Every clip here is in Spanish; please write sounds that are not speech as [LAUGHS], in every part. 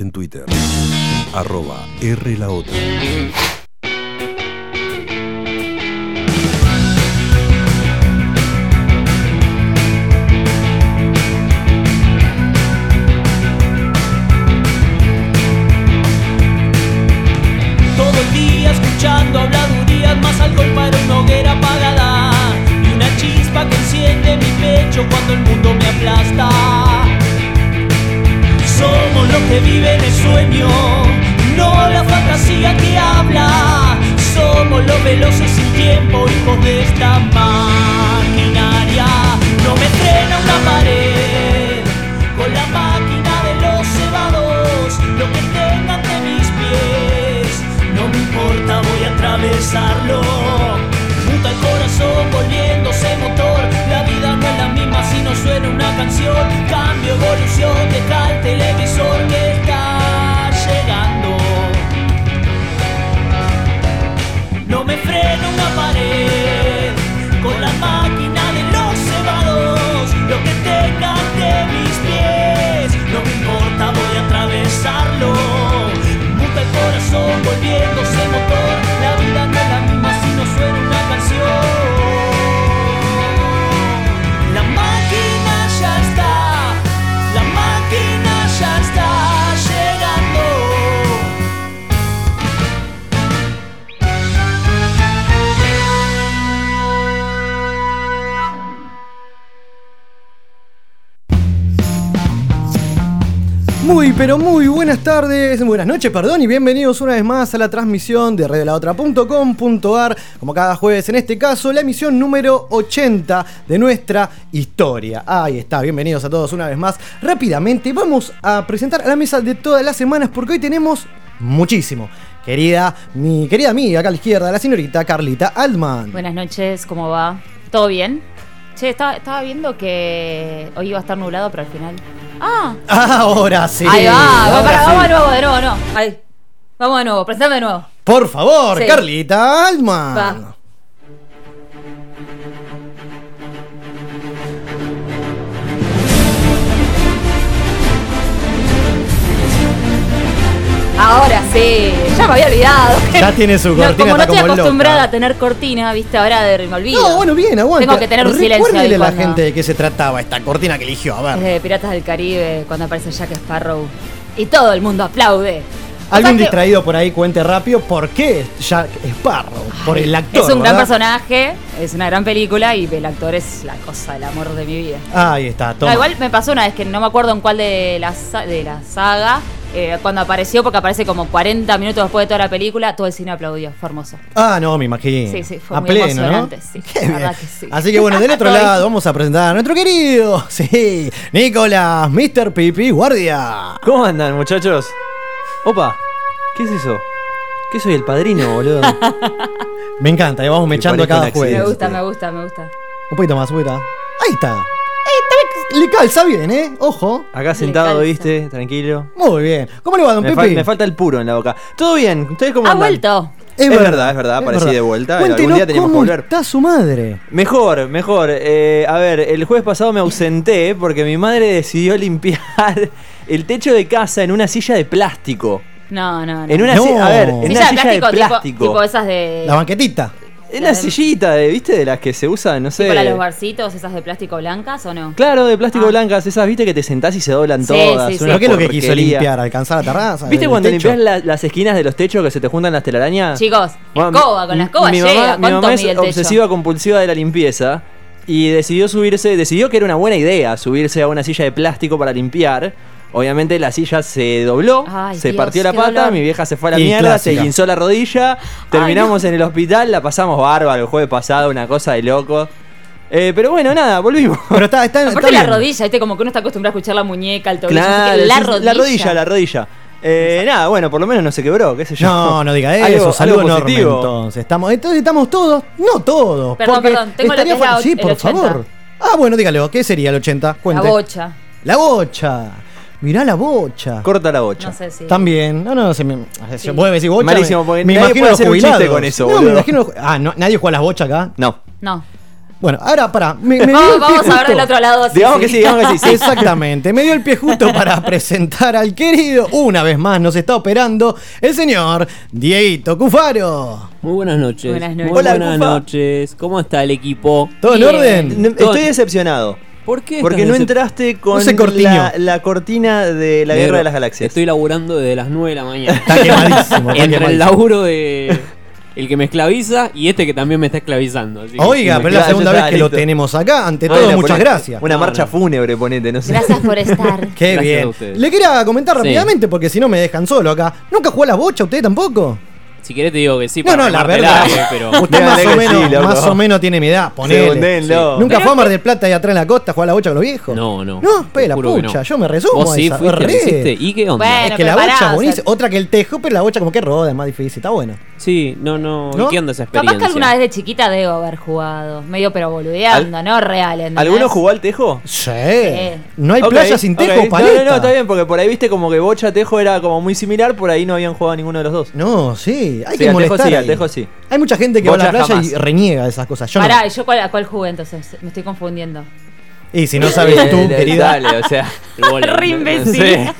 en Twitter, arroba R la otra. Hijos Pero muy buenas tardes, buenas noches, perdón, y bienvenidos una vez más a la transmisión de radiolaotra.com.ar, como cada jueves, en este caso, la emisión número 80 de nuestra historia. Ahí está, bienvenidos a todos una vez más. Rápidamente vamos a presentar a la mesa de todas las semanas, porque hoy tenemos muchísimo. Querida, mi querida amiga acá a la izquierda, la señorita Carlita Altman. Buenas noches, ¿cómo va? ¿Todo bien? Che, estaba, estaba viendo que hoy iba a estar nublado, pero al final. ¡Ah! Ahora sí. Ahí va, ahora pará, sí. vamos de nuevo, de nuevo, no. Ahí. Vamos de nuevo, presentame de nuevo. Por favor, Sí. Carlita Altman. Va. Ahora sí, ya me había olvidado. Ya tiene su No, cortina, como no estoy como acostumbrada loca. a tener cortina, viste, ahora de, me olvido. No, bueno, bien, aguanta. Tengo que tener un silencio a la gente de qué se trataba esta cortina que eligió. A Es ver. de Piratas del Caribe, cuando aparece Jack Sparrow. Y todo el mundo aplaude. Que distraído por ahí cuente rápido por qué Jack Sparrow. Por el actor. Es un gran personaje, es una gran película y el actor es la cosa, el amor de mi vida. Ahí está, No, toma. igual me pasó una vez que no me acuerdo en cuál de la, de la saga, eh, cuando apareció, porque aparece como 40 minutos después de toda la película, todo el cine aplaudió, fue hermoso. Ah, no, me imagino. Sí, sí, fue a muy pleno, emocionante, ¿no? sí, Qué la bien. verdad que sí. Así que bueno, del otro [LAUGHS] lado vamos a presentar a nuestro querido, [LAUGHS] sí, Nicolás, Mr. Pipi Guardia. ¿Cómo andan, muchachos? Opa, ¿qué es eso? ¿Qué soy el padrino, boludo? [LAUGHS] Me encanta, y vamos mechando cada jueves. Me gusta, me gusta, me gusta. Un poquito más, un poquito más. Ahí está. Le calza bien, ¿eh? Ojo. Acá sentado. ¿viste? Tranquilo. Muy bien. ¿Cómo le va, don Me, fal- me falta el puro en la boca. ¿Todo bien? ¿Ustedes cómo Ha andan? vuelto. Es verdad, es verdad, aparecí de vuelta. Algún Cuéntenos día teníamos que cómo volver. está su madre. Mejor, mejor. Eh, a ver, el jueves pasado me ausenté porque mi madre decidió [LAUGHS] limpiar el techo de casa en una silla de plástico. No, no, no. En una No. silla, a ver, en Silla una de silla plástico, de tipo- plástico. Tipo, esas de. La banquetita. Es una sillita, de, ¿viste? De las que se usan, no sé. Para los barcitos, esas de plástico blancas o no? Claro, de plástico Ah. blancas, esas, ¿viste? Que te sentás y se doblan Sí, todas. sí, sí. ¿Pero qué es lo que quiso limpiar? ¿Alcanzar la terraza? ¿Viste cuando techo? limpias la- las esquinas de los techos que se te juntan las telarañas? Chicos, Bueno, escoba, con la escoba mi llega. mamá, mi ¿Cuánto mamá es el techo? obsesiva compulsiva de la limpieza y decidió subirse, decidió que era una buena idea subirse a una silla de plástico para limpiar. Obviamente la silla se dobló, Ay, se Dios, partió la pata, dolor. mi vieja se fue a la Y mierda, clásica. se guinzó la rodilla, terminamos en el hospital, la pasamos bárbaro el jueves pasado, una cosa de loco. Eh, pero bueno, nada, volvimos. Pero está, está, Aparte está la bien. rodilla, ¿viste? Como que uno está acostumbrado a escuchar la muñeca, el tobillo. La sí, rodilla. La rodilla, la rodilla. Eh, nada, bueno, por lo menos no se quebró, qué sé yo. No, no diga [LAUGHS] eso, Algo- salud algo enorme positivo. entonces. Estamos, entonces estamos todos, no todos. Perdón, porque perdón, tengo lo estaría que es la o- Sí, el por 80. favor. Ah, bueno, dígalo, ¿qué sería el 80? La Cuente. bocha. La bocha. Mirá la bocha. Corta la bocha. No sé si. También. No, no, se me. Sí. Bocha. Malísimo, porque me nadie imagino puede los hacer un chiste jubilados. con eso, No, me imagino. Ah, no, nadie juega las bochas acá. No. No. Bueno, ahora para. Me, me [LAUGHS] dio Vamos, vamos a ver del otro lado. sí, Digamos sí. que sí, digamos que sí. sí. Exactamente, me dio el pie justo para [LAUGHS] presentar al querido, una vez más nos está operando, el señor Dieguito Cufaro. Muy buenas noches. Buenas noches. Muy Hola, buenas Cufa. noches. ¿Cómo está el equipo? ¿Todo en Bien. orden? No, Estoy decepcionado. ¿Por qué? Porque no entraste con la, la cortina de la Negro, Guerra de las Galaxias. Estoy laburando desde las 9 de la mañana. Está quemadísimo. está Entre el laburo de el que me esclaviza y este que también me está esclavizando. así Oiga, pero es la segunda vez que lo tenemos acá. Ante Bueno, todo, muchas ponete gracias. Una No, marcha no. fúnebre, ponete, no sé. Gracias por [LAUGHS] estar. Qué Gracias bien. Le quería comentar Sí. rápidamente porque si no me dejan solo acá. ¿Nunca jugó a la bocha usted tampoco? Si querés te digo que sí. No, la verdad. aire, pero Usted más o, menos, sí, loco. más o menos tiene mi edad. Ponele. Segundénlo. Nunca Pero fue a Mar del Plata y atrás en la costa a jugar a la bocha con los viejos. No, no. No, pe, la Te juro que pucha, no. yo me resumo Vos a sí esa, fuiste. ¿Y qué onda? Bueno, Es que la bocha es buenísima. o sea- Otra que el tejo, pero la bocha como que roda, es más difícil. Está bueno. Sí, no, no. ¿No? ¿Y qué onda esa experiencia? Capaz que alguna vez de chiquita debo haber jugado. Medio pero boludeando, ¿no? Real. ¿entendés? ¿Alguno jugó al tejo? Sí. No hay Ok, playa sin tejo, No, paleta. No, no, está bien, porque por ahí viste como que Bocha Tejo era como muy similar, por ahí no habían jugado ninguno de los dos. No, sí, hay Sí, que al molestar. tejo sí, al ahí. tejo sí. Hay mucha gente que va a la Bocha playa y reniega de esas cosas. Yo Pará, no. ¿y yo cuál, a cuál jugué entonces? Me estoy confundiendo. Y si no sabes [LAUGHS] tú, Eh, querida. Dale, o sea. [LAUGHS] Re imbécil. [LAUGHS]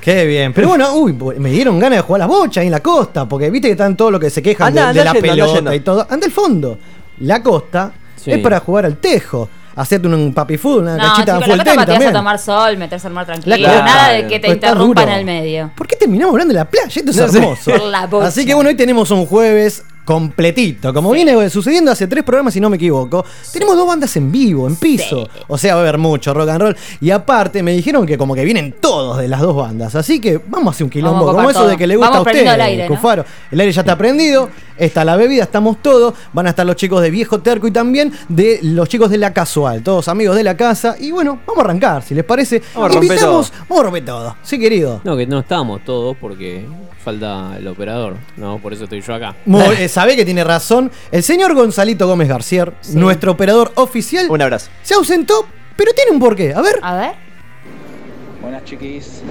Qué bien. Pero bueno, uy, me dieron ganas de jugar a la bocha ahí en la costa. Porque viste que están todos los que se quejan Anda, de, de anda la yendo, anda pelota y todo. Anda al fondo. La costa Sí. es para jugar al tejo. Hacerte un papi fútbol, una No, cachita de chicos, la costa también. a tomar sol, meterse al mar tranquilo. La. Nada de que te interrumpan en el medio. ¿Por qué terminamos hablando de la playa? Esto es No sé. hermoso. La. Así que bueno, hoy tenemos un jueves completito. Como viene sucediendo hace tres programas, si no me equivoco, tenemos dos bandas en vivo, en piso. O sea, va a haber mucho rock and roll. Y aparte, me dijeron que como que vienen todos de las dos bandas. Así que vamos a hacer un quilombo. Como eso de que le gusta Vamos a usted, el aire, ¿no? Cufaro. El aire ya está prendido. Está la bebida, estamos todos. Van a estar los chicos de Viejo Terco y también de los chicos de La Casual. Todos amigos de la casa. Y bueno, vamos a arrancar, si les parece. Vamos a romper Invitamos, vamos a romper todo. Sí, querido. No, que no estamos todos porque falta el operador. No, por eso estoy yo acá. Muy- [LAUGHS] eh, sabe que tiene razón. El señor Gonzalito Gómez García, nuestro operador oficial, Un abrazo. se ausentó, pero tiene un porqué. A ver. A ver. Buenas chiquis.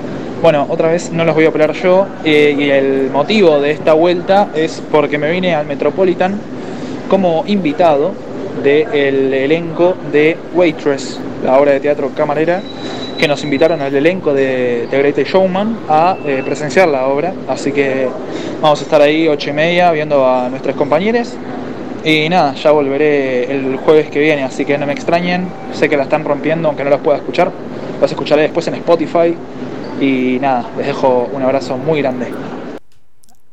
Bueno, otra vez no los voy a operar yo eh, y el motivo de esta vuelta es porque me vine al Metropolitan como invitado del elenco de Waitress, la obra de teatro camarera, que nos invitaron al elenco de The Great Showman a eh, presenciar la obra. Así que vamos a estar ahí ocho y media viendo a nuestras compañeras. Y nada, ya volveré el jueves que viene, así que no me extrañen. Sé que la están rompiendo, aunque no los pueda escuchar. Los escucharé después en Spotify. Y nada, les dejo un abrazo muy grande.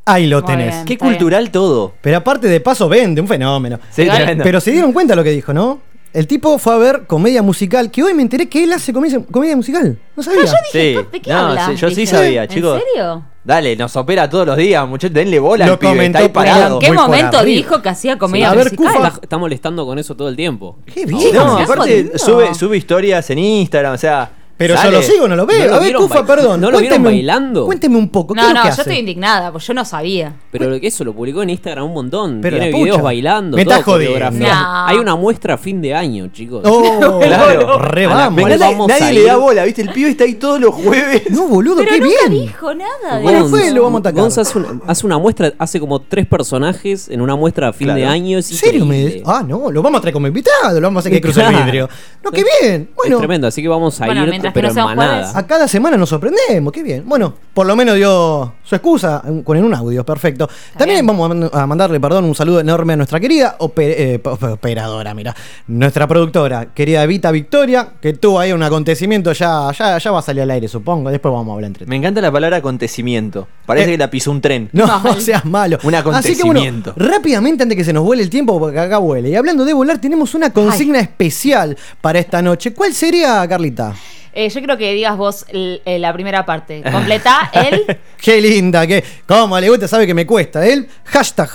Ahí lo tenés. bien. Qué bien. cultural todo. Pero aparte de paso vende, un fenómeno. Sí. Pero se dieron cuenta lo que dijo, ¿no? El tipo fue a ver comedia musical, que hoy me enteré que él hace comedia, comedia musical. No sabía. Ah, yo dije, Sí. ¿de qué No, habla? sí, yo sí sabía, chicos. ¿En serio? Dale, nos opera todos los días, muchachos. Denle bola al pibe, está ahí por ¿Pero parado. en qué momento dijo que hacía comedia A ver, musical? Cufa. Está, está molestando con eso todo el tiempo. Qué bien. No, aparte sube, sube historias en Instagram, o sea. Pero sale. yo lo sigo, no lo veo. ¿No lo a ver, Cufa, perdón. ¿No lo vieron bailando? Cuénteme un poco. ¿qué No, no, yo hace? estoy indignada, porque yo no sabía. Pero lo que eso lo publicó en Instagram un montón. Pero Tiene videos bailando, Me estás jodiendo. No. Hay una muestra a fin de año, chicos. Oh, [LAUGHS] Claro. [LAUGHS] re vamos. Vamos nadie le da bola, ¿viste? El pibe está ahí todos los jueves. [LAUGHS] No, boludo, Pero qué nunca bien. dijo nada de Bueno, eso. fue, lo vamos a atacar. Gonza hace una, hace una muestra, hace como tres personajes en una muestra a fin Claro. de año. Es ¿En serio? Me... Ah, no, lo vamos a traer como invitado, lo vamos a hacer que cruce el vidrio. No, qué bien. Bueno, es tremendo, así que vamos a ir, que pero no sea en un manada. jueves. a cada semana nos sorprendemos, qué bien. Bueno, por lo menos dio su excusa con un audio, perfecto. También bien. vamos a man- a mandarle, perdón, un saludo enorme a nuestra querida eh, operadora, mira, nuestra productora, querida Evita Victoria, que tuvo ahí un acontecimiento, ya, ya, ya va a salir al aire, supongo. Después vamos a hablar entre Me encanta la palabra acontecimiento. Parece Eh. que la pisó un tren. No, Mal. [LAUGHS] seas malo. Un Así que bueno, acontecimiento. rápidamente antes que se nos vuele el tiempo, porque acá vuele. Y hablando de volar, tenemos una consigna especial para esta noche. ¿Cuál sería, Carlita? Eh, yo quiero que digas vos el- eh, la primera parte. Completá [LAUGHS] el. Qué linda, que cómo le gusta, sabe que me cuesta. El hashtag.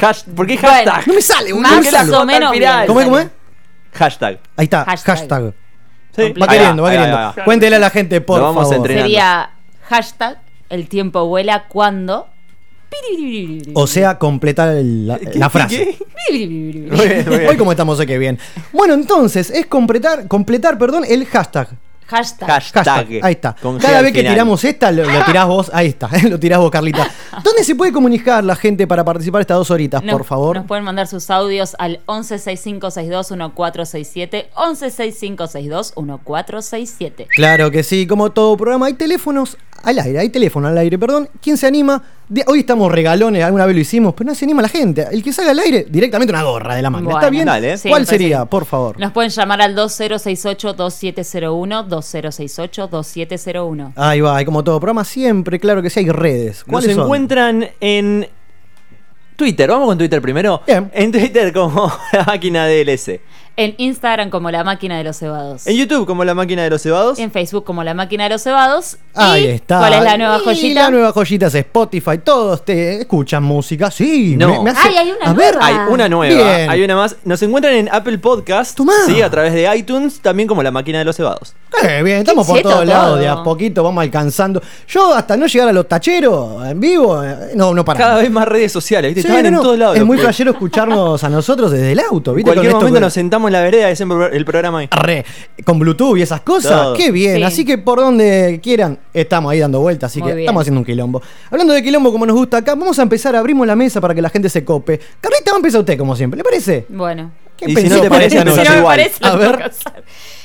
Hash- ¿Por qué Bueno. hashtag? No me sale, un Más no me sale. o menos. ¿Cómo es? ¿Cómo es? Hashtag. Ahí está, hashtag. Hashtag. Sí. Va queriendo, va queriendo. va. Cuéntele a la gente, por vamos favor. Sería hashtag el tiempo vuela cuando. O sea, completar la, ¿Qué- la qué- frase. qué? [LAUGHS] Muy bien, muy bien. Hoy como estamos, sé que bien. Bueno, entonces, es completar, completar, perdón, el hashtag. Hashtag. Hashtag. Hashtag, ahí está. Con Cada vez que final. tiramos esta, lo, lo tirás vos, ahí está, [LAUGHS] lo tirás vos, Carlita. [LAUGHS] ¿Dónde se puede comunicar la gente para participar estas dos horitas, Nos- por favor? Nos pueden mandar sus audios al 1165621467. 1165621467. Claro que sí, como todo programa, hay teléfonos al aire, hay teléfono al aire, perdón. ¿Quién se anima? De- hoy estamos regalones, alguna vez lo hicimos, pero no se anima la gente. El que salga al aire, directamente una gorra de la manga. ¿Está Bueno, bien? dale. Sí, ¿Cuál sería, bien. por favor? Nos pueden llamar al 2068-2701, 2068-2701. Ahí va, hay como todo programa, siempre, claro que sí, hay redes. Nos ¿Cuáles son? encuentran en Twitter. Vamos con Twitter primero. Bien. En Twitter como la [LAUGHS] máquina DLC. En Instagram como La Máquina de los Cebados. En YouTube como la máquina de los cebados. Y en Facebook como La Máquina de los Cebados. Ahí ¿Y está. ¿Cuál es la nueva Y joyita? la nueva joyita es Spotify. Todos te escuchan música. Sí, No. Ay, hay una A ver, nueva. Hay una nueva, Bien. hay una más. Nos encuentran en Apple Podcast, Tomá. sí, a través de iTunes, también como la máquina de los cebados. Eh, bien, estamos por todos lados, todo. de a poquito vamos alcanzando. Yo hasta no llegar a los tacheros en vivo, eh, no, no para. Cada vez más redes sociales, ¿viste? Sí, Estaban no, en no, todos lados. Es muy flashero escucharnos a nosotros desde el auto, En ¿viste? cualquier Con esto momento que- nos sentamos en la vereda hacemos el programa ahí. Arre, con Bluetooth y esas cosas, Todo. qué bien. Sí. Así que por donde quieran, estamos ahí dando vueltas, así Muy que bien. estamos haciendo un quilombo. Hablando de quilombo como nos gusta acá, vamos a empezar, abrimos la mesa para que la gente se cope. Carlita, va a empezar usted como siempre, ¿le parece? Bueno. ¿Qué Y si no te parece, noche? [LAUGHS] Si no me igual. parece, A ver.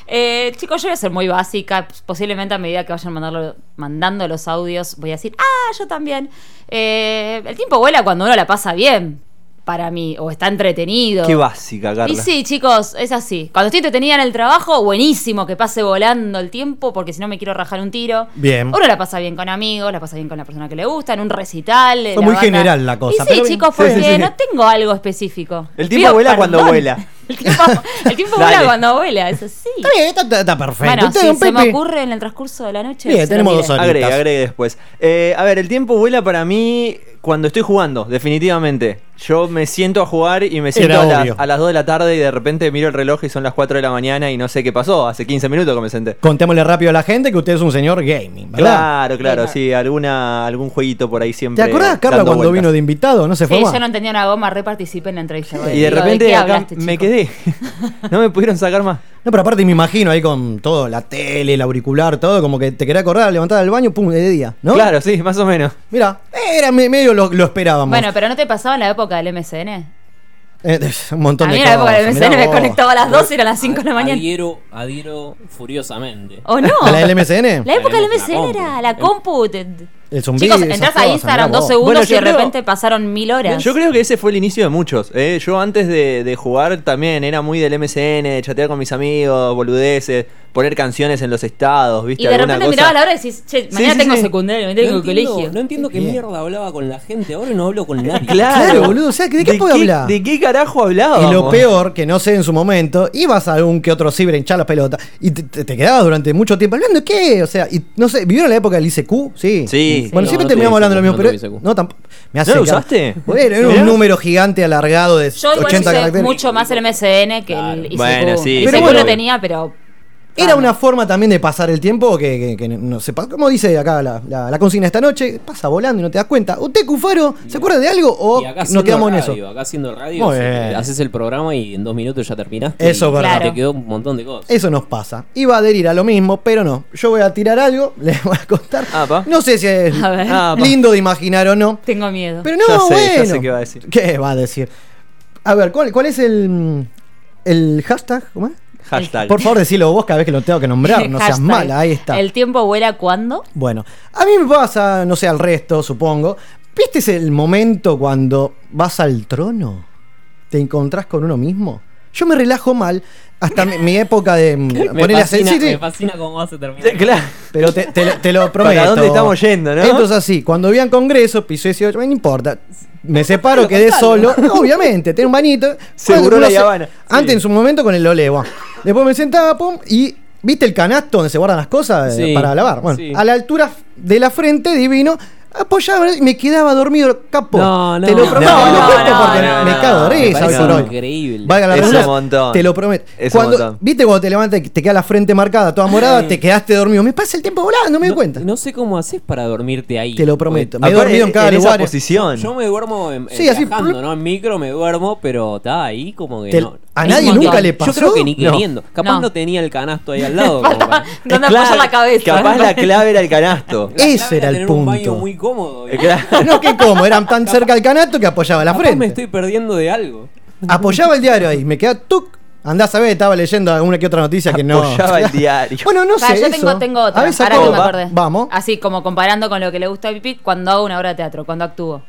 Eh, chicos, yo voy a ser muy básica. Posiblemente a medida que vayan mandarlo- mandando los audios, voy a decir, ah, yo también. Eh, el tiempo vuela cuando uno la pasa bien, para mí, o está entretenido. Qué básica, Carla. Y sí, chicos, es así. Cuando estoy entretenida en el trabajo, buenísimo que pase volando el tiempo, porque si no me quiero rajar un tiro. Bien. Uno la pasa bien con amigos, la pasa bien con la persona que le gusta, en un recital. Fue muy banda. general la cosa, Y sí, pero chicos, porque sí, sí. no tengo algo específico. El tiempo Pido vuela cuando vuela. El tiempo, el tiempo Dale. vuela cuando vuela, eso sí. Está bien, está, está- está perfecto. Bueno, si se me ocurre en el transcurso de la noche. Bien, tenemos dos horas. Agregue, Horitas. agregue después. Eh, a ver, el tiempo vuela para mí cuando estoy jugando, definitivamente. Yo me siento a jugar y me siento a, las- a las 2 de la tarde y de repente miro el reloj y son las 4 de la mañana y no sé qué pasó. Hace 15 minutos que me senté. Contémosle rápido a la gente que usted es un señor gaming, ¿verdad? Claro, claro, sí, alguna, algún jueguito por ahí ¿Te siempre. acordás, Carla, cuando vueltas. vino de invitado? No se fue Sí, más. yo no entendía una goma, reparticipé en la entrevista. Y de repente qué acá hablaste, me chico? Quedé. [LAUGHS] no me pudieron sacar más. No, pero aparte me imagino ahí con todo, la tele, el auricular, todo, como que te quería acordar, levantar del baño, pum, de día, ¿no? Claro, sí, más o menos. Mira, era me- medio lo, lo esperábamos. Bueno, pero ¿no te pasaba en la época del MSN? Eh, un montón A de mí en la época del mirá MSN me vos. conectaba a las 12 y eran las 5 de la mañana. Adhiero, adhiero furiosamente. ¿O no? ¿A la del MSN? La época del La MSN compu. era la El- compu. Te- El zumbido, Chicos, entras a Instagram dos segundos Bueno, y de creo- repente pasaron mil horas. Yo creo que ese fue el inicio de muchos. ¿eh? Yo antes de, de jugar también era muy del MSN, de chatear con mis amigos, boludeces, poner canciones en los estados, ¿viste? y de repente cosa. mirabas la hora y decís, che, mañana sí, tengo sí. secundario, mañana tengo entiendo, colegio. no entiendo qué Bien. mierda hablaba con la gente. Ahora no hablo con [LAUGHS] nadie. Claro, Claro, boludo, o sea, ¿de qué puedo hablar? ¿De qué carajo hablaba? Y lo peor, que no sé en su momento, ibas a algún que otro ciber hinchar las pelotas y te, te- te quedabas durante mucho tiempo hablando de qué, o sea, y no sé, ¿vivieron la época del ICQ? Sí. Sí. Bueno, No, siempre no terminamos hablando de lo mismo, no pero no tampoco. Me ¿No hace lo ca- usaste? Bueno, era un número gigante alargado de Yo igual 80 usé caracteres. mucho más el MSN que el ICQ. Bueno, sí, El Pero ICQ bueno. lo tenía, pero... Era una forma también de pasar el tiempo que, que- que no sé, pa- como dice acá la, la- la consigna esta noche, pasa volando y no te das cuenta. ¿Usted, Cufaro, se acuerda de algo o nos quedamos en radio, eso? Acá haciendo radio, bien. haces el programa y en dos minutos ya terminaste. Eso es y verdad. Te quedó un montón de cosas. Eso nos pasa. Iba a adherir a lo mismo, pero no. Yo voy a tirar algo, [LAUGHS] les voy a contar. Apa. No sé si es A ver. Apa. lindo de imaginar o no. Tengo miedo. Pero no, Ya sé, ya bueno. sé qué va a decir. ¿Qué va a decir? A ver, ¿cuál, cuál es el, el hashtag? ¿Cómo es? Hashtag. Por favor, decilo vos cada vez que lo tengo que nombrar. No seas mala, ahí está. ¿El tiempo vuela cuándo? Bueno, a mí me pasa, no sé, al resto, supongo. ¿Viste el momento cuando vas al trono? ¿Te encontrás con uno mismo? Yo me relajo mal hasta mi, mi época de [LAUGHS] Me fascina, sí, sí, me fascina cómo vas a terminar. Claro. pero te, te lo- te lo [LAUGHS] prometo. dónde estamos yendo, no? Entonces así, cuando vi en congreso, piso 18, no importa. Me separo, quedé solo. [LAUGHS] Obviamente, tengo un bañito. Seguro la Habana. Antes en su momento con el Ole, bueno. Después me sentaba, pum, y ¿viste el canasto donde se guardan las cosas eh, Sí, para lavar? Bueno, sí. a la altura de la frente, divino. Apoyaba y me quedaba dormido, capo. No, no. Te lo No, prometo, no, no, lo cuento no, porque no, me no. cago de Me risa hoy parece por hoy. increíble. Valga la Es un montón. Te lo prometo. Es Cuando, montón. ¿Viste cuando te levantas y te queda la frente marcada, toda morada, te quedaste dormido? Me pasa el tiempo volando, no me doy no, cuenta. no sé cómo haces para dormirte ahí. Te lo prometo. Me he dormido en cada lugar. posición. Yo me duermo en, Sí, así, viajando, plup. ¿no? En micro me duermo, pero está ahí como que Te- no. ¿A nadie un nunca le pasó? Yo creo que ni No. queriendo. Capaz No. no. tenía el canasto ahí al lado. como para- ¿Dónde Claro, apoyar la cabeza? Capaz la clave era el canasto. La Ese clave era el tener un baño punto. muy cómodo. Eh. No, que como, eran tan cerca al canasto que apoyaba la Capaz frente. me estoy perdiendo de algo. Apoyaba el diario ahí, me queda tuc. Andás a ver, estaba leyendo alguna que otra noticia que no. Apoyaba el diario. Bueno, no sé. yo eso. tengo, tengo otra. A ver, Ahora que me va- acordé. Vamos. Así como comparando con lo que le gusta a Pipit cuando hago una obra de teatro, cuando actúo.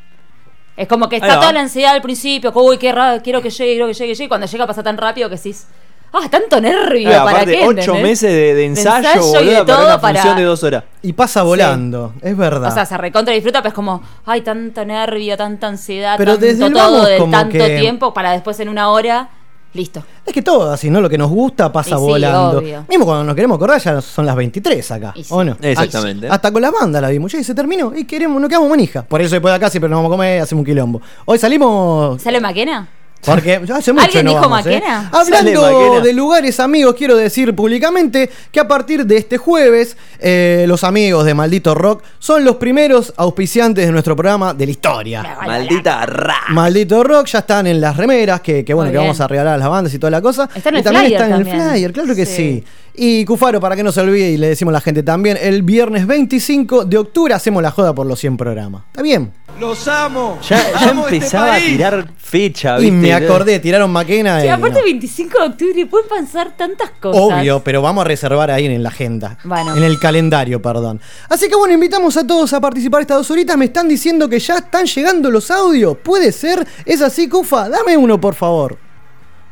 Es como que está toda la ansiedad al principio, que, uy, qué raro, quiero que llegue, quiero que llegue, llegue. y Cuando llega pasa tan rápido que decís, ah, tanto nervio, ¿para aparte, qué? ocho ¿entendés? meses de, de ensayo, ensayo y de para todo una para- función de dos horas. Y pasa volando, es verdad. O sea, se recontra disfruta, pero es como, ay, tanto nervio, tanta ansiedad, Pero tanto desde el todo vamos de como tanto que- tiempo para después en una hora, listo. es que todo así, ¿no? Lo que nos gusta pasa Y sí, volando. obvio. Mismo cuando nos queremos acordar ya son las 23 acá, Y sí. ¿o no? Exactamente. Hasta con la banda la vimos, ya y se terminó y queremos, nos quedamos manija. Por eso después de acá siempre nos vamos a comer, hacemos un quilombo. Hoy salimos ¿Sale Maquena? Porque [LAUGHS] hace mucho ¿Alguien no dijo vamos, ¿eh? Maquena? Hablando Maquena. de lugares amigos, quiero decir públicamente que a partir de este jueves, eh, los amigos de Maldito Rock son los primeros auspiciantes de nuestro programa de la historia. Maldita ra. Maldito Rock ya están en las remeras que, que bueno, que vamos a regalar a las bandas y toda la cosa. Está en y el también flyer está en el también. flyer, claro que sí. Sí. Y Cufaro, para que no se olvide y le decimos a la gente también, el viernes 25 de octubre hacemos la joda por los 100 programas. ¿Está bien? ¡Los amo! Ya, ya ¡Amo este empezaba a tirar fecha, Y ¿viste? me acordé, tiraron Maquena. Sí, y aparte no. 25 de octubre pueden pasar tantas cosas. Obvio, pero vamos a reservar ahí en la agenda. Bueno. En el calendario, perdón. Así que bueno, invitamos a todos a participar estas dos horitas. Me están diciendo que ya están llegando los audios. ¿Puede ser? ¿Es así, Cufa? Dame uno, por favor.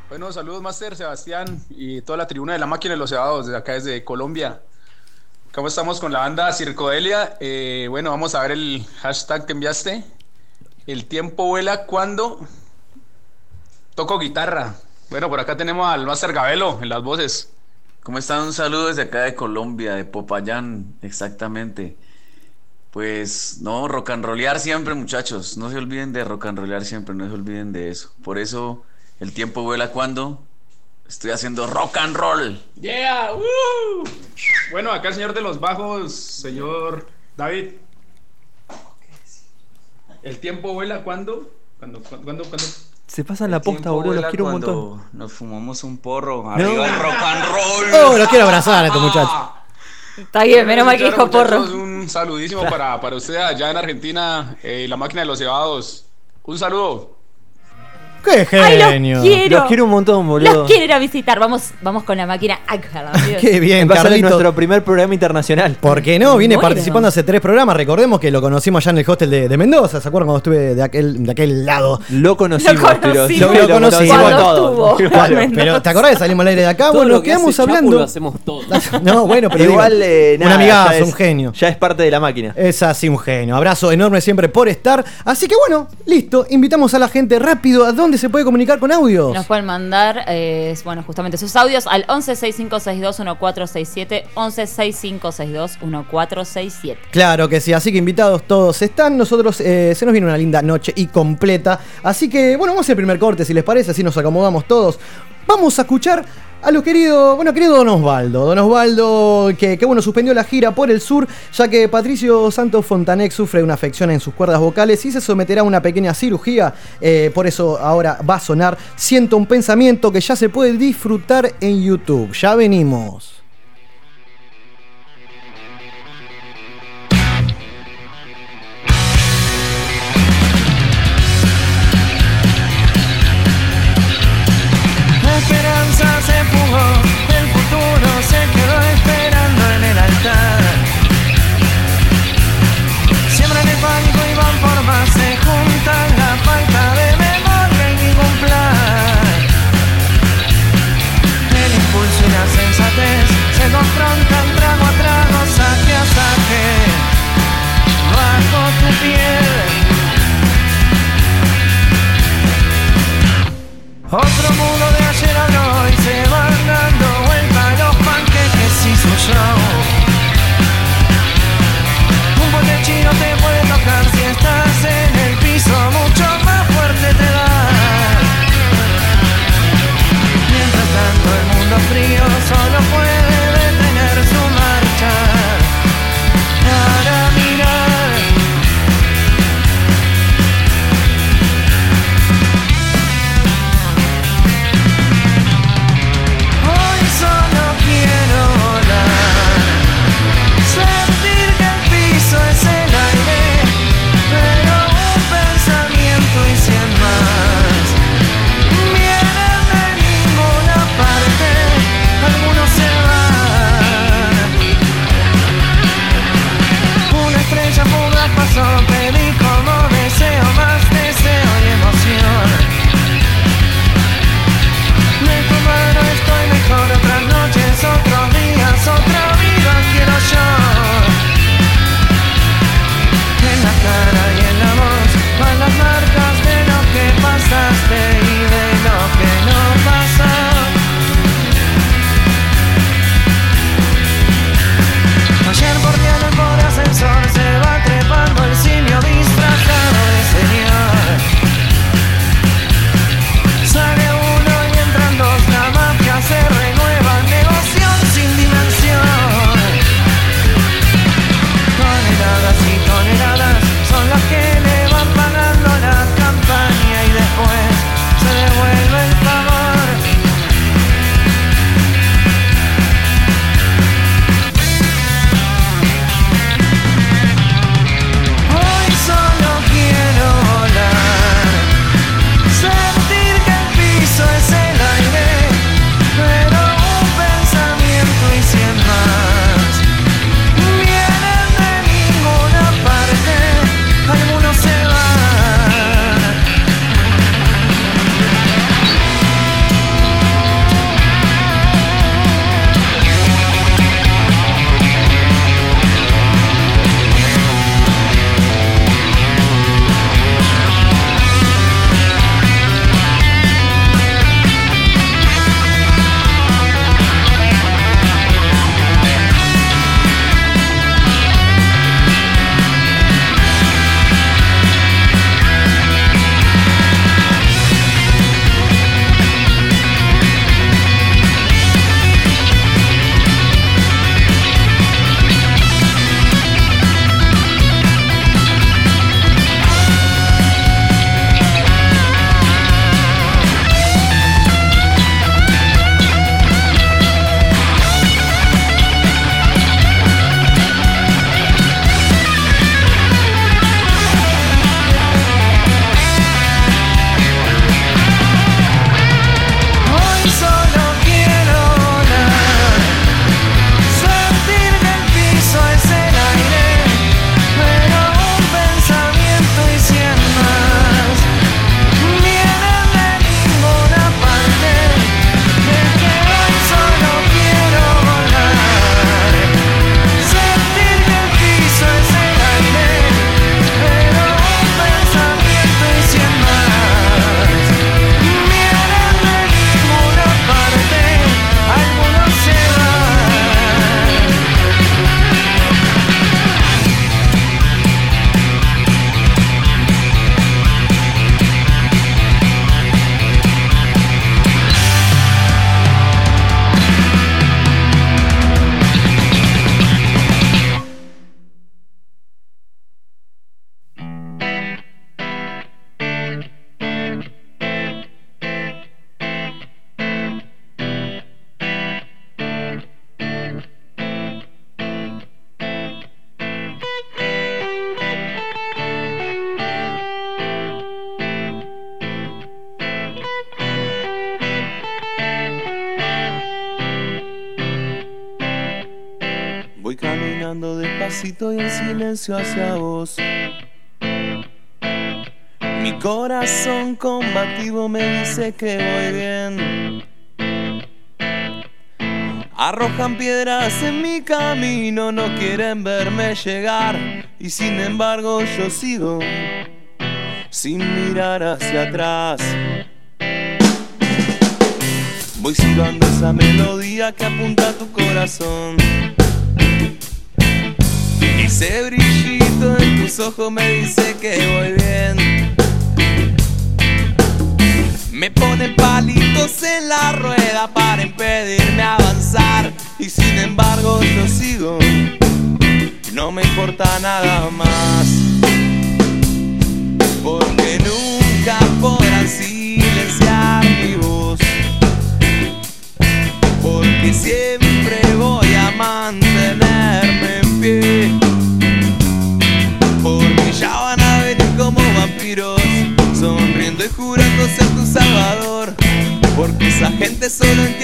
Bueno, saludos Master, Sebastián y toda la tribuna de la máquina de los cebados desde acá desde Colombia. ¿Cómo estamos con la banda Circodelia? Eh, bueno, vamos a ver el hashtag que enviaste. El tiempo vuela cuando toco guitarra. Bueno, por acá tenemos al Master Gabelo en las voces. ¿Cómo están? Un saludo desde acá de Colombia, de Popayán, exactamente. Pues no, rock and rollear siempre, muchachos. No se olviden de rock and rollear siempre, no se olviden de eso. Por eso el tiempo vuela cuando estoy haciendo rock and roll. ¡Yeah! ¡Woo! Bueno, acá el señor de los bajos, señor David. ¿El tiempo vuela cuando? ¿Cuándo? ¿Cuándo? ¿Cuándo? cuándo? Se pasan la posta, boludo, los quiero un cuando montón. Nos fumamos un porro. Arriba el rock and roll. [LAUGHS] Oh, los quiero abrazar a estos muchachos. Está bien, menos mal que dijo porro. Un saludísimo para, para usted allá en Argentina, eh, la máquina de los cebados. Un saludo. ¡Qué ¡Ay, genio! los quiero! Los quiero un montón, boludo. Los quiero ir a visitar. Vamos, vamos con la máquina. Amigo. [LAUGHS] ¡Qué bien, Va a ser nuestro primer programa internacional. ¿Por qué no? Viene Bueno. participando hace tres programas. Recordemos que lo conocimos allá en el hostel de, de Mendoza. ¿Se acuerdan cuando estuve de aquel, de aquel lado? Lo conocimos, Lo pero conocimos. Lo conocimos. Cuando todo. estuvo. [LAUGHS] Claro, pero ¿te acordás que salimos al aire de acá? Todo bueno, lo que quedamos hace Chapu hablando. lo hacemos todo. [LAUGHS] No, bueno, pero Igual, digo, eh, un nada, amigazo, ya es- un genio. Ya es parte de la máquina. Es así un genio. Abrazo enorme siempre por estar. Así que bueno, listo. Invitamos a la gente rápido. ¿A dónde se puede comunicar con audios? Nos pueden mandar, eh, bueno, justamente sus audios al 1165621467, 1165621467. Claro que sí, así que invitados todos están. Nosotros eh, se nos viene una linda noche y completa. Así que, bueno, vamos al primer corte, si les parece, así nos acomodamos todos. Vamos a escuchar a los queridos, bueno, querido Don Osvaldo. Don Osvaldo, que, bueno, suspendió la gira por el sur, ya que Patricio Santos Fontanek sufre una afección en sus cuerdas vocales y se someterá a una pequeña cirugía. Eh, por eso ahora va a sonar Siento un pensamiento que ya se puede disfrutar en YouTube. Ya venimos. Hacia vos. Mi corazón combativo me dice que voy bien. Arrojan piedras en mi camino, no quieren verme llegar y sin embargo yo sigo sin mirar hacia atrás. Voy silbando esa melodía que apunta a tu corazón. Ese brillito en tus ojos me dice que voy bien. Me ponen palitos en la rueda para impedirme avanzar. Y sin embargo yo sigo. No me importa nada más. Porque nunca podrán silenciar mi voz. Porque siempre esa gente solo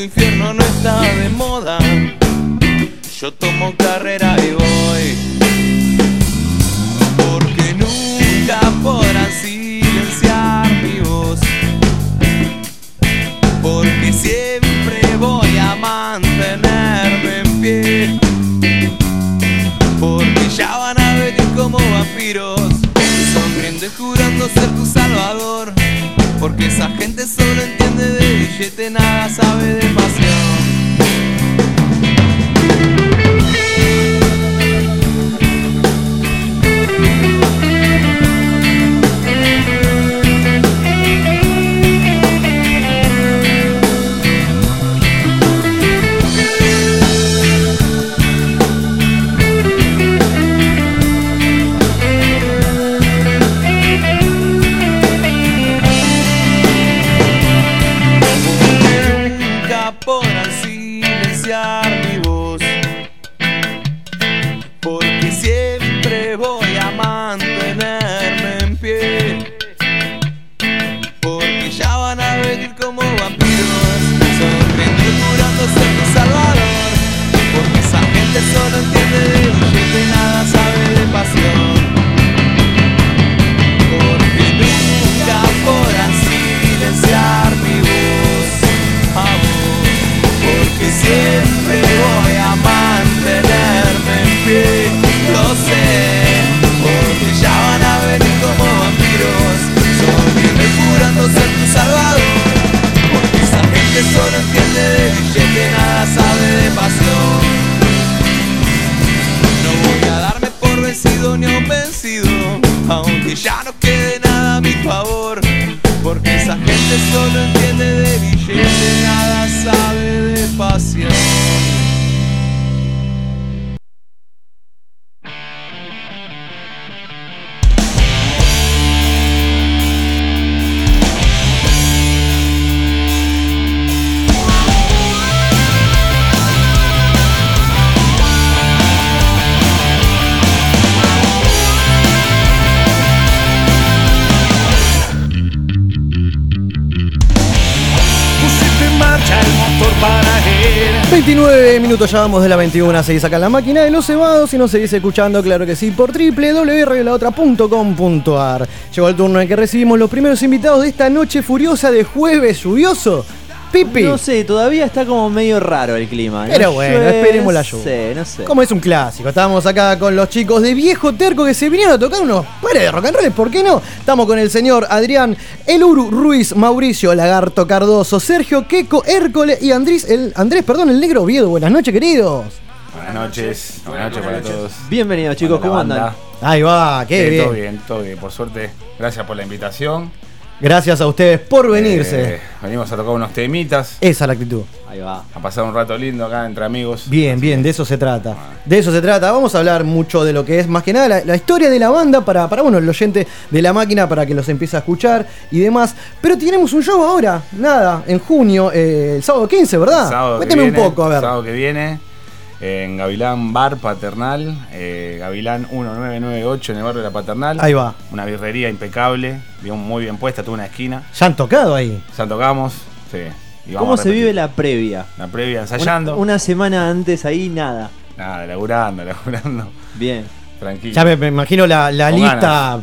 tu infierno no está de moda. Yo tomo minutos ya vamos de la 21, seguís acá en la máquina de los cebados y nos seguís escuchando, claro que sí, por www.laotra.com.ar. Llegó el turno en que recibimos los primeros invitados de esta noche furiosa de jueves lluvioso. Pipi. No sé, todavía está como medio raro el clima. ¿no? Pero bueno, Llueve, esperemos la lluvia. No sé, no sé. Como es un clásico, estábamos acá con los chicos de Viejo Terco que se vinieron a tocar unos pares de rock and roll, ¿por qué no? Estamos con el señor Adrián Eluru Ruiz, Mauricio Lagarto Cardoso, Sergio Queco Hércole y Andrés, el, Andrés, perdón, el negro Oviedo. Buenas noches, queridos. Buenas noches, buenas noches para todos. Bienvenidos chicos, ¿cómo andan? Ahí va, qué Eh, bien. Todo bien, todo bien, por suerte. Gracias por la invitación. Gracias a ustedes por venirse. Eh, venimos a tocar unos temitas, Esa es la actitud. Ahí va. a pasar un rato lindo acá entre amigos. Bien, bien, de eso se trata. De eso se trata. Vamos a hablar mucho de lo que es, más que nada, la, la historia de la banda para, para, bueno, el oyente de la máquina para que los empiece a escuchar y demás. Pero tenemos un show ahora, nada, en junio, eh, el sábado 15, ¿verdad? Sábado que Cuénteme un poco, a ver. Sábado que viene, en Gavilán Bar Paternal, eh, Gavilán 1998 en el barrio de la Paternal. Ahí va. Una birrería impecable, bien, muy bien puesta, tuvo una esquina. Ya han tocado ahí. Ya tocamos, sí. ¿Cómo se vive la previa? La previa ensayando. Una, una semana antes ahí, nada. Nada, laburando, [LAUGHS] laburando. Bien. Tranquilo. Ya me, me imagino la, la lista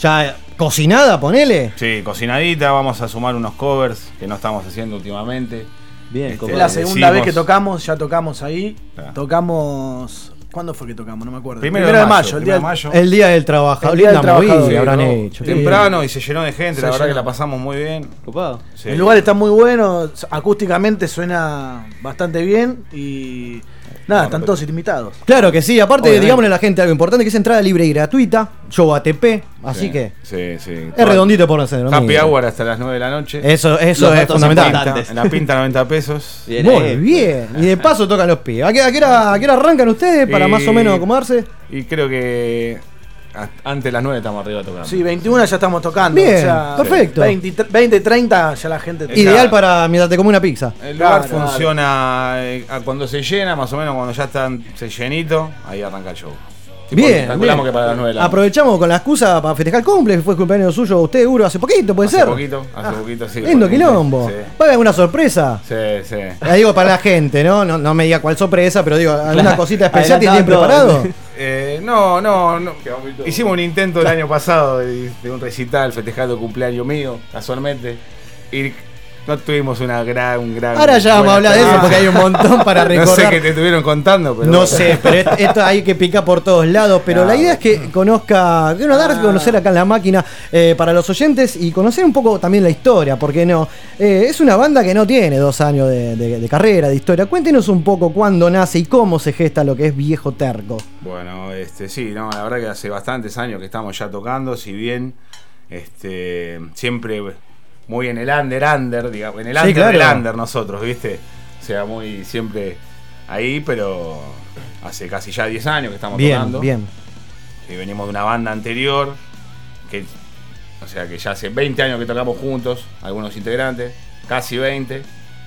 ya cocinada, ponele. Sí, cocinadita, vamos a sumar unos covers que no estamos haciendo últimamente. Bien, Este, Es la segunda vez que tocamos, ya tocamos ahí. Claro. Tocamos. ¿Cuándo fue que tocamos? No me acuerdo. Primero de mayo, el día primero de mayo. El día del trabajador. El día del Linda movida trabajador. Sí, habrán ¿no? hecho. Temprano y se llenó de gente, Se la verdad llenó. que la pasamos muy bien. Copado. Sí. El lugar está muy bueno, acústicamente suena bastante bien y nada, están todos invitados. Claro que sí, aparte, Obviamente. digámosle a la gente algo importante, que es entrada libre y gratuita, show ATP, así Sí, que Sí, sí. es redondito por hacer. ¿no? Happy hour hasta las 9 de la noche. Eso, eso Los es datos fundamental. importantes. En la pinta 90 pesos. Bien, Muy eh. bien. Y de paso tocan los pibes. ¿A qué, a qué hora, a qué hora arrancan ustedes para Y- más o menos acomodarse? Y creo que antes de las 9 estamos arriba tocando. Sí, 21 ya estamos tocando. Bien, o sea, perfecto. 20, 20, 30 ya la gente. Ideal para mientras te come una pizza. El lugar Claro, funciona eh, a cuando se llena, más o menos cuando ya está se llenito, ahí arranca el show. Bien, Calculamos bien. que para las 9 de la Aprovechamos con la excusa para festejar el cumple, que fue cumpleaños suyo usted, Uro, hace poquito, puede Hace ser. poquito, hace poquito, sí. Lindo quilombo. Sí, ¿Va a haber alguna sorpresa? sí. sí. La digo para la gente, ¿no? No, no me diga cuál sorpresa, pero digo, ¿alguna Claro. cosita especial tienen preparado? [LAUGHS] Eh, no, no, no. Hicimos un intento el año pasado de, de un recital festejando el cumpleaños mío, casualmente. Y no tuvimos una gran, un gran. Ahora ya vamos a hablar de eso porque hay un montón [LAUGHS] para No sé recordar. qué te estuvieron contando, pero. No sé, pero esto, hay que picar por todos lados. Pero la idea es que conozca, que uno dar a conocer acá en la máquina eh, para los oyentes y conocer un poco también la historia, porque no. Eh, es una banda que no tiene dos años de, de- de carrera, de historia. Cuéntenos un poco cuándo nace y cómo se gesta lo que es Viejo Terco. Bueno, este, sí, no, la verdad que hace bastantes años que estamos ya tocando, si bien este, siempre muy en el under, under, digamos, en el Sí, under claro. del under nosotros, ¿viste? O sea, muy siempre ahí, pero hace casi ya 10 años que estamos Bien, tocando. bien. Y venimos de una banda anterior, que, o sea, que ya hace 20 años que tocamos juntos, algunos integrantes, casi 20.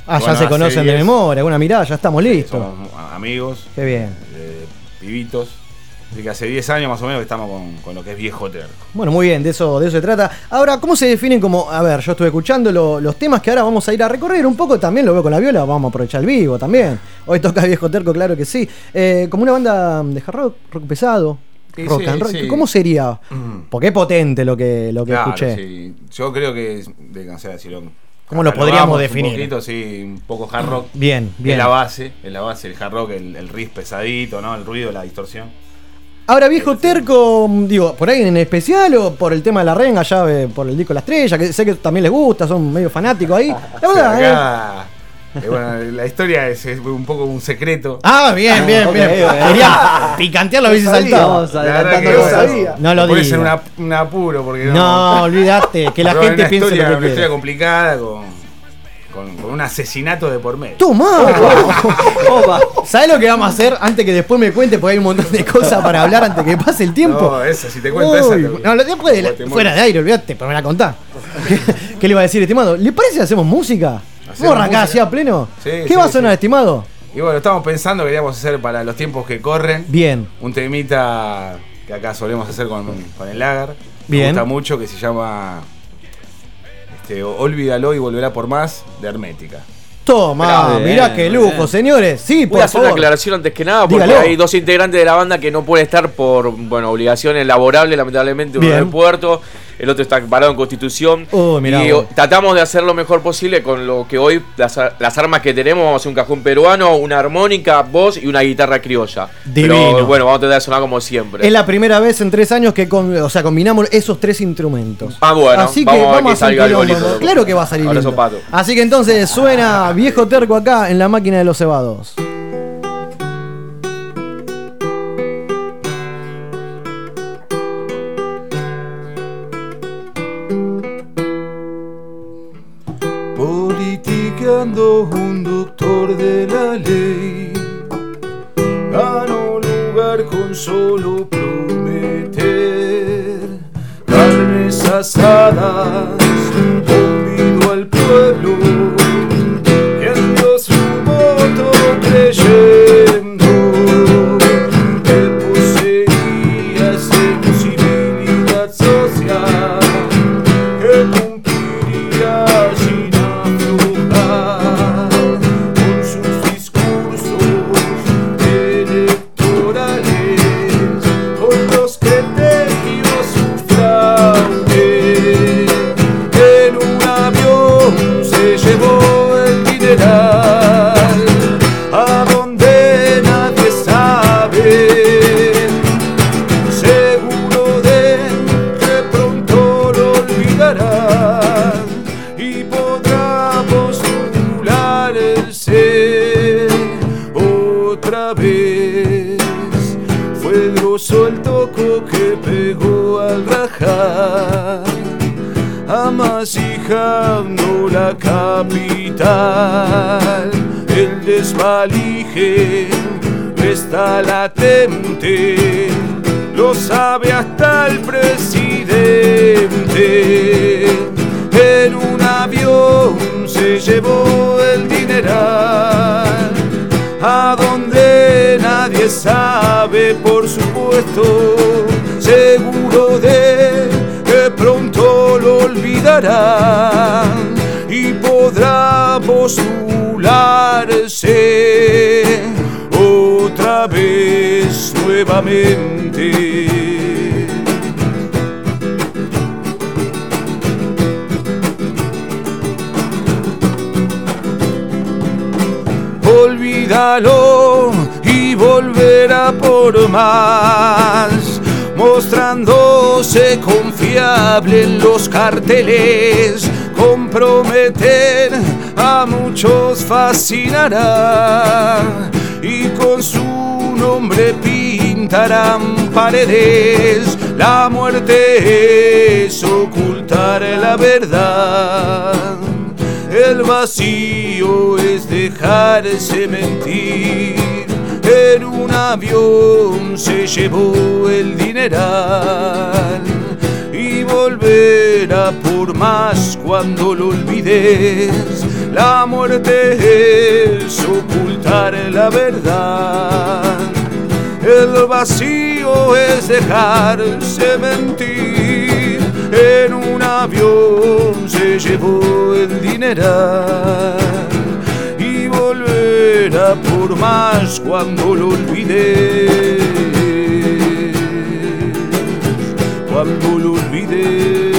Ah, ya se conocen de 10, memoria, alguna mirada, ya estamos listos. Somos amigos. Qué bien. eh, pibitos. Así que hace 10 años más o menos que estamos con, con lo que es viejo terco. Bueno, muy bien, de eso, de eso se trata. Ahora, ¿cómo se definen como, a ver, yo estuve escuchando lo- los temas que ahora vamos a ir a recorrer un poco, también lo veo con la viola, vamos a aprovechar el vivo también. Hoy toca Viejo Terco, claro que sí. Eh, como una banda de hard rock, rock pesado, Sí, rock sí, and roll. sí. ¿Cómo sería? Porque es potente lo que, lo que Claro, escuché. sí. Yo creo que, de, o sea, si lo ¿Cómo lo podríamos definir? Un poquito, sí, un poco hard rock. Bien, bien. Es la base, es la base, el hard rock, el, el riff pesadito, ¿no? El ruido, la distorsión. Ahora, Viejo Terco, digo, ¿por ahí en especial o por el tema de la renga, ya eh, por el disco La Estrella, que sé que también les gusta, son medio fanáticos ahí? La O sea, verdad, eh. acá, eh, bueno, la historia es, es un poco un secreto. Ah, bien, bien, ok, bien. ok. Quería picantearlo, hubiese saltado. No lo puede ser un apuro porque no. No, olvídate, que la gente piense lo que una historia complicada con, con, con un asesinato de por medio. ¡Toma! Opa. ¿Sabes lo que vamos a hacer antes que después me cuente? Porque hay un montón de cosas para hablar antes que pase el tiempo. No, esa, si te cuento esa. Te- no, después de la- fuera de aire, olvídate, pero me la contá. [LAUGHS] ¿Qué le iba a decir, estimado? ¿Le parece que hacemos música? ¿Vamos a arrancar así música. a pleno? Sí, ¿Qué sí, va a sonar, sí. estimado? Y bueno, estamos pensando, queríamos hacer para los tiempos que corren. Bien. Un temita que acá solemos hacer con, con el lagar. Bien. Me gusta mucho que se llama este, Olvídalo y volverá por más de Hermética. Toma, Bien, mirá qué lujo, bien. señores. Sí, por Voy a hacer una aclaración antes que nada, porque Dígalo. hay dos integrantes de la banda que no pueden estar por bueno obligaciones laborables, lamentablemente, uno Bien. en el puerto, el otro está parado en Constitución. Mirá y tratamos de hacer lo mejor posible con lo que hoy, las, ar- las armas que tenemos, vamos a hacer un cajón peruano, una armónica, voz y una guitarra criolla. Divino. Pero bueno, vamos a tratar de sonar como siempre. Es la primera vez en tres años que con- o sea, combinamos esos tres instrumentos. Ah, bueno, Así que vamos a ver que salga algo lindo. Claro que va a salir lindo. Así que entonces suena viejo terco acá en la máquina de los cebados. us. Y podrá postularse otra vez nuevamente. Olvídalo y volverá por más, mostrándose confiable en los carteles, comprometer a muchos fascinará y con su nombre pintarán paredes. La muerte es ocultar la verdad. El vacío es dejarse mentir. En un avión se llevó el dineral volverá por más cuando lo olvides. La muerte es ocultar la verdad. El vacío es dejarse mentir. En un avión se llevó el dineral y volverá por más cuando lo olvides. Cuando lo olvides.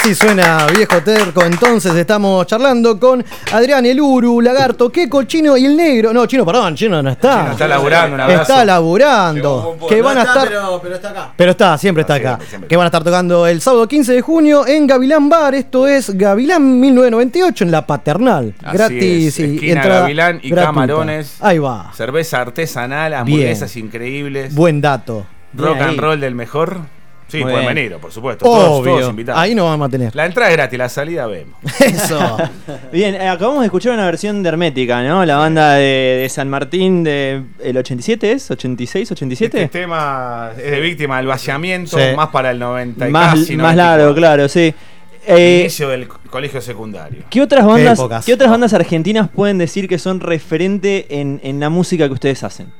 Así suena viejo terco. Entonces estamos charlando con Adrián el Uru, Lagarto, Keko, Chino y el Negro. No, Chino, perdón, Chino no está. Chino está laburando, un abrazo. Está laburando. Que van a estar. pero, está acá. Pero está, siempre está acá. Que van a estar tocando el sábado 15 de junio en Gavilán Bar. Esto es Gavilán 1998 en la Paternal. Así gratis es, y entrada Gavilán y gratuita. camarones. Ahí va. Cerveza artesanal, hamburguesas increíbles. Buen dato. Rock Bien and roll del mejor. Sí, Muy pueden bien. venir, por supuesto. Todos, Obvio. todos invitados. Ahí no vamos a tener. La entrada es gratis, la salida vemos. [LAUGHS] Eso. Bien, eh, acabamos de escuchar una versión de Hermética, ¿no? La banda de, de San Martín de el 87 es, 86, 87. Este tema es de víctima del vaciamiento, Sí. más para el 90 y más casi más 94. largo, claro, sí. Eh, Inicio del colegio secundario. ¿Qué otras bandas, Qué épocas. ¿qué otras bandas argentinas pueden decir que son referente en, en la música que ustedes hacen?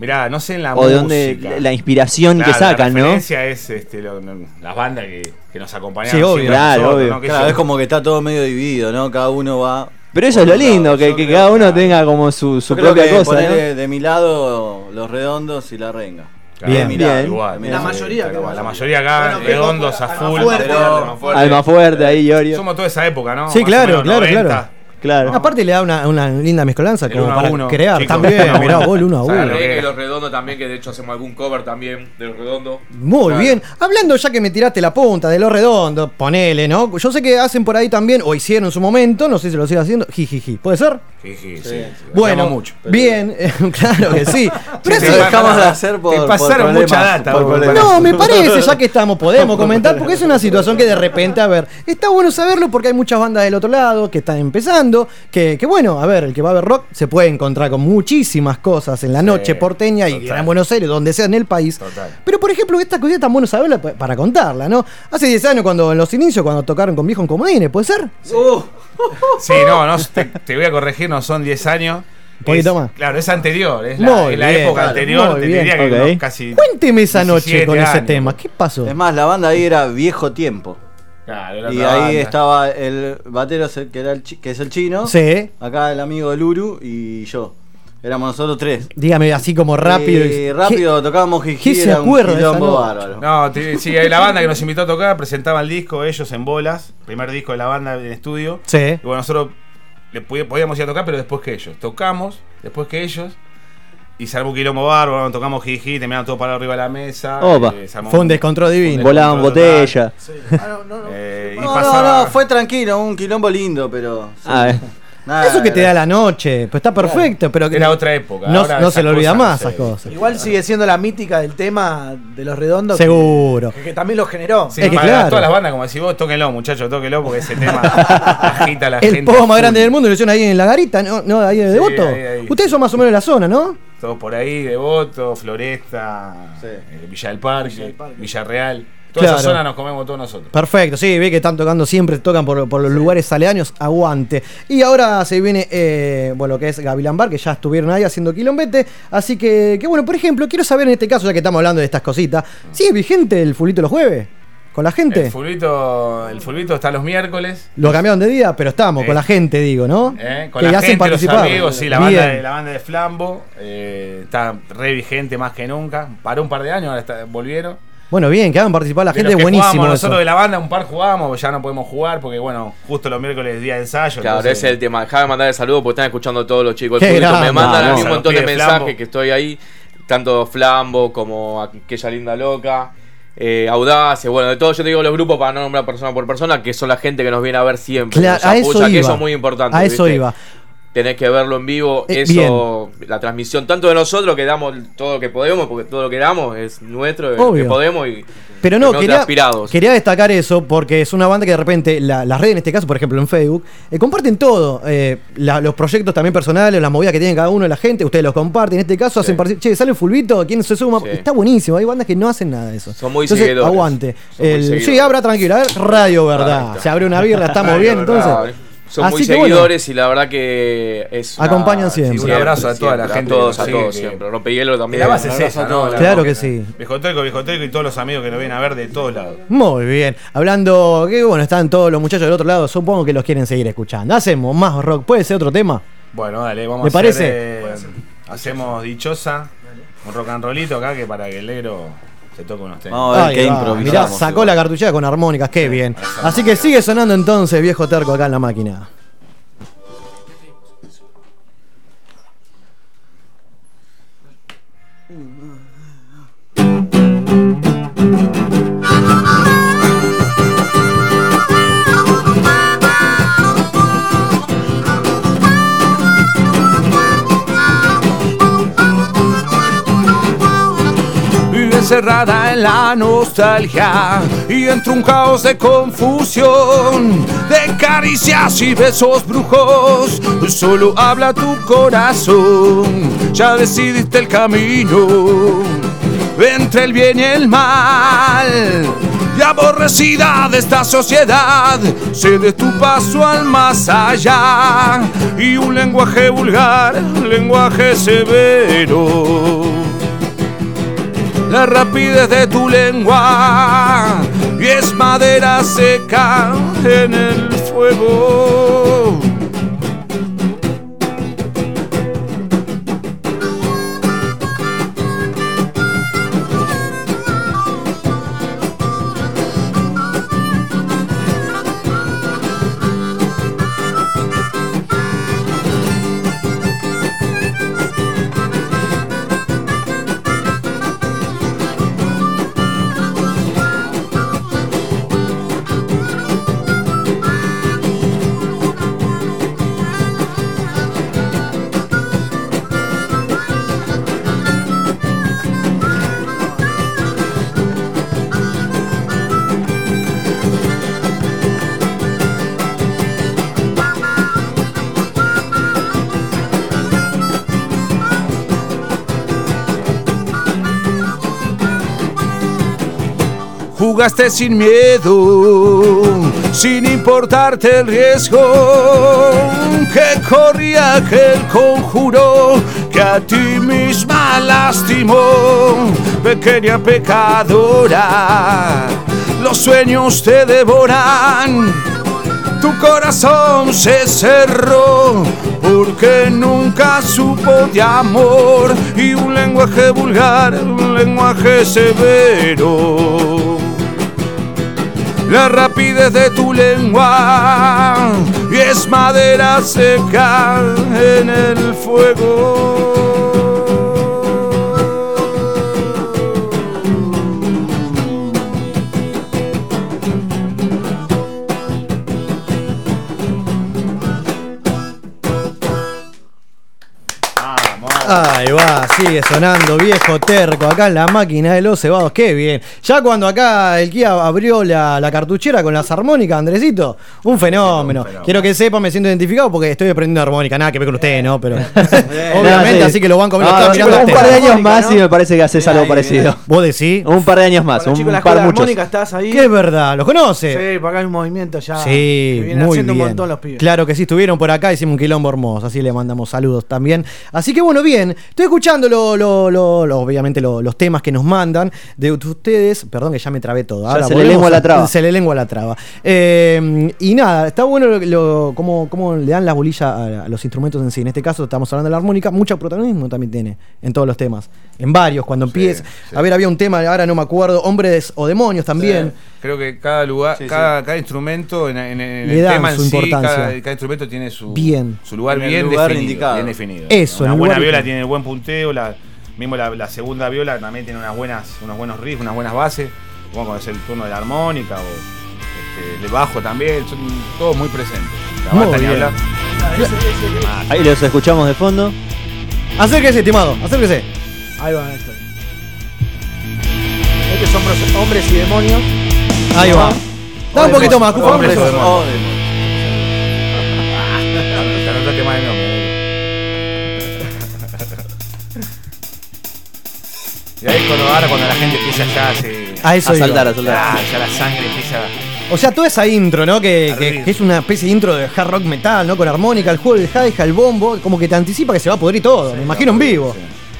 Mirá, no sé en la O música. de dónde la- la inspiración que sacan, la ¿no? referencia es este, lo- lo- las bandas que, que nos acompañaron. Sí, obvio. Claro, nosotros, obvio. Claro, es como que está todo medio dividido, ¿no? Cada uno va. Pero eso es lo lindo, que, que cada uno tenga como su, propia que cosa, ¿no? de mi lado los redondos y la renga. Claro, lado, bien. Igual, mi La mayoría acá. La mayoría acá, Bueno, redondos a full. Fuerte. pero- Alma fuerte ahí, Iorio. Somos toda esa época, ¿no? Sí, Más claro, menos claro, 90. claro. Claro. Aparte le da una, una linda mezcolanza El como uno a para uno, crear chicos, también. uno a Mirá uno. vos, el uno a ¿Sabes uno. y los redondos también, que de hecho hacemos algún cover también de los redondos. Muy Claro. bien. Hablando ya que me tiraste la punta de los redondos, ponele, ¿no? Yo sé que hacen por ahí también, o hicieron en su momento, no sé si lo siguen haciendo, jijiji. ¿Puede ser? Jiji, sí. sí. Bueno, mucho. bien, [LAUGHS] claro que sí. Pero Sí, eso te dejamos de hacer te por, pasaron por mucha data, por por. No, me parece, ya que estamos, podemos comentar, porque es una situación que de repente, a ver, está bueno saberlo porque hay muchas bandas del otro lado que están empezando, que, que bueno, a ver, el que va a ver rock se puede encontrar con muchísimas cosas en la noche porteña y en Buenos Aires, donde sea en el país. Pero por ejemplo, esta cosita es tan bueno saberla pa- para contarla, ¿no? Hace 10 años, cuando en los inicios, cuando tocaron con Viejo en Comodines, ¿puede ser? Sí, no, no te, te voy a corregir, no son 10 años. Un poquito Es- más. Claro, es anterior, es la, Muy es la bien, época claro, anterior, te diría que casi. Cuénteme esa noche 17 con ese tema. ¿Qué pasó? Es más, la banda ahí era viejo tiempo. Claro, Y ahí banda. estaba el batero que, era el chi- que es el chino. Sí. Acá el amigo del Uru y yo. Éramos nosotros tres. Dígame así como rápido. Y rápido tocábamos ¿Qué Jiji, se era un acuerda quilombo noche? bárbaro. No, sí, la banda que nos invitó a tocar presentaba el disco, ellos en bolas, primer disco de la banda en estudio. Sí. Y bueno, nosotros le podíamos ir a tocar, pero después que ellos. Tocamos, después que ellos. Y se armó un quilombo bárbaro, tocamos jiji, terminaron todo para arriba de la mesa. Opa. eh, Fue un descontrol divino. Volaban botella. [LAUGHS] Eh, y No, pasaba- no, no, fue tranquilo, un quilombo lindo, pero. sí. Ah, eh. Nada, Eso que te da la noche, pues está perfecto, pero que Era otra época, No, ahora no esas se le olvida más esas cosas. Igual sigue siendo la mítica del tema de los redondos. Seguro. Que, que también lo generó. Sí, para todas las bandas, como decís vos, tóquenlo, muchachos, tóquenlo, porque ese tema [LAUGHS] agita a la El gente. pogo a más grande del mundo lo hicieron ahí en la garita, ¿no? ¿No? Ahí de Sí, Devoto. ahí, ahí. Ustedes son más o menos de la zona, ¿no? Todos por ahí, Devoto, Floresta, eh, Villa del Parque, Villarreal. Toda Claro. esa zona nos comemos todos nosotros. Perfecto, sí, ve que están tocando siempre, tocan por, por los lugares aledaños, aguante. Y ahora se viene, eh, bueno, lo que es Gavilán Bar, que ya estuvieron ahí haciendo quilombete. Así que, que, bueno, por ejemplo, quiero saber en este caso, ya que estamos hablando de estas cositas, ¿sigue vigente el fulito los jueves? ¿Con la gente? El fulbito, el fulbito está los miércoles. Lo cambiaron de día, pero estamos, Eh. con la gente, digo, ¿no? eh, con que la hacen gente, los participar. amigos, sí, la Bien. banda, de, la banda de Flambo eh, está re vigente más que nunca. Paró un par de años, ahora está- volvieron. Bueno, bien, que hagan participar la De gente, los que buenísimo. jugamos eso. nosotros de la banda, un par jugamos, ya no podemos jugar porque, bueno, justo los miércoles es día de ensayo. Claro, entonces- ese es el tema. Dejá de mandar el saludo porque están escuchando todos los chicos. El [LAUGHS] público me mandan a mí Vamos. un montón de mensajes Flambo. que estoy ahí. Tanto Flambo como aquella linda loca. Eh, Audace, bueno, de todo yo te digo los grupos para no nombrar persona por persona, que son la gente que nos viene a ver siempre. Claro, eso apoya, que iba. eso es muy importante. A eso ¿viste? iba. Tenés que verlo en vivo, Eh, eso, la transmisión, tanto de nosotros que damos todo lo que podemos, porque todo lo que damos es nuestro, es lo Obvio. que podemos y Pero no, quería, transpirados. quería destacar eso porque es una banda que de repente, la- las redes en este caso, por ejemplo en Facebook, eh, comparten todo. eh, la- los proyectos también personales, las movidas que tienen cada uno de la gente, ustedes los comparten. En este caso hacen particip- Che, sale un fulbito, ¿quién se suma? Está buenísimo. Hay bandas que no hacen nada de eso. Son muy Entonces, seguidores. Aguante. Son muy El- sí, abra tranquilo. A ver, Radio Verdad. Se abre una birra, estamos [LAUGHS] bien entonces. Son Así muy bueno, seguidores y la verdad que es. una- Acompañan siempre. Un abrazo a toda la siempre, gente A todos, a todos sigue, siempre. Rompehielo Y también. la base es esa, a ¿no? todos. La- Claro que sí. Viejoteco, Viejoteco y todos los amigos que nos vienen a ver de todos lados. Muy bien. Hablando, que bueno, están todos los muchachos del otro lado, supongo que los quieren seguir escuchando. Hacemos más rock. ¿Puede ser otro tema? Bueno, dale, vamos ¿Le a parece? hacer, eh, hacemos dichosa, un rock and rollito acá que para que el negro se toque unos temas. Ahí va. Mirá, sacó la cartuchera con armónicas, qué bien. Así que sigue sonando entonces, viejo terco, acá en la máquina. Encerrada en la nostalgia y entre un caos de confusión, de caricias y besos brujos, solo habla tu corazón. Ya decidiste el camino entre el bien y el mal. Y aborrecida de esta sociedad, cede tu paso al más allá. Y un lenguaje vulgar, lenguaje severo la rapidez de tu lengua y es madera seca en el fuego. Jugaste sin miedo, sin importarte el riesgo que corría aquel conjuro que a ti misma lastimó, pequeña pecadora. Los sueños te devoran, tu corazón se cerró porque nunca supo de amor y un lenguaje vulgar, un lenguaje severo. La rapidez de tu lengua y es madera seca en el fuego. Ahí va, sigue sonando viejo terco acá en la máquina de los cebados. Qué bien. Ya cuando acá el Kia abrió la, la cartuchera con las armónicas, Andresito, un fenómeno. Quiero que sepan, me siento identificado porque estoy aprendiendo armónica. Nada que ver con ustedes, ¿no? Pero [LAUGHS] obviamente, sí. así que lo banco me lo No, no, un par de años más y me parece que haces algo parecido. ¿Vos decís? Un par de años más, un Chicos, par muchos. armónica estás ahí. Que es verdad, ¿los conoce? Sí, por acá hay un movimiento ya. Sí, que vienen muy haciendo bien. un montón los pibes. Claro que sí, estuvieron por acá, hicimos un quilombo hermoso, así le mandamos saludos también. Así que bueno, bien, estoy escuchando lo- lo- lo- lo- obviamente lo- los temas que nos mandan de ustedes, perdón que ya me trabé todo. Ahora se le lengua a- la traba. Se le lengua la traba. Eh, y nada, está bueno cómo, cómo le dan la bolilla a, a los instrumentos en sí. En este caso estamos hablando de la armónica, mucho protagonismo también tiene en todos los temas. En varios, cuando empieza. A ver, había un tema, ahora no me acuerdo, hombres o demonios también. Creo que cada lugar, Sí, sí. cada, cada instrumento en, en- en Le el dan tema en su sí, importancia. cada, cada instrumento tiene su, Bien. su lugar En bien lugar definido. indicado. bien definido. Eso, en Una buena viola tiene buen punteo, la, mismo la, la segunda viola también tiene unas buenas, unos buenos riffs, unas buenas bases. Como cuando es el turno de la armónica o este, el bajo también, son todos muy presentes. La Muy bien. Ahí los escuchamos de fondo. Acérquese, estimado, acérquese. Ahí va, esto. Estos son hombres- hombres y demonios. Ahí va. Da un poquito más, Cufa. Hombres o demonios. Te anotaste mal el nombre. Y ahí cuando, ahora cuando la gente empieza ya se- A eso A iba. saltar, a saltar. Ah, ya la sangre empieza. O sea, toda esa intro, ¿no? Que, que- Arriba. que es una especie de intro de hard rock metal, ¿no? Con armónica, el juego del hi-hat, el bombo, como que te anticipa que se va a pudrir todo. me imagino en vivo.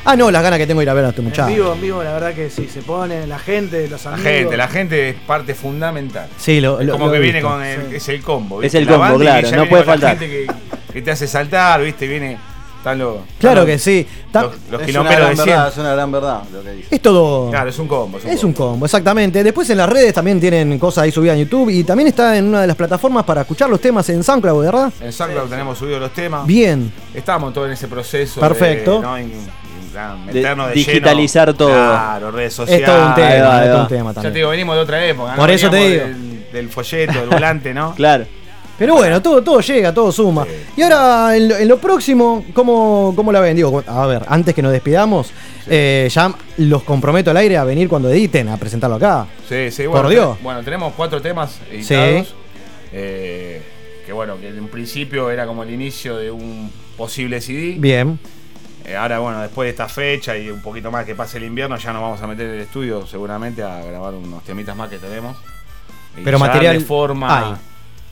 Ah, no, las ganas que tengo de ir a ver a este En muchacho. vivo, en vivo, la verdad que sí, se pone la gente, los La amigos. gente, la gente es parte fundamental. Sí, lo, Es lo- como lo que viene visto. con el, es el combo. Es ¿viste? el La combo, claro, no viene puede con la faltar. gente que, que te hace saltar, ¿viste? Viene. Están los. Claro están que sí. Los, los Es de verdad, es una gran verdad lo que dice. Es todo. Claro, es un combo. Es un Es un combo, exactamente. Después en las redes también tienen cosas ahí subidas en YouTube y también está en una de las plataformas para escuchar los temas en SoundCloud, ¿verdad? En SoundCloud tenemos subidos los temas. Bien. Estamos todos en ese proceso. Perfecto. De, ¿no? en- meternos de digitalizar lleno. todo. Claro, redes sociales. Es todo un tema, Ahí va, ahí es todo va. un tema Ya te digo, venimos de otra época. ¿no? Por eso te digo. Del, del folleto, del volante, ¿no? [LAUGHS] Claro. Pero bueno, todo, todo llega, todo suma. Y ahora, en lo, en lo próximo, ¿cómo, ¿cómo la ven? Digo, a ver, antes que nos despidamos, eh, ya los comprometo al aire a venir cuando editen, a presentarlo acá. Sí, sí, Por bueno. Dios. te- Bueno, tenemos cuatro temas editados. eh, que bueno, que en principio era como el inicio de un posible CD. Bien. Eh, ahora, bueno, después de esta fecha y un poquito más que pase el invierno, ya nos vamos a meter en el estudio seguramente a grabar unos temitas más que tenemos. Y Pero material de forma hay.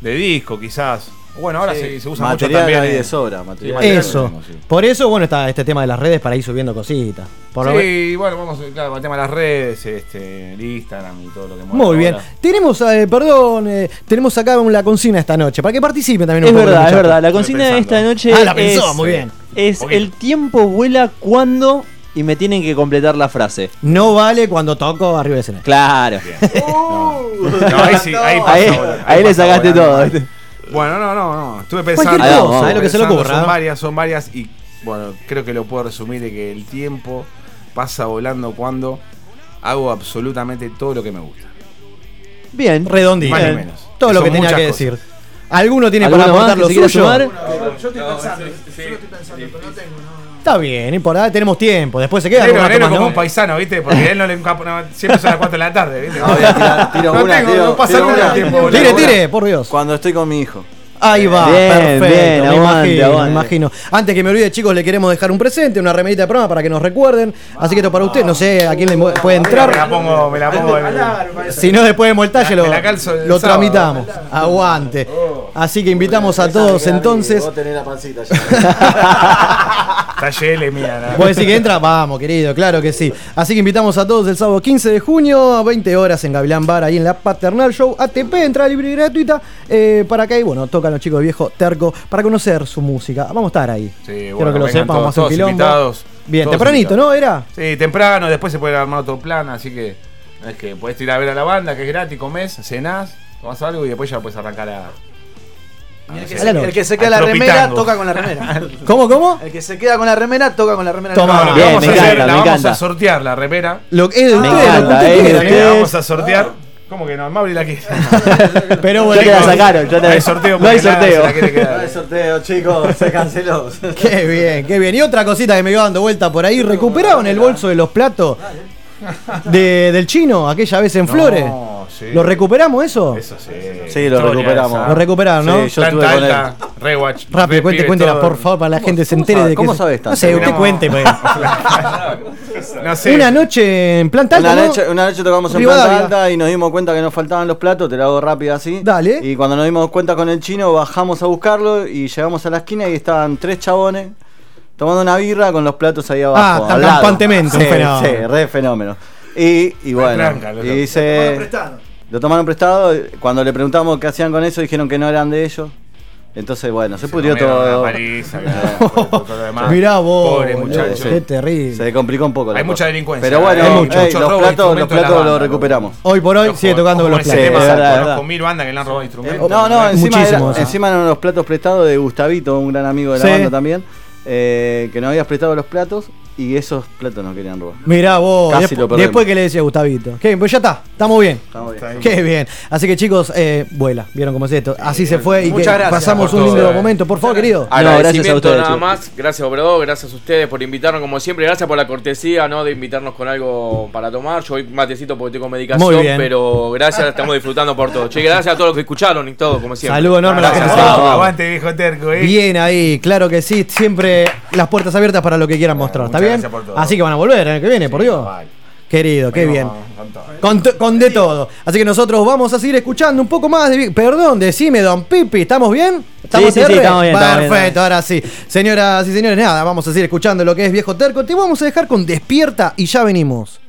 de disco, quizás. Bueno, ahora Sí, se, se usa material mucho también. hay de sobra, sí, material. Eso. tenemos, sí. Por eso, bueno, está este tema de las redes para ir subiendo cositas. Por lo Sí, bueno, vamos claro, el tema de las redes, este, el Instagram y todo lo que mueve Muy bien. ahora. Tenemos, eh, perdón, eh, tenemos acá la consigna esta noche, para que participen también un Es poco verdad, es verdad. La consigna de esta noche Ah, la pensó, es, muy bien. Es el tiempo vuela cuando y me tienen que completar la frase. No vale cuando toco arriba del escenario. Claro. [LAUGHS] No, ahí sí, ahí pasa Ahí- volando, ahí le sacaste volando. todo. Bueno, no, no, no. Estuve pensando. Cualquier Ahí cosa, vamos, es lo que se le pensando, ocurra. Son ¿no? varias, son varias y bueno, creo que lo puedo resumir de que el tiempo pasa volando cuando hago absolutamente todo lo que me gusta. Bien. Redondito. Más ni Bien. menos. Todo Que lo que tenía que cosas. decir. ¿Alguno tiene ¿Alguno para aportar lo suyo? sumar? Yo estoy pensando, yo lo estoy pensando, pero no tengo, no. Está bien, importa, tenemos tiempo. Después se queda Nero, Nero más, como un paisano, ¿viste? Porque a él no le encapa- no, siempre son las 4 de la tarde, ¿viste? No, voy a tirar- tiro no una, tengo, tiro- no pasa tiro nunca una. el tiempo. Tire, tire, por Dios. Cuando estoy con mi hijo. Ahí va, Bien, perfecto. bien, me aguante, imagino, aguante. me imagino. Antes que me olvide, chicos, le queremos dejar un presente, una remerita de programa para que nos recuerden. Así que esto para usted, no sé a quién le puede Me la entrar. pongo, me la pongo. en- Si no, después de Moltaje lo, tramitamos. Aguante. Así que invitamos a todos entonces. Vos tenés la pancita [LAUGHS] Está Yele, mía. ¿Puede decir que entra? Vamos, querido, claro que sí. Así que invitamos a todos el sábado 15 de junio a 20 horas en Gavilán Bar, ahí en la Paternal Show. ATP, entrada libre y gratuita. eh, para que ahí, bueno, tocan los chicos de viejo terco para conocer su música. Vamos a estar ahí. Sí, Quiero bueno, que lo vengan sepan, todos, vamos a hacer invitados. Bien, Todos tempranito, invitados. ¿no? ¿Era? Sí, temprano, después se puede armar otro plan, así que es que puedes ir a ver a la banda, que es gratis, comés, cenás, tomás algo y después ya puedes arrancar a. El que, se, el que se queda la remera, toca con la remera. [LAUGHS] ¿Cómo, cómo? El que se queda con la remera, toca con la remera. Toma. Bien, vamos me a hacer- encanta, la me vamos a sortear la remera. Lo que es de Me ustedes, encanta, eh, La vamos a sortear. ¿Cómo que no? Mauri la quiere. Pero Ya bueno, te la sacaron, ya te No hay sorteo No hay sorteo. No hay sorteo, chicos, se canceló. [LAUGHS] Qué bien, qué bien. Y otra cosita que me iba dando vuelta por ahí, recuperaron el bolso de los platos de- del chino aquella vez en Flores. No, sí. ¿Lo recuperamos eso? Eso sí. Sí, lo Historia recuperamos. esa. Lo recuperaron, ¿no? Sí, yo estuve con él. rewatch. Rápido, cuente, cuéntela, por favor, para la gente se entere sabe- de que. cómo sabes No tanto? sé, usted cuente, pues. [LAUGHS] No sé. Una noche en planta alta, Una ¿no? noche, una noche tocamos en planta alta y nos dimos cuenta que nos faltaban los platos, te lo hago rápido así. Dale. Y cuando nos dimos cuenta con el chino, bajamos a buscarlo y llegamos a la esquina y estaban tres chabones tomando una birra con los platos ahí abajo. Ah, tan al lado. Sí, fenómeno. Sí, re fenómeno. Y, y bueno, tranca, lo y tomaron. dice, lo tomaron prestado. Cuando le preguntamos qué hacían con eso, dijeron que no eran de ellos. Entonces, bueno, se, pudrió comieron todo. paliza, todo lo demás. Mirá vos, Pobre boludo, muchacho. qué terrible. Se complicó un poco. Hay mucha cosa. delincuencia. Pero bueno, Hay ey, mucho, mucho los platos, los platos banda, lo loco. recuperamos. Hoy por hoy sigue tocando los con ese platos. Sí, Conozco mil bandas que le han robado instrumentos. No, no, encima, era- ¿no? encima eran los platos prestados de Gustavito, un gran amigo de la Sí. banda también, eh, que nos habías prestado los platos y esos platos no querían robar. Mirá vos, Casi después, lo perdemos. después que le decía Gustavito. Qué bien, pues ya está, estamos bien. Estamos bien. Qué bien. Así que chicos, eh, vuela, vieron cómo es esto. Así se fue y que Muchas gracias pasamos un lindo eh. momento. Por favor, querido. gracias a Agradecimiento ustedes, nada más, gracias Obrador, gracias a ustedes por invitarnos como siempre, gracias por la cortesía, ¿no? De invitarnos con algo para tomar. Yo hoy matecito porque tengo medicación, Muy bien. pero gracias, estamos disfrutando por todo. Che, gracias a todos los que escucharon y todo, como siempre. Saludo enorme a la gente. Aguante, viejo terco, eh. Bien ahí, claro que sí. Siempre las puertas abiertas para lo que quieran mostrar. ¿Está muchas bien? gracias por todo. Así que van a volver el año que viene, por Dios. Vale. Querido, qué bien. con todo. Con, de todo. Así que nosotros vamos a seguir escuchando un poco más de. Perdón, decime, don Pipi, ¿estamos bien? ¿Estamos sí, sí, R? estamos bien, estamos bien, Perfecto, ahora sí. Señoras y señores, nada, vamos a seguir escuchando lo que es Viejo Terco. Te vamos a dejar con Despierta y ya venimos.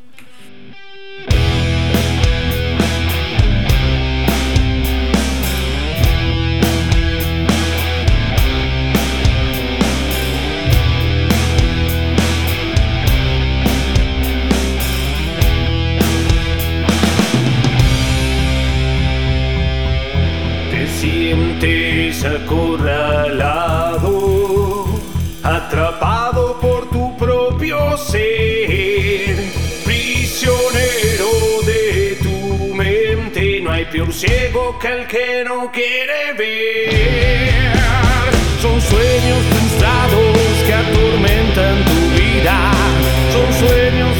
Peor ciego que el que no quiere ver. Son sueños frustrados que atormentan tu vida. Son sueños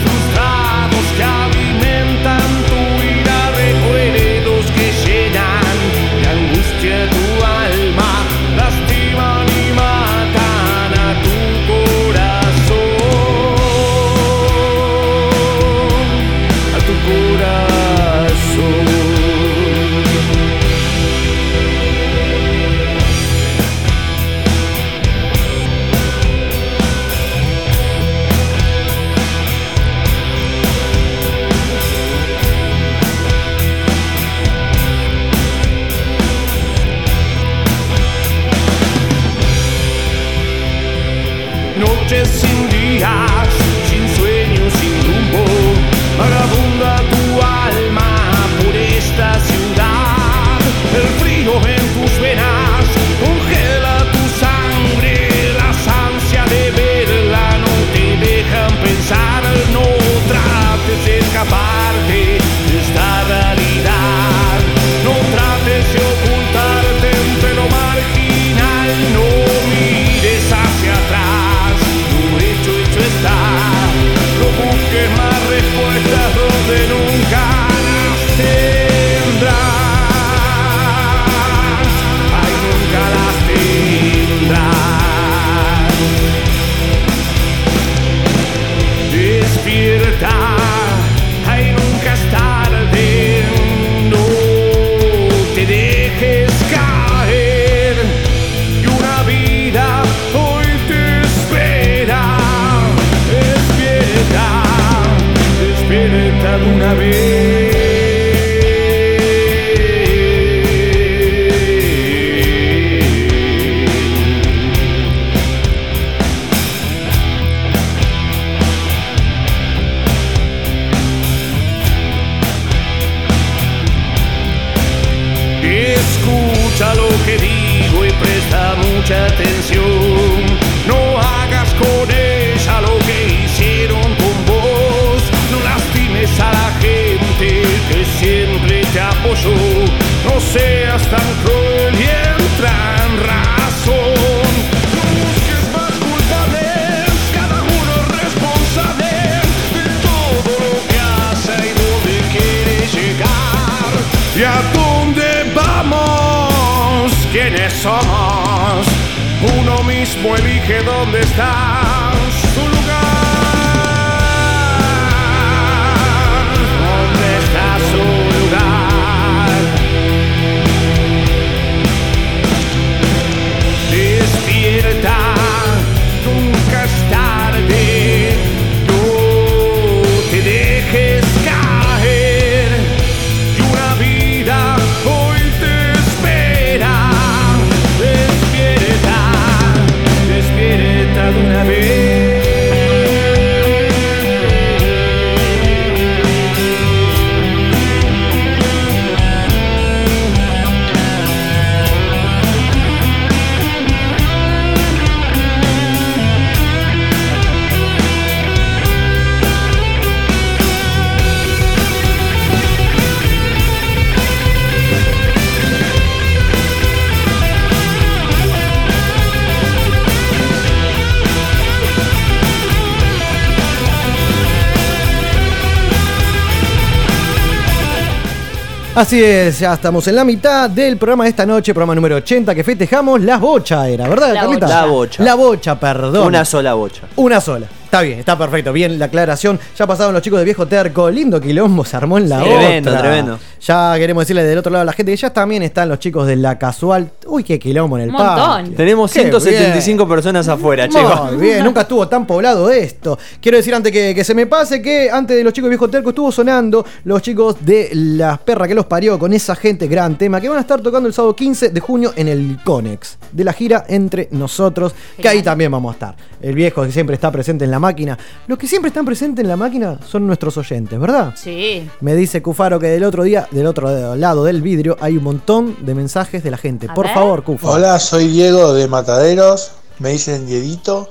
Así es, ya estamos en la mitad del programa de esta noche, programa número 80, que festejamos las bocha, era, ¿verdad, La Carlita? bocha. La bocha. La bocha, perdón. Una sola bocha. Una sola. Está bien, está perfecto. Bien la aclaración. Ya pasaron los chicos de Viejo Terco. Lindo quilombo se armó en la tremendo, otra. tremendo. Ya queremos decirle del otro lado a la gente que ya también están los chicos de la casual. Uy, qué quilombo en el parque. Tenemos Qué 175 personas afuera, chicos. muy bien, nunca estuvo tan poblado esto. Quiero decir antes que, que se me pase que antes de los chicos de Viejo Terco estuvo sonando los chicos de Las Perras que los parió con esa gente, gran tema, que van a estar tocando el sábado 15 de junio en el Conex, de la gira Entre Nosotros, que ahí también vamos a estar. El viejo que siempre está presente en la máquina. Los que siempre están presentes en la máquina son nuestros oyentes, ¿verdad? Sí. Me dice Cufaro que del otro día, del otro lado del vidrio, hay un montón de mensajes de la gente. A Por ver. favor, Cufaro. Hola, soy Diego de Mataderos, me dicen Dieguito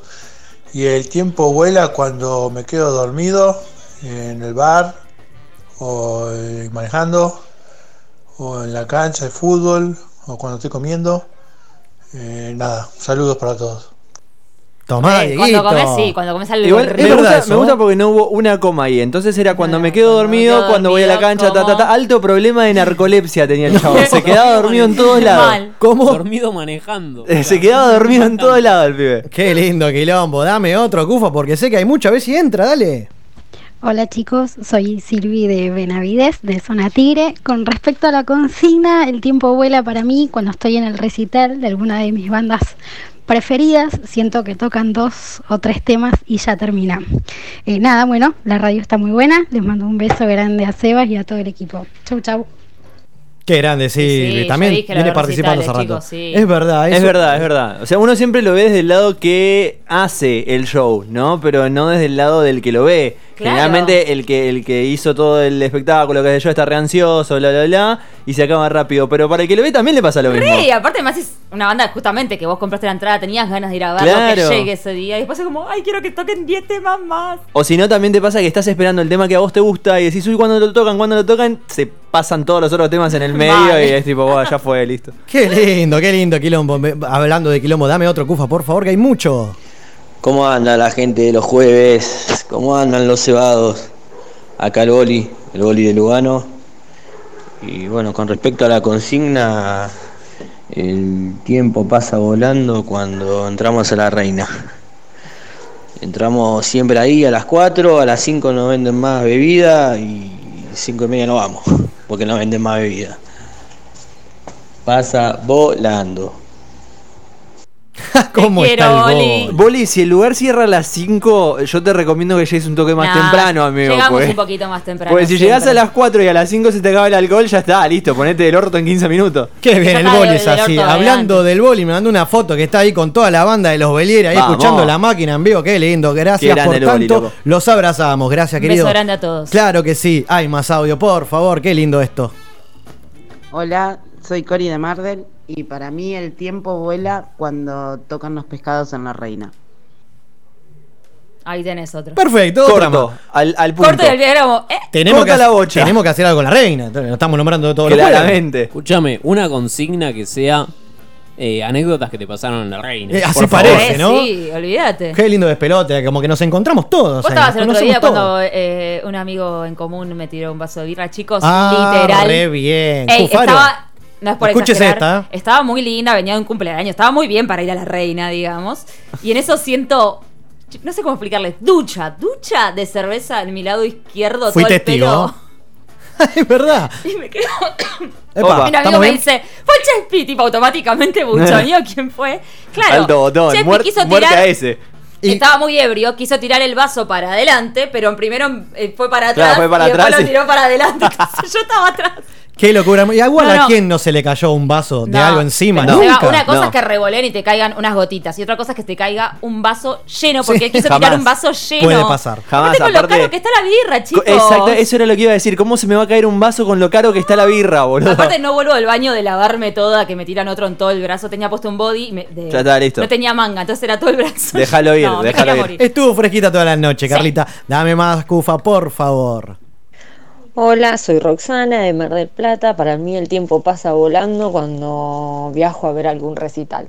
y el tiempo vuela cuando me quedo dormido en el bar o eh, manejando o en la cancha de fútbol o cuando estoy comiendo. Eh, nada, saludos para todos. Tomá, Eh, cuando comes, sí, cuando comes algo Igual, me, gusta, me gusta porque no hubo una coma ahí. Entonces era cuando me quedo dormido, cuando voy a la cancha, ta, ta, ta. Alto problema de narcolepsia tenía el chavo. Se quedaba dormido en todos lados. ¿Cómo? Dormido manejando. Eh, Se quedaba dormido en todos lados el pibe. Qué lindo quilombo. Dame otro, Cufa, porque sé que hay mucho. A ver si entra, dale. Hola chicos, soy Silvi de Benavides, de Zona Tigre. Con respecto a la consigna, el tiempo vuela para mí cuando estoy en el recital de alguna de mis bandas preferidas. Siento que tocan dos o tres temas y ya termina. Eh, nada, bueno, la radio está muy buena. Les mando un beso grande a Sebas y a todo el equipo. Chau, chau. Qué grande, sí. Sí, También viene participando hace rato. chicos, sí. Es verdad, Es verdad, es verdad. O sea, uno siempre lo ve desde el lado que hace el show, ¿no? Pero no desde el lado del que lo ve. Claro. Generalmente el que, el que hizo todo el espectáculo, que sé yo, está re ansioso, bla, bla, bla, y se acaba rápido. Pero para el que lo ve también le pasa lo mismo. Y aparte más es una banda justamente que vos compraste la entrada, tenías ganas de ir a verlo, Claro. que llegue ese día. Y después es como, ay, quiero que toquen 10 temas más. O si no, también te pasa que estás esperando el tema que a vos te gusta y decís, uy, cuando lo tocan, cuando lo tocan, se pasan todos los otros temas en el medio y es tipo, "Buah, ya fue, listo. [LAUGHS] Qué lindo, qué lindo quilombo. Hablando de quilombo, dame otro, Cufa, por favor, que hay mucho. ¿Cómo anda la gente de los jueves? ¿Cómo andan los cebados? Acá el boli, el boli de Lugano. Y bueno, con respecto a la consigna, el tiempo pasa volando cuando entramos a la reina. Entramos siempre ahí a las 4, a las 5 nos venden más bebida y 5 y media no vamos, porque no venden más bebida. Pasa volando. [LAUGHS] ¿Cómo quiero, está el Boli. bol? Boli, si el lugar cierra a las 5, yo te recomiendo que llegues un toque más Nah, temprano, amigo. Llegamos pues. un poquito más temprano. Porque si llegás a siempre. las 4 y a las 5 se te acaba el alcohol, ya está, listo, ponete del orto en 15 minutos. Qué bien, el boli es así. Hablando del boli, me mandó una foto que está ahí con toda la banda de los Belieras ahí Vamos. escuchando la máquina en vivo. Qué lindo, gracias Qué por boli, tanto. los abrazamos, gracias, Un querido. beso grande a todos. Claro que sí. Hay más audio, por favor, qué lindo esto. Hola, soy Cori de Mardel y para mí el tiempo vuela cuando tocan los pescados en la reina. Ahí tenés otro. Perfecto, Corto, al, al punto. Corto y el video era como, ¿eh? Tenemos Corta que, la bocha. tenemos que hacer algo con la reina. Lo estamos nombrando todos los jueves. Claramente. Escúchame, una consigna que sea eh, anécdotas que te pasaron en la reina. Eh, así parece, ¿no? Sí, olvídate. Qué lindo despelote, como que nos encontramos todos. Vos estabas nos el otro día cuando eh, un amigo en común me tiró un vaso de birra, chicos, Ah, literal. re bien. Ey, estaba, no es por Escuches exagerar, esta. estaba muy linda, venía de un cumpleaños, estaba muy bien para ir a la reina, digamos. Y en eso siento, no sé cómo explicarles, ducha, ducha de cerveza en mi lado izquierdo. Fui todo el testigo. pelo. [LAUGHS] es verdad. Y me quedo. Epa, mi amigo ¿estamos me dice, fue Chespi, tipo automáticamente buchoneó [LAUGHS] quién fue. Claro, botón. Chespi muer- quiso tirar. a ese. Estaba muy ebrio, quiso tirar el vaso para adelante, pero primero eh, fue para Claro, atrás fue para y después atrás lo y- tiró para adelante. [LAUGHS] Yo estaba atrás. Qué locura. Y igual No, a no. quién no se le cayó un vaso de No, algo encima. va- Nunca. una cosa No. es que revoleen y te caigan unas gotitas y otra cosa es que te caiga un vaso lleno porque Sí. él quiso tirar un vaso lleno. Puede pasar. Jamás, Aparte con lo aparte- caro que está la birra, chicos. Exacto, eso era lo que iba a decir. ¿Cómo se me va a caer un vaso con lo caro que está la birra, boludo? Aparte no vuelvo del baño de lavarme toda, que me tiran otro en todo el brazo. Tenía puesto un body y me- de- Ya está, listo. no tenía manga, entonces era todo el brazo. Déjalo ir, No, déjalo ir. morir. Estuvo fresquita toda la noche, Carlita. Dame más cufa, por favor. Hola, soy Roxana de Mar del Plata. Para mí el tiempo pasa volando cuando viajo a ver algún recital.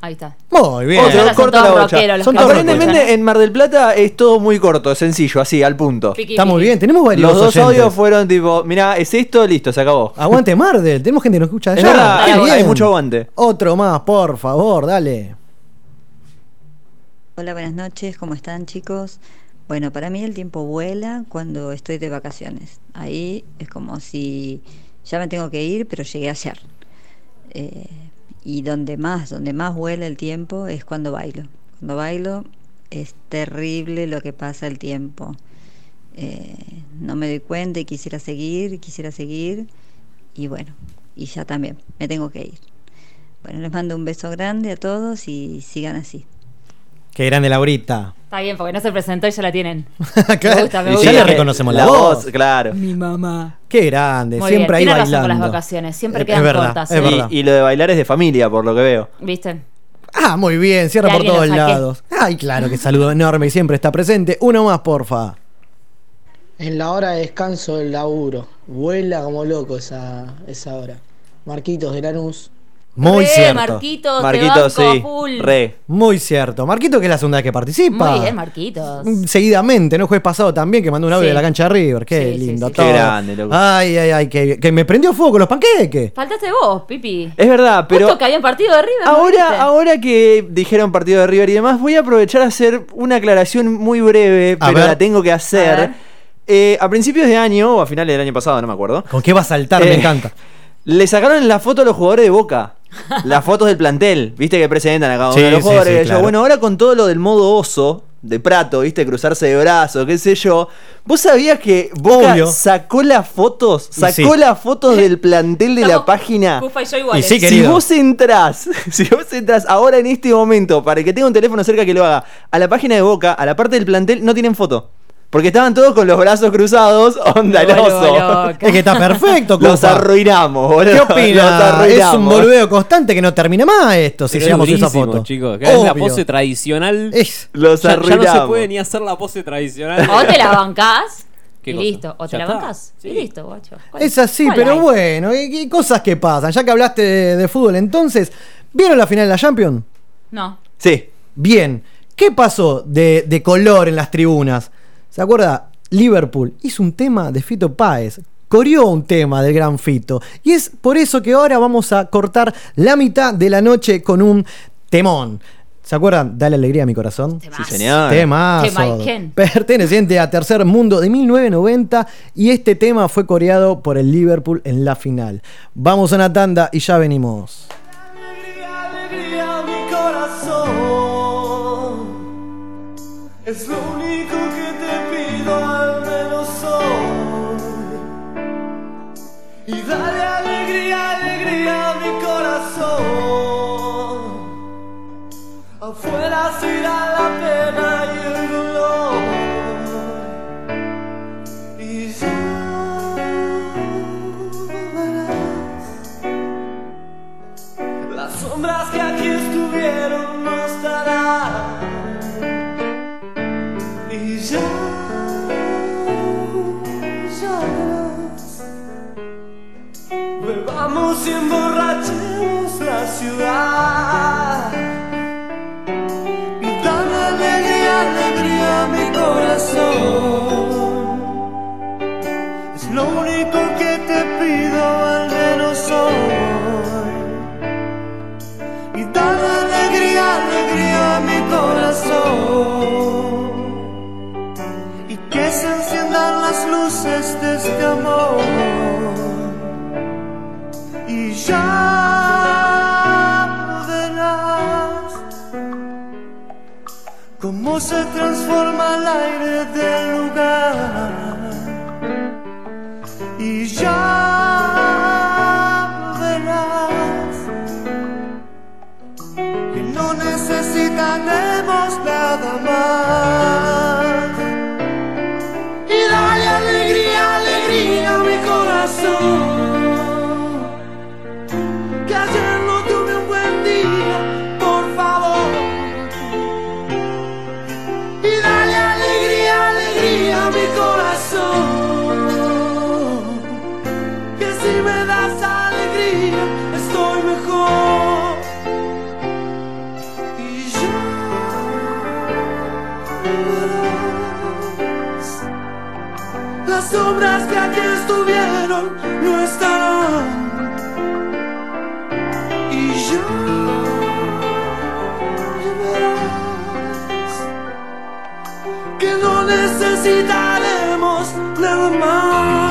Ahí está. Muy bien. Otro, Son corta todos la bocha. rockeros los Son Aparentemente en Mar del Plata es todo muy corto, sencillo, así, al punto. Piqui, Está muy piqui. bien. Tenemos varios Los dos oyentes. audios fueron tipo, mira, es esto, listo, se acabó. Aguante Mardel. Tenemos gente que nos escucha Es allá. verdad, Qué hay, bien. hay mucho aguante. Otro más, por favor, dale. Hola, buenas noches, ¿cómo están chicos? Bueno, para mí el tiempo vuela cuando estoy de vacaciones. Ahí es como si ya me tengo que ir, pero llegué ayer. Eh, y donde más, donde más vuela el tiempo es cuando bailo. Cuando bailo es terrible lo que pasa el tiempo. Eh, no me doy cuenta y quisiera seguir, quisiera seguir. Y bueno, y ya también, me tengo que ir. Bueno, les mando un beso grande a todos y sigan así. Qué grande Laurita. Está bien, porque no se presentó y ya la tienen. Claro. [LAUGHS] Me gusta, me Y gusta. ya le reconocemos la, voz. claro. Mi mamá. Qué grande. Muy Siempre bien, ahí tiene razón bailando. con las vacaciones, siempre Es- quedan es verdad, cortas. es ¿eh? verdad. Y, y lo de bailar es de familia, por lo que veo. ¿Viste? Ah, muy bien. Cierra por alguien todos lo lados. Ay, claro, que saludo enorme y siempre está presente. Uno más, porfa. En la hora de descanso del laburo. Vuela como loco esa, esa hora. Marquitos de Lanús. Muy Re, cierto. Marquitos, Marquitos, te banco sí. full. Re. Muy cierto. Marquito, que es la segunda vez que participa. Muy bien, Marquitos. Mm, Seguidamente, ¿no? Jueves pasado también, que mandó un audio Sí. de la cancha de River. Qué Sí, lindo sí. todo. Qué grande, loco. Ay, ay, ay, que, que me prendió fuego con los panqueques. Faltaste vos, Pipi. Es verdad, pero Justo que había un partido de River. ¿no ahora, ahora que dijeron partido de River y demás, voy a aprovechar a hacer una aclaración muy breve, A pero ver. la tengo que hacer. Eh, a principios de año, o a finales del año pasado, no me acuerdo. ¿Con qué va a saltar? Me Eh, encanta. [LAUGHS] Le sacaron la foto a los jugadores de Boca. [LAUGHS] Las fotos del plantel, viste que presentan acá uno Sí, de los sí, jugadores. sí, claro. Bueno, ahora con todo lo del modo oso de Prato, viste, cruzarse de brazos, qué sé yo. ¿Vos sabías que Boca Obvio. sacó las fotos? Sacó sí. las fotos del plantel de la página. Cufa y yo iguales. Y sí, Si vos entrás, [LAUGHS] si vos entras ahora en este momento, para el que tenga un teléfono cerca que lo haga, a la página de Boca, a la parte del plantel, no tienen foto. Porque estaban todos con los brazos cruzados, [LAUGHS] onda el oso. Es que está perfecto, [LAUGHS] Los arruinamos, boludo. ¿Qué Los opina? Es un boludeo constante que no termina más esto si es llegamos a esa foto. chicos. que es la pose tradicional. Es- Los ya, ya no se puede ni hacer la pose tradicional. O te la bancás [LAUGHS] ¿Qué y listo. O te Ya la está. bancás y listo, guacho. ¿Cuál- Es así, pero hay? bueno, y, y cosas que pasan. Ya que hablaste de, de fútbol entonces, ¿vieron la final de la Champions? No. Sí. Bien. ¿Qué pasó de, de color en las tribunas? ¿Se acuerda? Liverpool hizo un tema de Fito Páez. Coreó un tema del gran Fito. Y es por eso que ahora vamos a cortar la mitad de la noche con un temón. ¿Se acuerdan? Dale alegría a mi corazón. Sí, señor. Temazo. Perteneciente a Tercer Mundo de 1990 y este tema fue coreado por el Liverpool en la final. Vamos a una tanda y ya venimos. alegría mi corazón. Es lo único alegría mi corazón. Afuera será la pena y el dolor. Y yo verás las sombras que aquí estuvieron no estarán. Bebamos y emborrachemos la ciudad. Y dale alegría, alegría a mi corazón. Es lo único que te pido al menos hoy. Y dale alegría, alegría a mi corazón. Y que se enciendan las luces de este amor. Ya verás cómo se transforma el aire del lugar. Y ya verás que no necesitaremos nada más. Y dale alegría, alegría a mi corazón. Sombras que aquí estuvieron no estarán. Y ya verás que no necesitaremos nada más.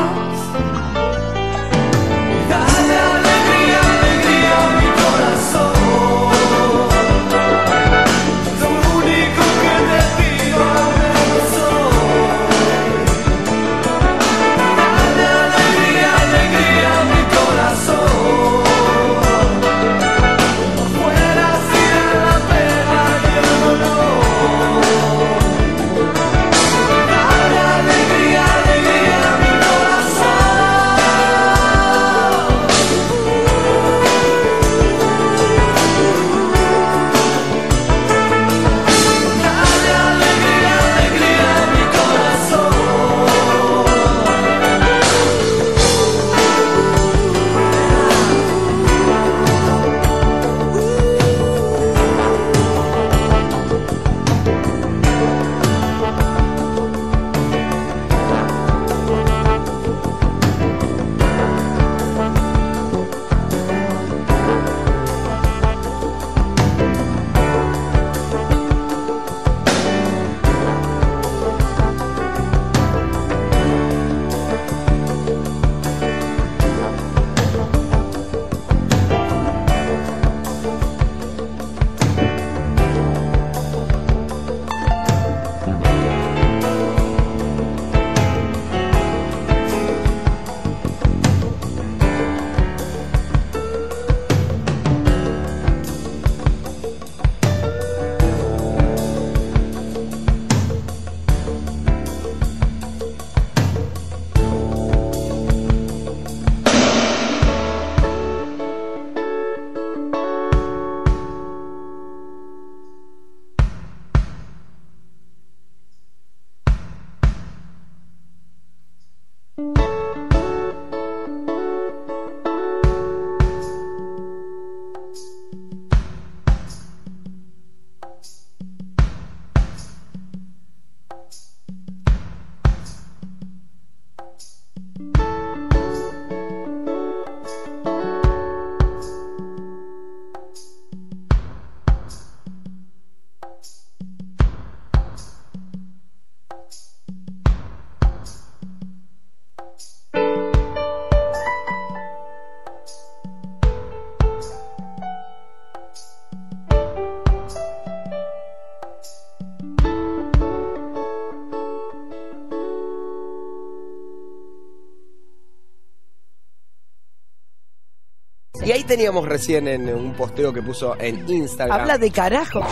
Teníamos recién en un posteo que puso en Instagram. Habla de carajo.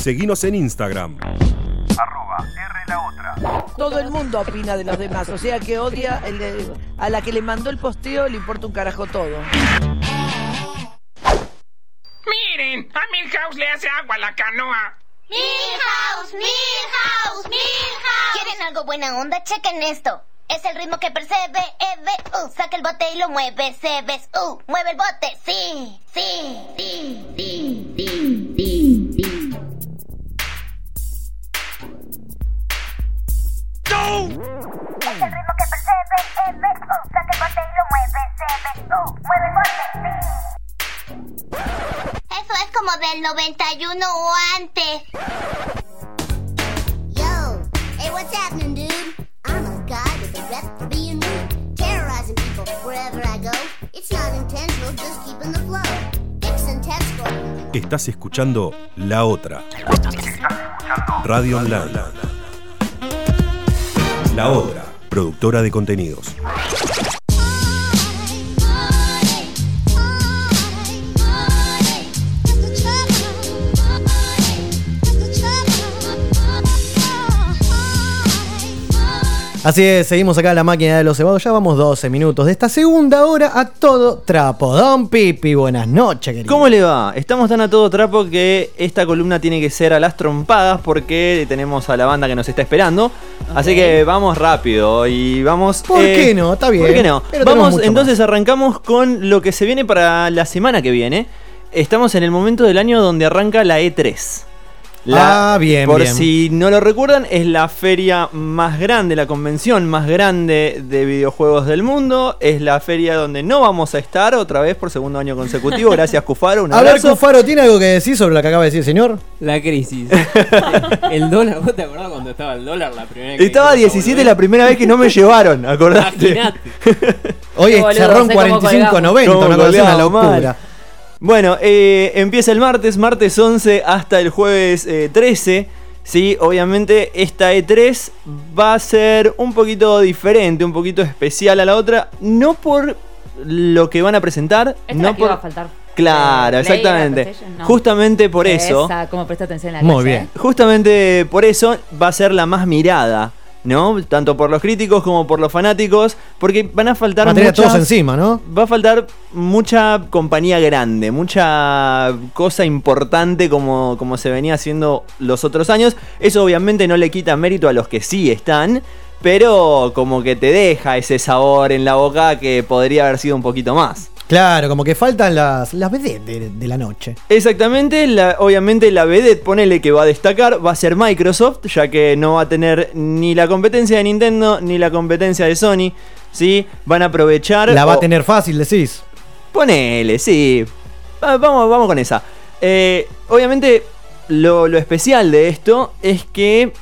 Seguinos en Instagram. Todo el mundo opina de los demás, o sea que odia el de- a la que le mandó el posteo, le importa un carajo todo. Mire, Milhouse le hace agua a la canoa. Milhouse, Milhouse, Milhouse. ¿Quieren algo buena onda? Chequen esto. Es el ritmo que percebe, uh, saca el bote y lo mueve, ves, uh, mueve el bote, sí, sí, sí, sí, sí, sí, sí. Es el ritmo que percebe, uh, saca el bote y lo mueve, ves, uh, mueve el bote, sí. Eso es como del 91 o antes. Yo, hey, what's happening, dude? Estás escuchando La Otra. Radio Online. La Otra, productora de contenidos. Así es, seguimos acá en la máquina de los cebados. Ya vamos 12 minutos de esta segunda hora a todo trapo. Don Pipi, buenas noches, querido. ¿Cómo le va? Estamos tan a todo trapo que esta columna tiene que ser a las trompadas porque tenemos a la banda que nos está esperando. Así que vamos rápido y vamos. ¿Por qué no? Está bien. ¿Por qué no? Pero Vamos, entonces arrancamos con lo que se viene para la semana que viene. Estamos en el momento del año donde arranca la E3. Ah, bien, Por bien. si no lo recuerdan, es la feria más grande, la convención más grande de videojuegos del mundo. Es la feria donde no vamos a estar otra vez por segundo año consecutivo. [LAUGHS] Gracias, Cufaro. Un A ver. Cufaro, ¿tiene algo que decir sobre lo que acaba de decir el señor? La crisis. [LAUGHS] el dólar, ¿vos te acordás cuando estaba el dólar la primera vez que Estaba a dijimos, 17 la primera vez que no me llevaron, Qué boludo, cerró en sé cómo 45.90, ¿Cómo una cosa una locura. mal? Bueno, eh, empieza el martes, martes 11 hasta el jueves eh, 13. Sí, obviamente esta E3 va a ser un poquito diferente, un poquito especial a la otra. No por lo que van a presentar, Esta es no la que por... iba a faltar. Claro, Play, exactamente. No. Justamente por eso. Esa, como presta atención en la clase, ¿eh? Justamente por eso va a ser la más mirada, ¿no? Tanto por los críticos como por los fanáticos, porque van a faltar muchas- todos encima, ¿no? Va a faltar mucha compañía grande, mucha cosa importante como, como se venía haciendo los otros años. Eso obviamente no le quita mérito a los que sí están, pero como que te deja ese sabor en la boca que podría haber sido un poquito más. Claro, como que faltan las, las vedettes de, de la noche. Exactamente, la- obviamente la vedette, ponele que va a destacar, va a ser Microsoft, ya que no va a tener ni la competencia de Nintendo ni la competencia de Sony, ¿sí? Van a aprovechar... La va a tener fácil, decís. Ponele, sí. Va- Vamos, vamos con esa. Eh, obviamente, lo, lo especial de esto es que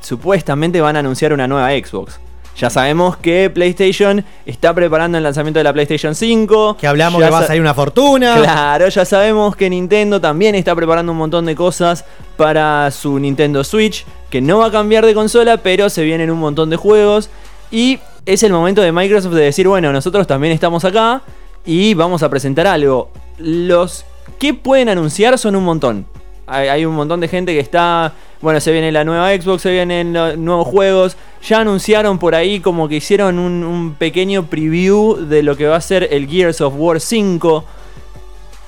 supuestamente van a anunciar una nueva Xbox. Ya sabemos que PlayStation está preparando el lanzamiento de la PlayStation 5. Que hablamos Ya que va a sa- salir una fortuna. Claro, ya sabemos que Nintendo también está preparando un montón de cosas para su Nintendo Switch, que no va a cambiar de consola, pero se vienen un montón de juegos. Y es el momento de Microsoft de decir, bueno, nosotros también estamos acá y vamos a presentar algo. Los que pueden anunciar son un montón. Hay, hay un montón de gente que está, bueno, se viene la nueva Xbox, se vienen los nuevos juegos. Ya anunciaron por ahí como que hicieron un, un pequeño preview de lo que va a ser el Gears of War 5.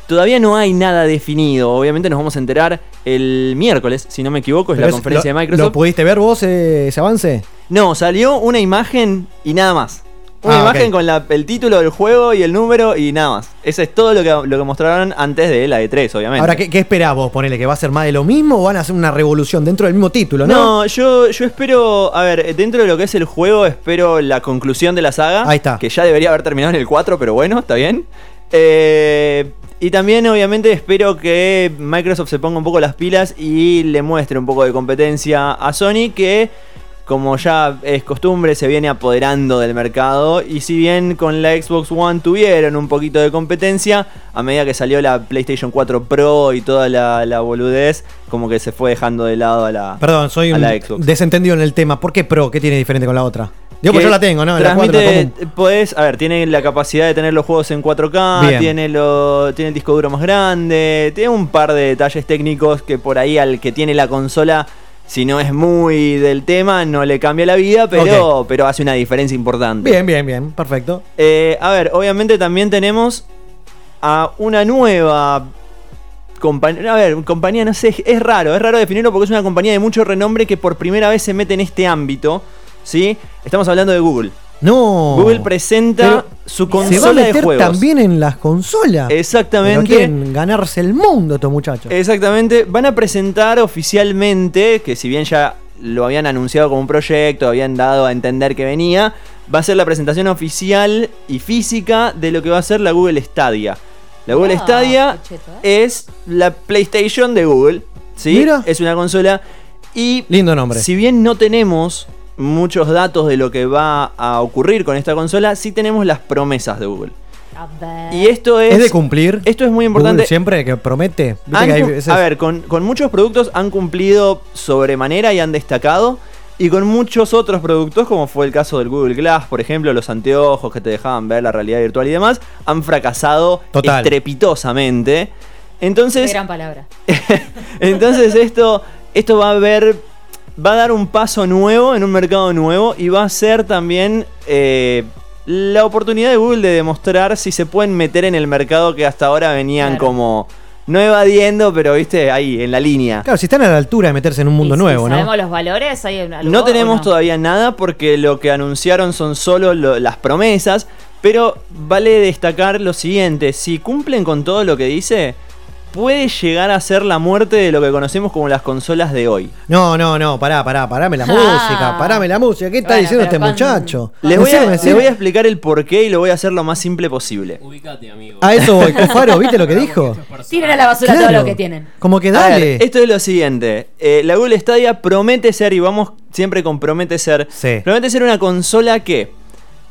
Todavía no hay nada definido. Obviamente nos vamos a enterar el miércoles, si no me equivoco, es Pero la es- conferencia lo- de Microsoft. ¿Lo pudiste ver vos eh, ese avance? No, salió una imagen y nada más. Una Ah, imagen con la- el título del juego y el número y nada más. Eso es todo lo que, lo que mostraron antes de la E3, obviamente. Ahora, ¿qué, qué esperás vos? Ponele que va a ser más de lo mismo o van a hacer una revolución dentro del mismo título, ¿no? No, yo, yo espero, a ver, dentro de lo que es el juego, espero la conclusión de la saga. Ahí está. Que ya debería haber terminado en el 4, pero bueno, está bien. Eh, y también, obviamente, espero que Microsoft se ponga un poco las pilas y le muestre un poco de competencia a Sony, que, como ya es costumbre, se viene apoderando del mercado. Y si bien con la Xbox One tuvieron un poquito de competencia, a medida que salió la PlayStation 4 Pro y toda la, la boludez, como que se fue dejando de lado a la, Perdón, soy a un la Xbox. desentendido en el tema. ¿Por qué Pro? ¿Qué tiene diferente con la otra? Digo, pues yo la tengo, ¿no? En la 4 la transmite, común. podés, a ver, tiene la capacidad de tener los juegos en 4K, Bien. tiene, lo, tiene el disco duro más grande, tiene un par de detalles técnicos que por ahí al que tiene la consola, si no es muy del tema, no le cambia la vida, pero, pero hace una diferencia importante. Bien, bien, bien. Perfecto. Eh, a ver, obviamente también tenemos a una nueva compañía, a ver, compañía no sé, es raro, es raro definirlo porque es una compañía de mucho renombre que por primera vez se mete en este ámbito, ¿sí? Estamos hablando de Google. No. Google presenta Pero su Se va a consola de juegos. también en las consolas. Exactamente. Pero quieren ganarse el mundo estos muchachos. Exactamente, van a presentar oficialmente, que si bien ya lo habían anunciado como un proyecto, habían dado a entender que venía, va a ser la presentación oficial y física de lo que va a ser la Google Stadia. La Google Ah, Stadia cheto, ¿eh? es la PlayStation de Google, ¿sí? Mira. Es una consola y Lindo nombre. si bien no tenemos muchos datos de lo que va a ocurrir con esta consola, sí tenemos las promesas de Google. Y esto es ¿Es de cumplir? Esto es muy importante. Google siempre que promete. Viste Han que hay cu- veces- A ver, con, con muchos productos han cumplido sobremanera y han destacado. Y con muchos otros productos, como fue el caso del Google Glass, por ejemplo, los anteojos que te dejaban ver la realidad virtual y demás, han fracasado Total. estrepitosamente. Qué Entonces, gran palabra. [LAUGHS] entonces esto, esto va a ver. Va a dar un paso nuevo en un mercado nuevo y va a ser también eh, la oportunidad de Google de demostrar si se pueden meter en el mercado que hasta ahora venían Claro. como no evadiendo, pero viste, ahí, en la línea. Claro, si están a la altura de meterse en un mundo ¿Y nuevo, ¿no? ¿Sabemos los valores? ¿Hay algo No tenemos no? todavía nada porque lo que anunciaron son solo lo- las promesas, pero vale destacar lo siguiente, si cumplen con todo lo que dice, puede llegar a ser la muerte de lo que conocemos como las consolas de hoy. No, no, no, pará, pará, parame la Ah. [LAUGHS] música, parame la música. ¿Qué está Bueno, diciendo este cuando- muchacho? Les ¿En voy, a, les voy a explicar el porqué y lo voy a hacer lo más simple posible. Ubicate, amigo. A eso voy, Cofaro, ¿viste lo que dijo? Tiren a la basura todo lo que tienen. Como que A dale. ver, esto es lo siguiente. eh, la Google Stadia promete ser, y vamos siempre con promete ser, Sí. promete ser una consola que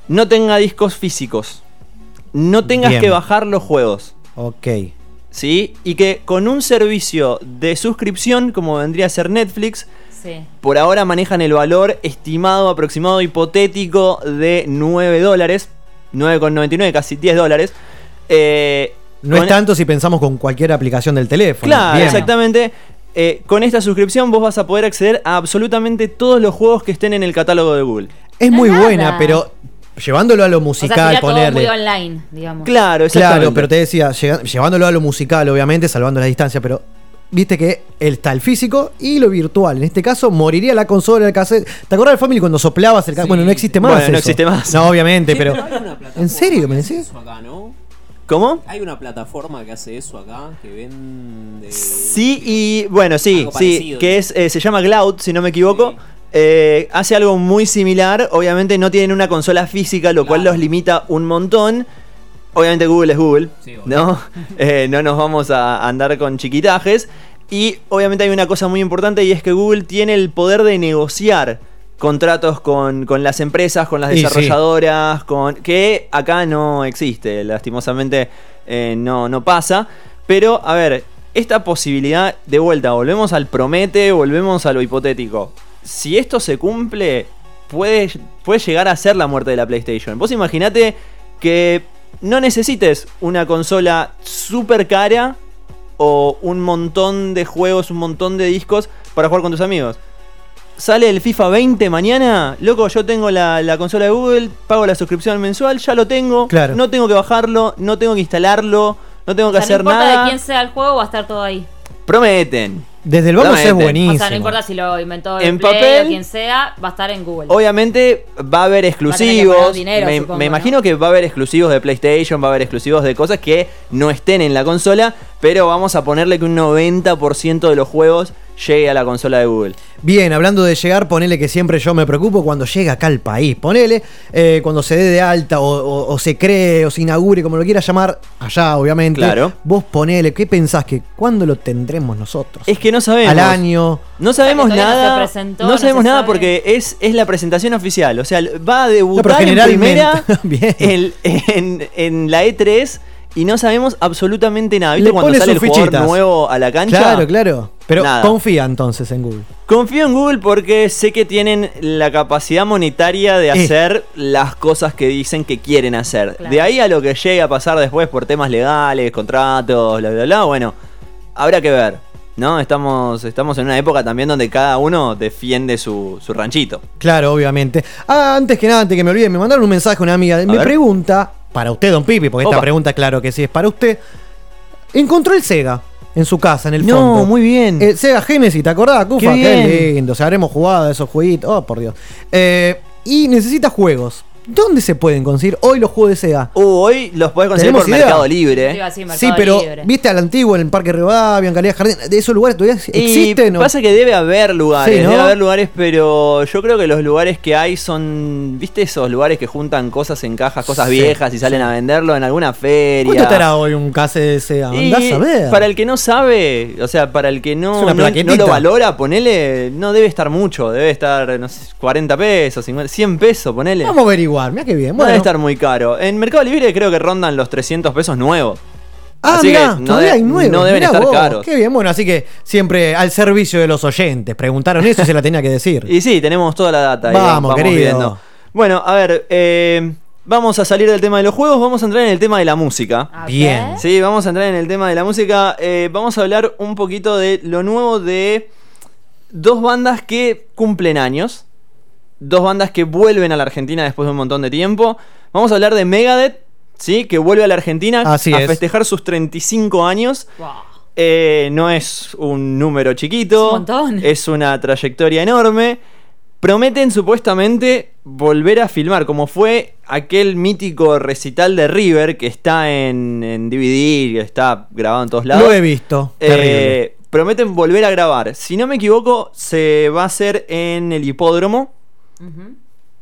no tenga discos físicos. No tengas Bien. que bajar los juegos. Ok. ¿Sí? Y que con un servicio de suscripción, como vendría a ser Netflix, Sí. por ahora manejan el valor estimado, aproximado, hipotético de 9 dólares. 9,99, casi 10 dólares. Eh, No con- es tanto si pensamos con cualquier aplicación del teléfono. Claro, Bien. exactamente. Eh, con esta suscripción vos vas a poder acceder a absolutamente todos los juegos que estén en el catálogo de Google. Es muy nada. buena, pero llevándolo a lo O sea, musical, sería todo ponerle. muy online, digamos. Claro, exactamente. Claro, pero te decía, llevándolo a lo musical, obviamente, salvando la distancia, pero viste que él está el físico y lo virtual. En este caso, moriría la consola, el cassette. ¿Te acuerdas del Family cuando soplabas el cassette? Bueno, no existe más. Bueno, no eso. existe más. No, obviamente, pero. ¿En serio me decís? eso acá, ¿no? ¿Cómo? Hay una plataforma que hace eso acá, que vende... Sí, y bueno, sí, sí, parecido. que es, eh, se llama Cloud, si no me equivoco. Eh, hace algo muy similar. Obviamente no tienen una consola física, lo cual los limita un montón. Obviamente Google es Google, ¿no? [LAUGHS] Eh, no nos vamos a andar con chiquitajes. Y obviamente hay una cosa muy importante y es que Google tiene el poder de negociar contratos con, con las empresas, con las sí. desarrolladoras, con que acá no existe, lastimosamente eh, no, no pasa. Pero, a ver, esta posibilidad, de vuelta, volvemos al promete, volvemos a lo hipotético. Si esto se cumple, puede, puede llegar a ser la muerte de la PlayStation. Vos imaginate que no necesites una consola súper cara o un montón de juegos, un montón de discos para jugar con tus amigos. Sale el FIFA 20 mañana, loco, yo tengo la, la consola de Google, pago la suscripción mensual, ya lo tengo, Claro. no tengo que bajarlo, no tengo que instalarlo, no tengo O que sea, no hacer importa nada. de quién sea el juego, va a estar todo ahí. Prometen. Desde el vamos es buenísimo. O sea, no importa si lo inventó En en Play papel- o quien sea, va a estar en Google. Obviamente va a haber exclusivos. dinero, me, supongo, me ¿no? imagino que va a haber exclusivos de PlayStation, va a haber exclusivos de cosas que no estén en la consola, pero vamos a ponerle que un 90% de los juegos llegue a la consola de Google. Bien, hablando de llegar, ponele que siempre yo me preocupo cuando llega acá al país. Ponele eh, cuando se dé de alta o, o- o se cree o se inaugure, como lo quieras llamar, allá obviamente. Claro. Vos ponele, ¿qué pensás que cuándo lo tendremos nosotros? Es que no sabemos. Al año. No sabemos todavía no se nada. presentó, no no sabemos se nada sabe. porque es, es la presentación oficial. O sea, va a No, debutar pero en primera [LAUGHS] [LAUGHS] Bien. en, en- en la E3 y no sabemos absolutamente nada. ¿Viste Le cuando pone sale el jugador nuevo a la cancha? Claro, claro. Pero Nada. confía entonces en Google. Confío en Google porque sé que tienen la capacidad monetaria de Eh. hacer las cosas que dicen que quieren hacer. Claro. De ahí a lo que llegue a pasar después por temas legales, contratos, bla, bla, bla, bueno, habrá que ver. ¿No? Estamos, estamos en una época también donde cada uno defiende su, su ranchito. Claro, obviamente. Ah, antes que nada, antes que me olvide, me mandaron un mensaje una amiga. me ver. pregunta, para usted, don Pipi, porque esta pregunta, claro que sí, es para usted. Encontró el Sega. En su casa, en el No, fondo. muy bien. Eh, Sega Genesis, ¿te acordás, Cufa? Qué lindo. O sea, habremos jugado a esos jueguitos. Oh, por Dios. Eh, y necesita juegos. ¿Dónde se pueden conseguir hoy los juegos de Sega? Uh, hoy los podés conseguir ¿Tenemos por idea? Mercado Libre. Así, Sí, pero Libre. viste al antiguo en el Parque Rivadavia, en Calidad Jardín, de esos lugares todavía existen. Y o- pasa que debe haber lugares, Sí, ¿no? debe haber lugares, pero yo creo que los lugares que hay son, ¿viste esos lugares que juntan cosas en cajas, cosas Sí, viejas y salen a venderlo en alguna feria? ¿Cuánto estará hoy un case de Sega? Y Andás a ver. para el que no sabe, o sea, para el que no, no, no lo valora, ponele, no debe estar mucho, debe estar, no sé, 40 pesos, 50, 100 pesos, ponele. Vamos a averiguar, mira qué bien. No Bueno. debe estar muy caro. En Mercado Libre creo que rondan los 300 pesos nuevos. Ah, Así mirá, que no todavía de- hay nuevos. no deben mirá estar vos, caros. Qué bien, bueno, así que siempre al servicio de los oyentes. Preguntaron eso y se la tenía que decir. [LAUGHS] Y sí, tenemos toda la data. ahí, Vamos, querido. viendo. Bueno, a ver, eh, vamos a salir del tema de los juegos, vamos a entrar en el tema de la música. Bien. Sí, vamos a entrar en el tema de la música. Eh, vamos a hablar un poquito de lo nuevo de dos bandas que cumplen años. Dos bandas que vuelven a la Argentina después de un montón de tiempo. Vamos a hablar de Megadeth, ¿sí? Que vuelve a la Argentina Así a es. festejar sus 35 años. Eh, no es un número chiquito. Es un montón. Es una trayectoria enorme. Prometen supuestamente volver a filmar, como fue aquel mítico recital de River que está en, en DVD, que está grabado en todos lados. Lo he visto. Eh, prometen volver a grabar. Si no me equivoco, se va a hacer en el hipódromo.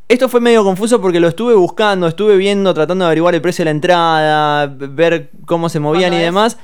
Esto fue medio confuso porque lo estuve buscando, estuve viendo, tratando de averiguar el precio de la entrada, ver cómo se movían y demás.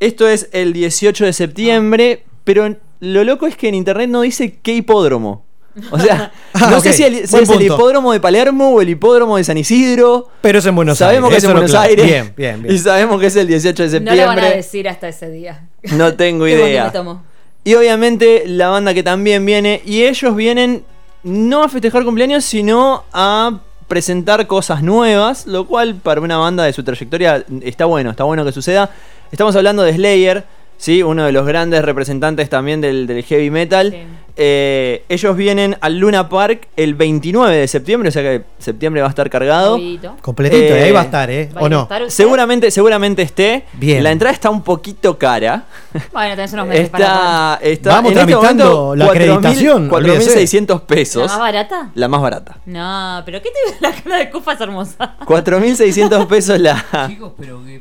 Esto es el 18 de septiembre, pero lo loco es que en internet no dice qué hipódromo. O sea, [LAUGHS] [LAUGHS] Ah, no ok. sé si, el- si es el hipódromo de Palermo o el hipódromo de San Isidro. Pero es en Buenos Sabemos que Aires. es en Buenos. Aires. Bien, bien, bien. Y sabemos que es el 18 de No lo van a septiembre. decir hasta ese día. No tengo [LAUGHS] idea. me tomo. Y obviamente la banda que también viene, y ellos vienen no a festejar cumpleaños, sino a presentar cosas nuevas, lo cual para una banda de su trayectoria está bueno, está bueno que suceda. Estamos hablando de Slayer, ¿sí? uno de los grandes representantes también del, del heavy metal. Eh, ellos vienen al Luna Park el 29 de septiembre, o sea que septiembre va a estar cargado. Movidito. Completito, ahí va a estar, ¿eh? ¿O no? Seguramente, seguramente esté. Bien. La entrada está un poquito cara. Bueno, tenés unos meses para Está, pagar. está Vamos en este tramitando momento, la 4.000 acreditación, 4.600 ¿La pesos. más barata? La más barata. No, pero ¿qué te [LAUGHS] la cara de Cufa es hermosa? 4.600 pesos la. Chicos, pero que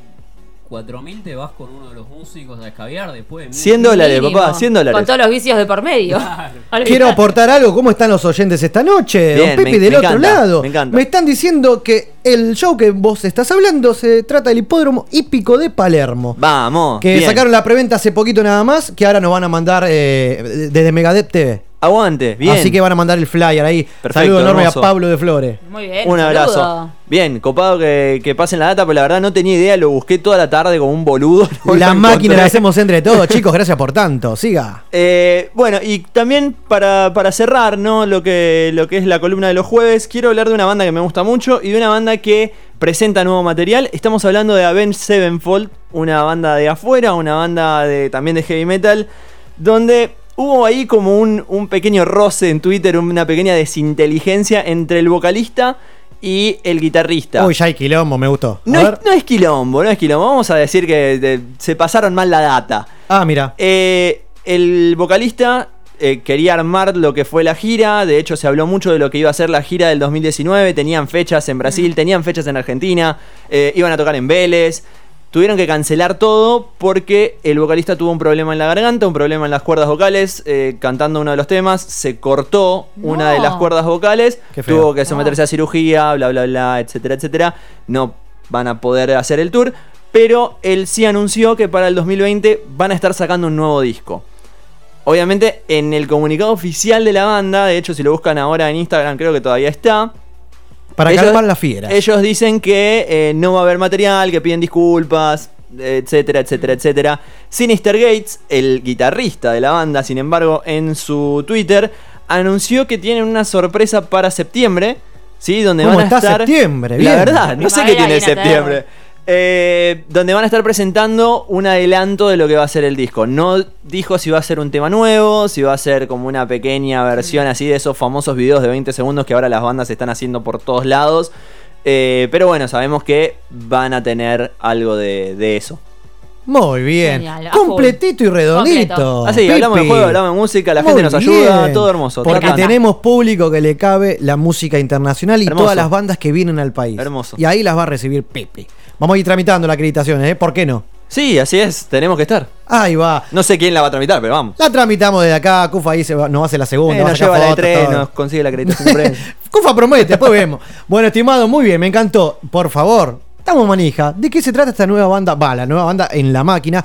4.000 te vas con uno de los músicos a escabiar después. de 100 dólares, Mínimo. papá, 100 dólares. Con todos los vicios de por medio. [LAUGHS] Quiero aportar algo. ¿Cómo están los oyentes esta noche? Bien, Don Pepe me- del me otro encanta, lado. me encanta. están diciendo que el show que vos estás hablando se trata del hipódromo hípico de Palermo. Vamos. Que bien. sacaron la preventa hace poquito nada más, que ahora nos van a mandar eh, desde Megadeth TV. Aguante, bien. Así que van a mandar el flyer ahí. Perfecto, Saludo enorme hermoso. a Pablo de Flores. Muy bien. Un saludo. abrazo. Bien, copado que, que pasen la data, pero la verdad no tenía idea, lo busqué toda la tarde como un boludo. no La máquina encontré. la hacemos entre todos, chicos. Gracias por tanto. Siga. Eh, bueno, y también para, para cerrar, ¿no? Lo que, lo que es la columna de los jueves, quiero hablar de una banda que me gusta mucho y de una banda que presenta nuevo material. Estamos hablando de Avenged Sevenfold, una banda de afuera, una banda de, también de heavy metal, donde hubo ahí como un, un pequeño roce en Twitter, una pequeña desinteligencia entre el vocalista y el guitarrista. Uy, ya hay quilombo, me gustó. No es, ver. no es quilombo, no es quilombo. Vamos a decir que de- se pasaron mal la data. Ah, mira. Eh, el vocalista eh, quería armar lo que fue la gira. De hecho, se habló mucho de lo que iba a ser la gira del 2019. Tenían fechas en Brasil, tenían fechas en Argentina. eh, iban a tocar en Vélez. Tuvieron que cancelar todo porque el vocalista tuvo un problema en la garganta, un problema en las cuerdas vocales. eh, cantando uno de los temas, se cortó una de las cuerdas vocales. Tuvo que someterse a cirugía, bla, bla, bla, etcétera, etcétera. No van a poder hacer el tour. Pero él sí anunció que para el 2020 van a estar sacando un nuevo disco. Obviamente en el comunicado oficial de la banda, de hecho si lo buscan ahora en Instagram creo que todavía está. Para Ellos- calmar las fieras. Ellos dicen que eh, no va a haber material, que piden disculpas, etcétera, etcétera, etcétera. Sinister Gates, el guitarrista de la banda, sin embargo, en su Twitter anunció que tienen una sorpresa para septiembre, ¿sí? Donde ¿Cómo van a está estar septiembre? La Bien. verdad, no sé qué tiene septiembre. Eh, donde van a estar presentando un adelanto de lo que va a ser el disco. No dijo si va a ser un tema nuevo, si va a ser como una pequeña versión así de esos famosos videos de 20 segundos que ahora las bandas están haciendo por todos lados. Eh, pero bueno, sabemos que van a tener algo de, de eso. Muy bien. Genial, Completito y redondito. Así, hablamos de juego, hablamos de música, la Muy gente nos ayuda, bien. todo hermoso. Porque tenemos público que le cabe la música internacional y Hermoso. todas las bandas que vienen al país. Hermoso. Y ahí las va a recibir Pepe. Vamos a ir tramitando la acreditación, ¿eh? ¿Por qué no? Sí, así es, tenemos que estar. Ahí va. No sé quién la va a tramitar, pero vamos. La tramitamos desde acá. Cufa ahí se va, nos hace la segunda. Eh, nos lleva la de todo. nos consigue la acreditación. [LAUGHS] Cufa promete, después vemos. Bueno, estimado, muy bien, me encantó. Por favor, estamos manija. ¿De qué se trata esta nueva banda? Va, la nueva banda en la máquina.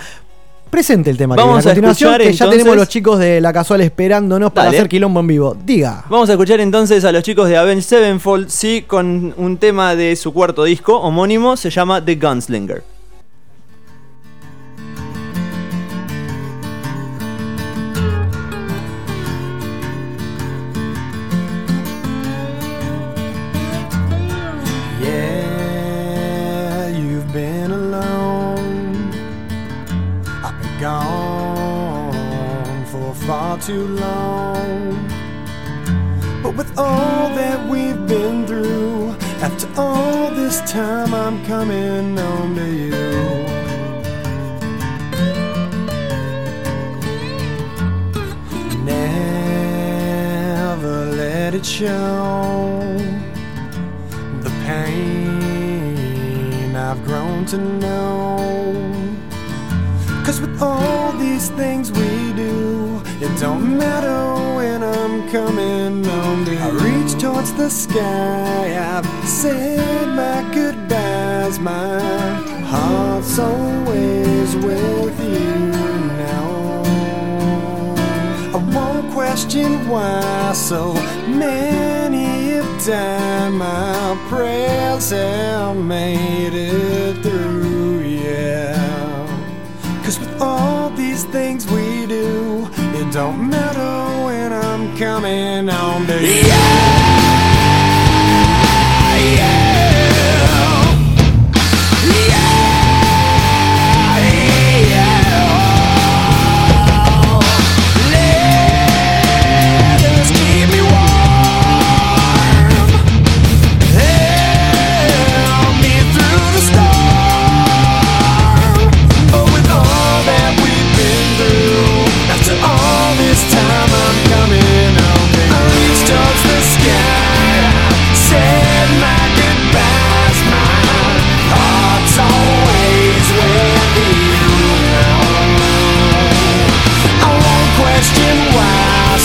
Presente el tema que Vamos viene a a continuación, escuchar, que ya entonces- tenemos los chicos de la casual esperándonos para hacer quilombo en vivo. Diga. Vamos a escuchar entonces a los chicos de Avenged Sevenfold, sí, con un tema de su cuarto disco homónimo, se llama The Gunslinger. Too long. But with all that we've been through, after all this time, I'm coming home to you. Never let it show the pain I've grown to know. Cause with all these things we it don't matter when I'm coming home. I reach towards the sky, I've said my goodbyes, my heart's always with you now. I won't question why so many have died. My prayers have made it through, yeah. Cause with all these things we do, it don't matter when I'm coming home to you. Letters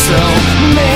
so many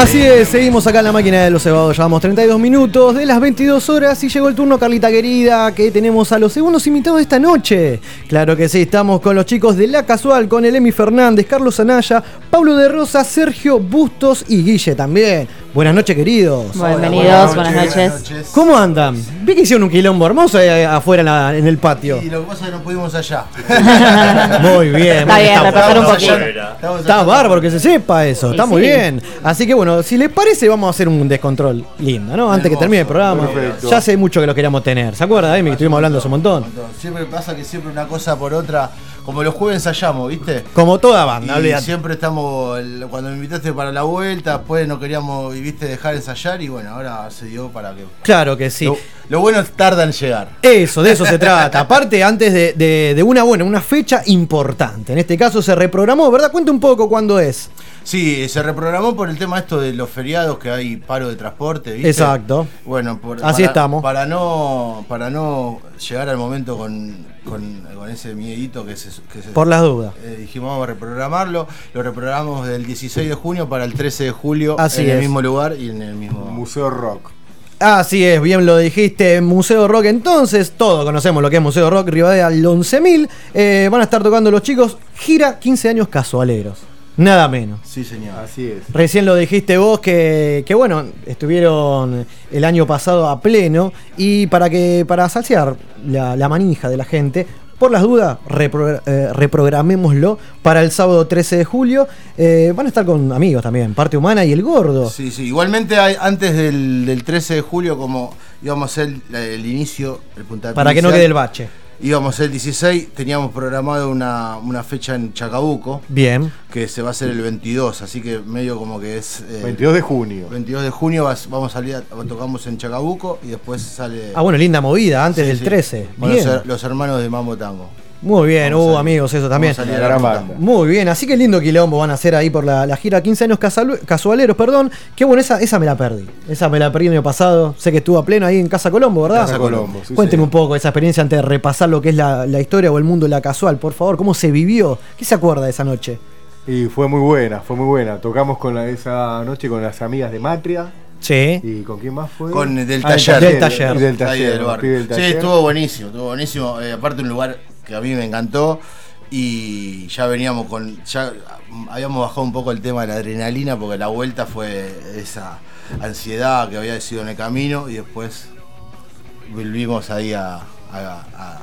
Así es, seguimos acá en la máquina de los cebados. Llevamos 32 minutos de las 22 horas y llegó el turno, Carlita querida, que tenemos a los segundos invitados de esta noche. Claro que sí, estamos con los chicos de La Casual, con el Emi Fernández, Carlos Anaya, Pablo de Rosa, Sergio Bustos y Guille también. Buenas noches, queridos. Bienvenidos, buenas noches. ¿Cómo andan? Vi que hicieron un quilombo hermoso eh, afuera en, la- en el patio. Y lo que pasa es que no pudimos allá. [LAUGHS] Muy bien. Está muy bien, está- repasar un poquito. allá. Está bárbaro que se sepa eso, Y está muy bien. Así que bueno, si les parece, vamos a hacer un descontrol lindo, ¿no? Antes que termine el programa. perfecto. Ya hace mucho que lo queríamos tener. ¿Se acuerda, Emi, que estuvimos hablando hace un montón? Siempre pasa que siempre una cosa por otra, como los jueves ensayamos, ¿viste? Como toda banda, Y siempre estamos, el- cuando me invitaste para la vuelta, después no queríamos, y viste, dejar ensayar y bueno, ahora se dio para que... Claro que sí. Lo, lo bueno es tarda en llegar. Eso, de eso se trata. [LAUGHS] Aparte, antes de, de- de una buena, una fecha importante. En este caso se reprogramó, ¿verdad? Cuenta un poco cuándo es. Sí, se reprogramó por el tema esto de los feriados que hay paro de transporte, ¿viste? Exacto. Bueno, por- Así para- estamos. Para no, para no llegar al momento con, con- con ese miedito que se, que se- Por las dudas. eh, dijimos vamos a reprogramarlo. Lo reprogramamos del 16 de junio para el 13 de julio Así en el mismo lugar y en el mismo Museo Rock. Así es, bien lo dijiste, Museo Rock entonces, todos conocemos lo que es Museo Rock, Rivadavia al 11.000, eh, van a estar tocando los chicos, gira 15 años casualeros, nada menos. Sí, señor. Así es. Recién lo dijiste vos que, que, bueno, estuvieron el año pasado a pleno y para que para saciar la, la manija de la gente, por las dudas, repro- eh, reprogramémoslo para el sábado 13 de julio. Eh, van a estar con amigos también, Parte Humana y El Gordo. Sí, sí. Igualmente hay- antes del, del 13 de julio, como íbamos a hacer el, el inicio, el puntapié Para que no quede el bache. Íbamos el 16, teníamos programado una, una fecha en Chacabuco. Bien. Que se va a hacer el 22, así que medio como que es... eh, 22 de junio. 22 de junio vas- vamos a salir, a- tocamos en Chacabuco y después sale... Ah, bueno, linda movida, antes Sí, del sí. 13. Con Bien. los, los hermanos de Mambo Tango. Muy bien, Vamos uh, a- amigos, eso también. vamos a salir a la ruta. Muy bien, así que lindo quilombo van a hacer ahí por la, la gira 15 años casual- casualeros, perdón. Qué bueno, esa, esa me la perdí. Esa me la perdí el año pasado. Sé que estuvo a pleno ahí en Casa Colombo, ¿verdad? Casa Colombo, sí, Cuénteme un poco esa experiencia antes de repasar lo que es la, la historia o el mundo de la casual, por favor. ¿Cómo se vivió? ¿Qué se acuerda de esa noche? Y fue muy buena, fue muy buena. Tocamos con la, esa noche con las amigas de Matria. Sí. ¿Y con quién más fue? Con el del Ah, taller. Del taller. Del Ahí taller. del del Sí, taller. estuvo buenísimo, estuvo buenísimo. Eh, aparte un lugar que a mí me encantó y ya veníamos con, ya habíamos bajado un poco el tema de la adrenalina porque la vuelta fue esa ansiedad que había sido en el camino y después volvimos ahí a, a, a- a-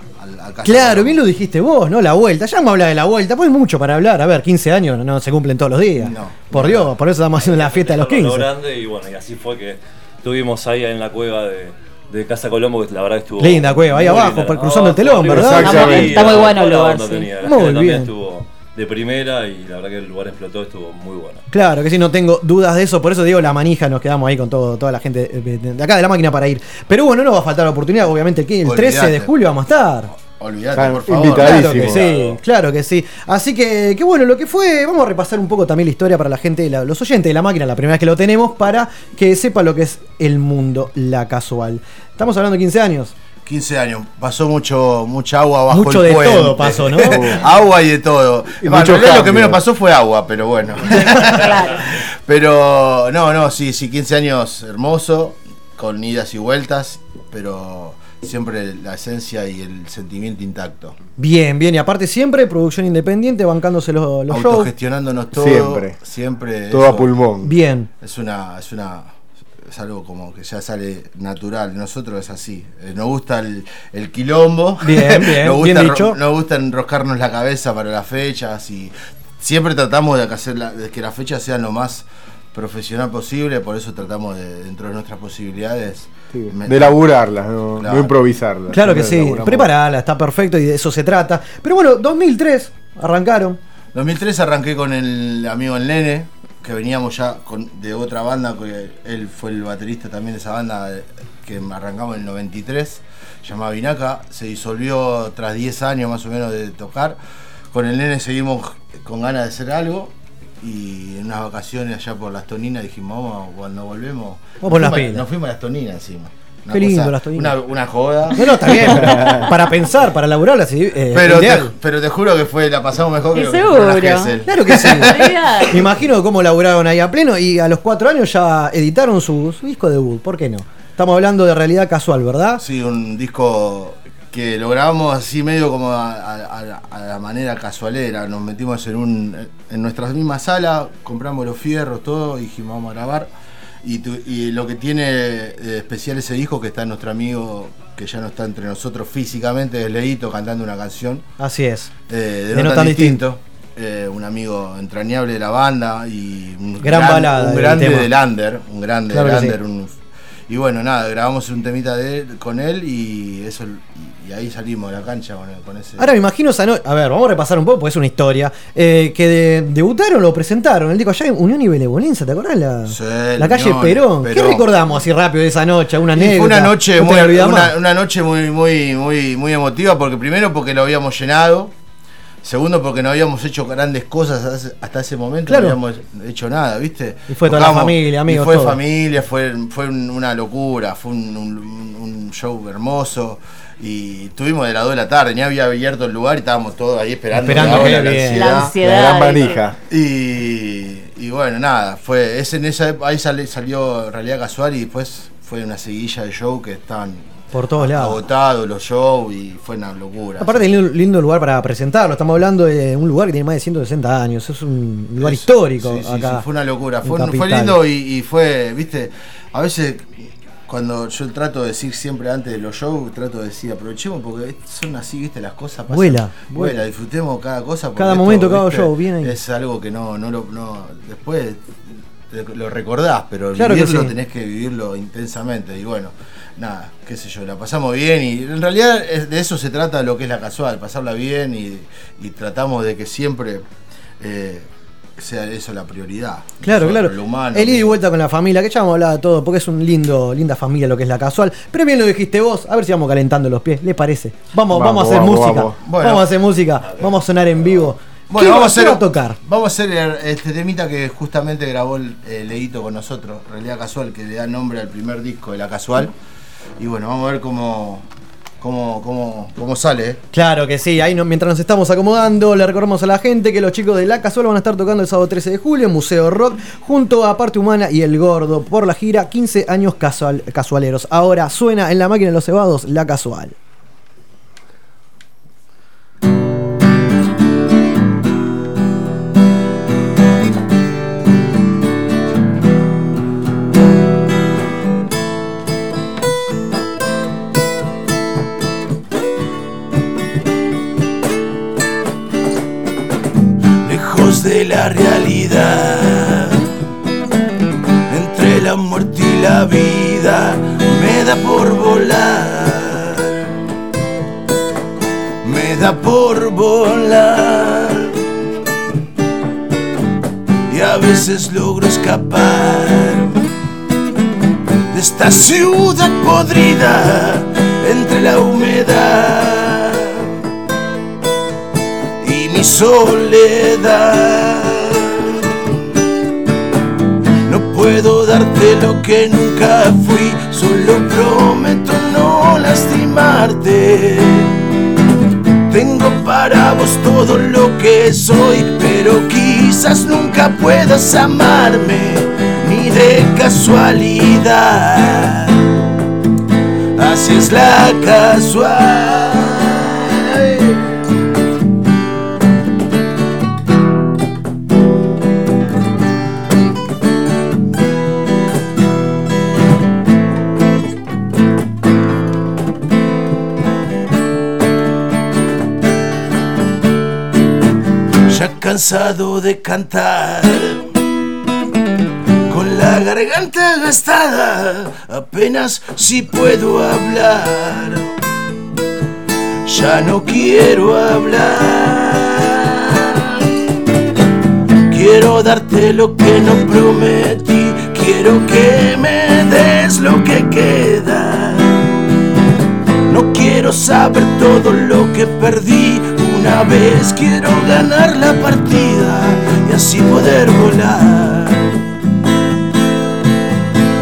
a casa. Claro, bien lo dijiste vos, ¿no? La vuelta. Ya vamos a hablar de la vuelta, pues hay mucho para hablar. A ver, 15 años no se cumplen todos los días. por Dios, por eso estamos haciendo la fiesta de los Hacerlo a lo 15. grande y bueno, y así fue que estuvimos ahí en la cueva de, de Casa Colombo, que la verdad estuvo. Linda cueva, ahí abajo, linda. cruzando el telón, ¿verdad? Está muy- arriba, está muy bueno el lugar, sí. tenía. Muy también bien. estuvo de primera y la verdad que el lugar explotó, estuvo muy bueno. Claro que sí, no tengo dudas de eso, por eso digo la manija, nos quedamos ahí con todo, toda la gente de, acá de la máquina para ir. Pero bueno, no nos va a faltar la oportunidad, obviamente el, el 13 de julio vamos a estar. Olvídate, por favor. Claro que sí, claro que sí. Así que, que bueno, lo que fue, vamos a repasar un poco también la historia para la gente, la- los oyentes de la máquina, la primera vez que lo tenemos, para que sepa lo que es el mundo, la casual. Estamos hablando de 15 años. 15 años, pasó mucho, mucha agua bajo Mucho el de puente. todo pasó, ¿no? [LAUGHS] agua y de todo. Y más, mucho lo que menos pasó fue agua, pero bueno. [LAUGHS] Pero no, no, sí, sí, 15 años hermoso, con idas y vueltas, pero siempre la esencia y el sentimiento intacto. Bien, bien, y aparte siempre producción independiente, bancándose los, los shows. Autogestionándonos todo. Siempre. Siempre. Todo a pulmón. Bien. Es una, es una, es algo como que ya sale natural. Nosotros es así. Eh, nos gusta el, el quilombo. Bien, bien, [LAUGHS] nos bien gusta, dicho. Nos gusta enroscarnos la cabeza para las fechas y siempre tratamos de, hacer la- de que las fechas sean lo más profesional posible. Por eso tratamos de, dentro de nuestras posibilidades, De laburarlas, no, Claro. no improvisarlas. Claro que sí, preparala, está perfecto y de eso se trata. Pero bueno, 2003 arrancaron. 2003 arranqué con el amigo El Nene, que veníamos ya con, de otra banda, que él fue el baterista también de esa banda eh, que arrancamos en el 93, llamada Vinaca, se disolvió tras 10 años más o menos de tocar. Con el Nene seguimos con ganas de hacer algo y en unas vacaciones allá por las Toninas dijimos, vamos, cuando volvemos... Nos fuimos- pilas. Nos fuimos a las Toninas encima. Una Qué lindo cosa- las toallitas. Una, una joda. No, no, está bien, pero [LAUGHS] para pensar, para laburar así, eh, Pero te, pero te juro que fue, la pasamos mejor que seguro. Claro que sí. [LAUGHS] Me imagino cómo laburaron ahí a pleno y a los cuatro años ya editaron su, su disco debut. ¿Por qué no? Estamos hablando de realidad casual, ¿verdad? Sí, un disco que lo grabamos así medio como a, a- a- a la manera casualera. Nos metimos en un en nuestra misma sala, compramos los fierros, todo, y dijimos vamos a grabar. Y, tu- y lo que tiene eh, especial ese disco que está nuestro amigo que ya no está entre nosotros físicamente, es Leito cantando una canción. Así es. eh, de, De no, tan distinto. Eh, un amigo entrañable de la banda y un Gran balada un grande del under, un grande Claro del sí. un- y bueno, nada, grabamos un temita de él- con él y eso y, y ahí salimos a la cancha con, con ese. Ahora me imagino esa no- A ver, vamos a repasar un poco porque es una historia. eh, que de- debutaron, lo presentaron. Él dijo allá en Unión y Benevolencia, ¿te acordás? La, Sí, la calle Unión, Perón. ¿Qué recordamos así rápido de esa noche? Una anécdota. noche una noche muy, muy, muy, muy emotiva porque primero porque lo habíamos llenado. Segundo, porque no habíamos hecho grandes cosas hasta ese- momento, Claro. no habíamos hecho nada, ¿viste? Y fue toda la familia, amigos, Y fue todo. familia, fue, fue un- una locura, fue un, un- un show hermoso. Y estuvimos de las 2 de la tarde, ni había abierto el lugar y estábamos todos ahí esperando. Esperando la que hora, bien. La ansiedad. La gran manija. Y, y bueno, nada, fue es en esa ahí sale- salió realidad casual y después fue una seguilla de show que estaban Por todos lados. agotados los shows y fue una locura. Aparte, lindo, lindo lugar para presentarlo. Estamos hablando de un lugar que tiene más de 160 años. Es un lugar Es- histórico sí, acá. sí, fue una locura. Fue, fue lindo y, y fue, viste, a veces cuando yo trato de decir siempre antes de los shows, trato de decir aprovechemos porque son así, viste, las cosas pasan. Vuela, vuela, vuela. disfrutemos cada cosa. porque Cada esto, momento, cada viste, show, bien ahí. Es algo que no, no lo, no, después lo recordás, pero Claro que vivirlo sí. tenés que vivirlo intensamente y bueno. Nada, qué sé yo, la pasamos bien y en realidad de eso se trata lo que es la casual, pasarla bien y, y tratamos de que siempre eh, sea eso la prioridad. Claro, Nosotros, claro. Lo humano. El ida y vuelta con la familia, que ya hemos hablado de todo, porque es un lindo, linda familia lo que es la casual. Pero bien lo dijiste vos, a ver si vamos calentando los pies, ¿les parece? Vamos, vamos, Vamos, a hacer vamos, música. vamos. A hacer música, vamos a sonar en vivo. Bueno, ¿Qué vamos a hacer a tocar? Vamos a hacer el- este temita que justamente grabó el Leito con nosotros, Realidad Casual, que le da nombre al primer disco de La Casual. Y bueno, vamos a ver cómo, cómo, cómo, cómo sale. ¿eh? Claro que sí, ahí no- mientras nos estamos acomodando, le recordamos a la gente que los chicos de La Casual van a estar tocando el sábado 13 de julio en Museo Rock junto a Parte Humana y El Gordo por la gira 15 años casual- casualeros. Ahora suena en la máquina de los cebados La Casual. La realidad. Entre la muerte y la vida me da por volar. Me da por volar. Y a veces logro escapar de esta ciudad podrida entre la humedad mi soledad. No puedo darte lo que nunca fui, solo prometo no lastimarte. Tengo para vos todo lo que soy, pero quizás nunca puedas amarme, ni de casualidad. Así es la casual. Cansado de cantar, con la garganta gastada, apenas si puedo hablar, ya no quiero hablar. Quiero darte lo que no prometí, quiero que me des lo que queda. No quiero saber todo lo que perdí. Una vez quiero ganar la partida y así poder volar.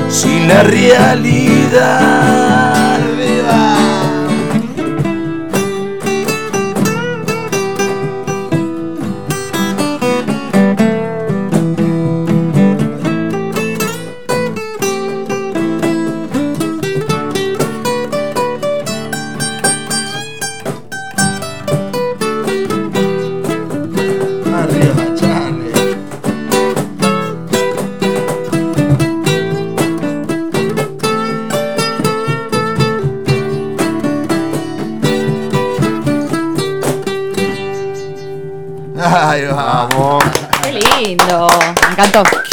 Sin la realidad.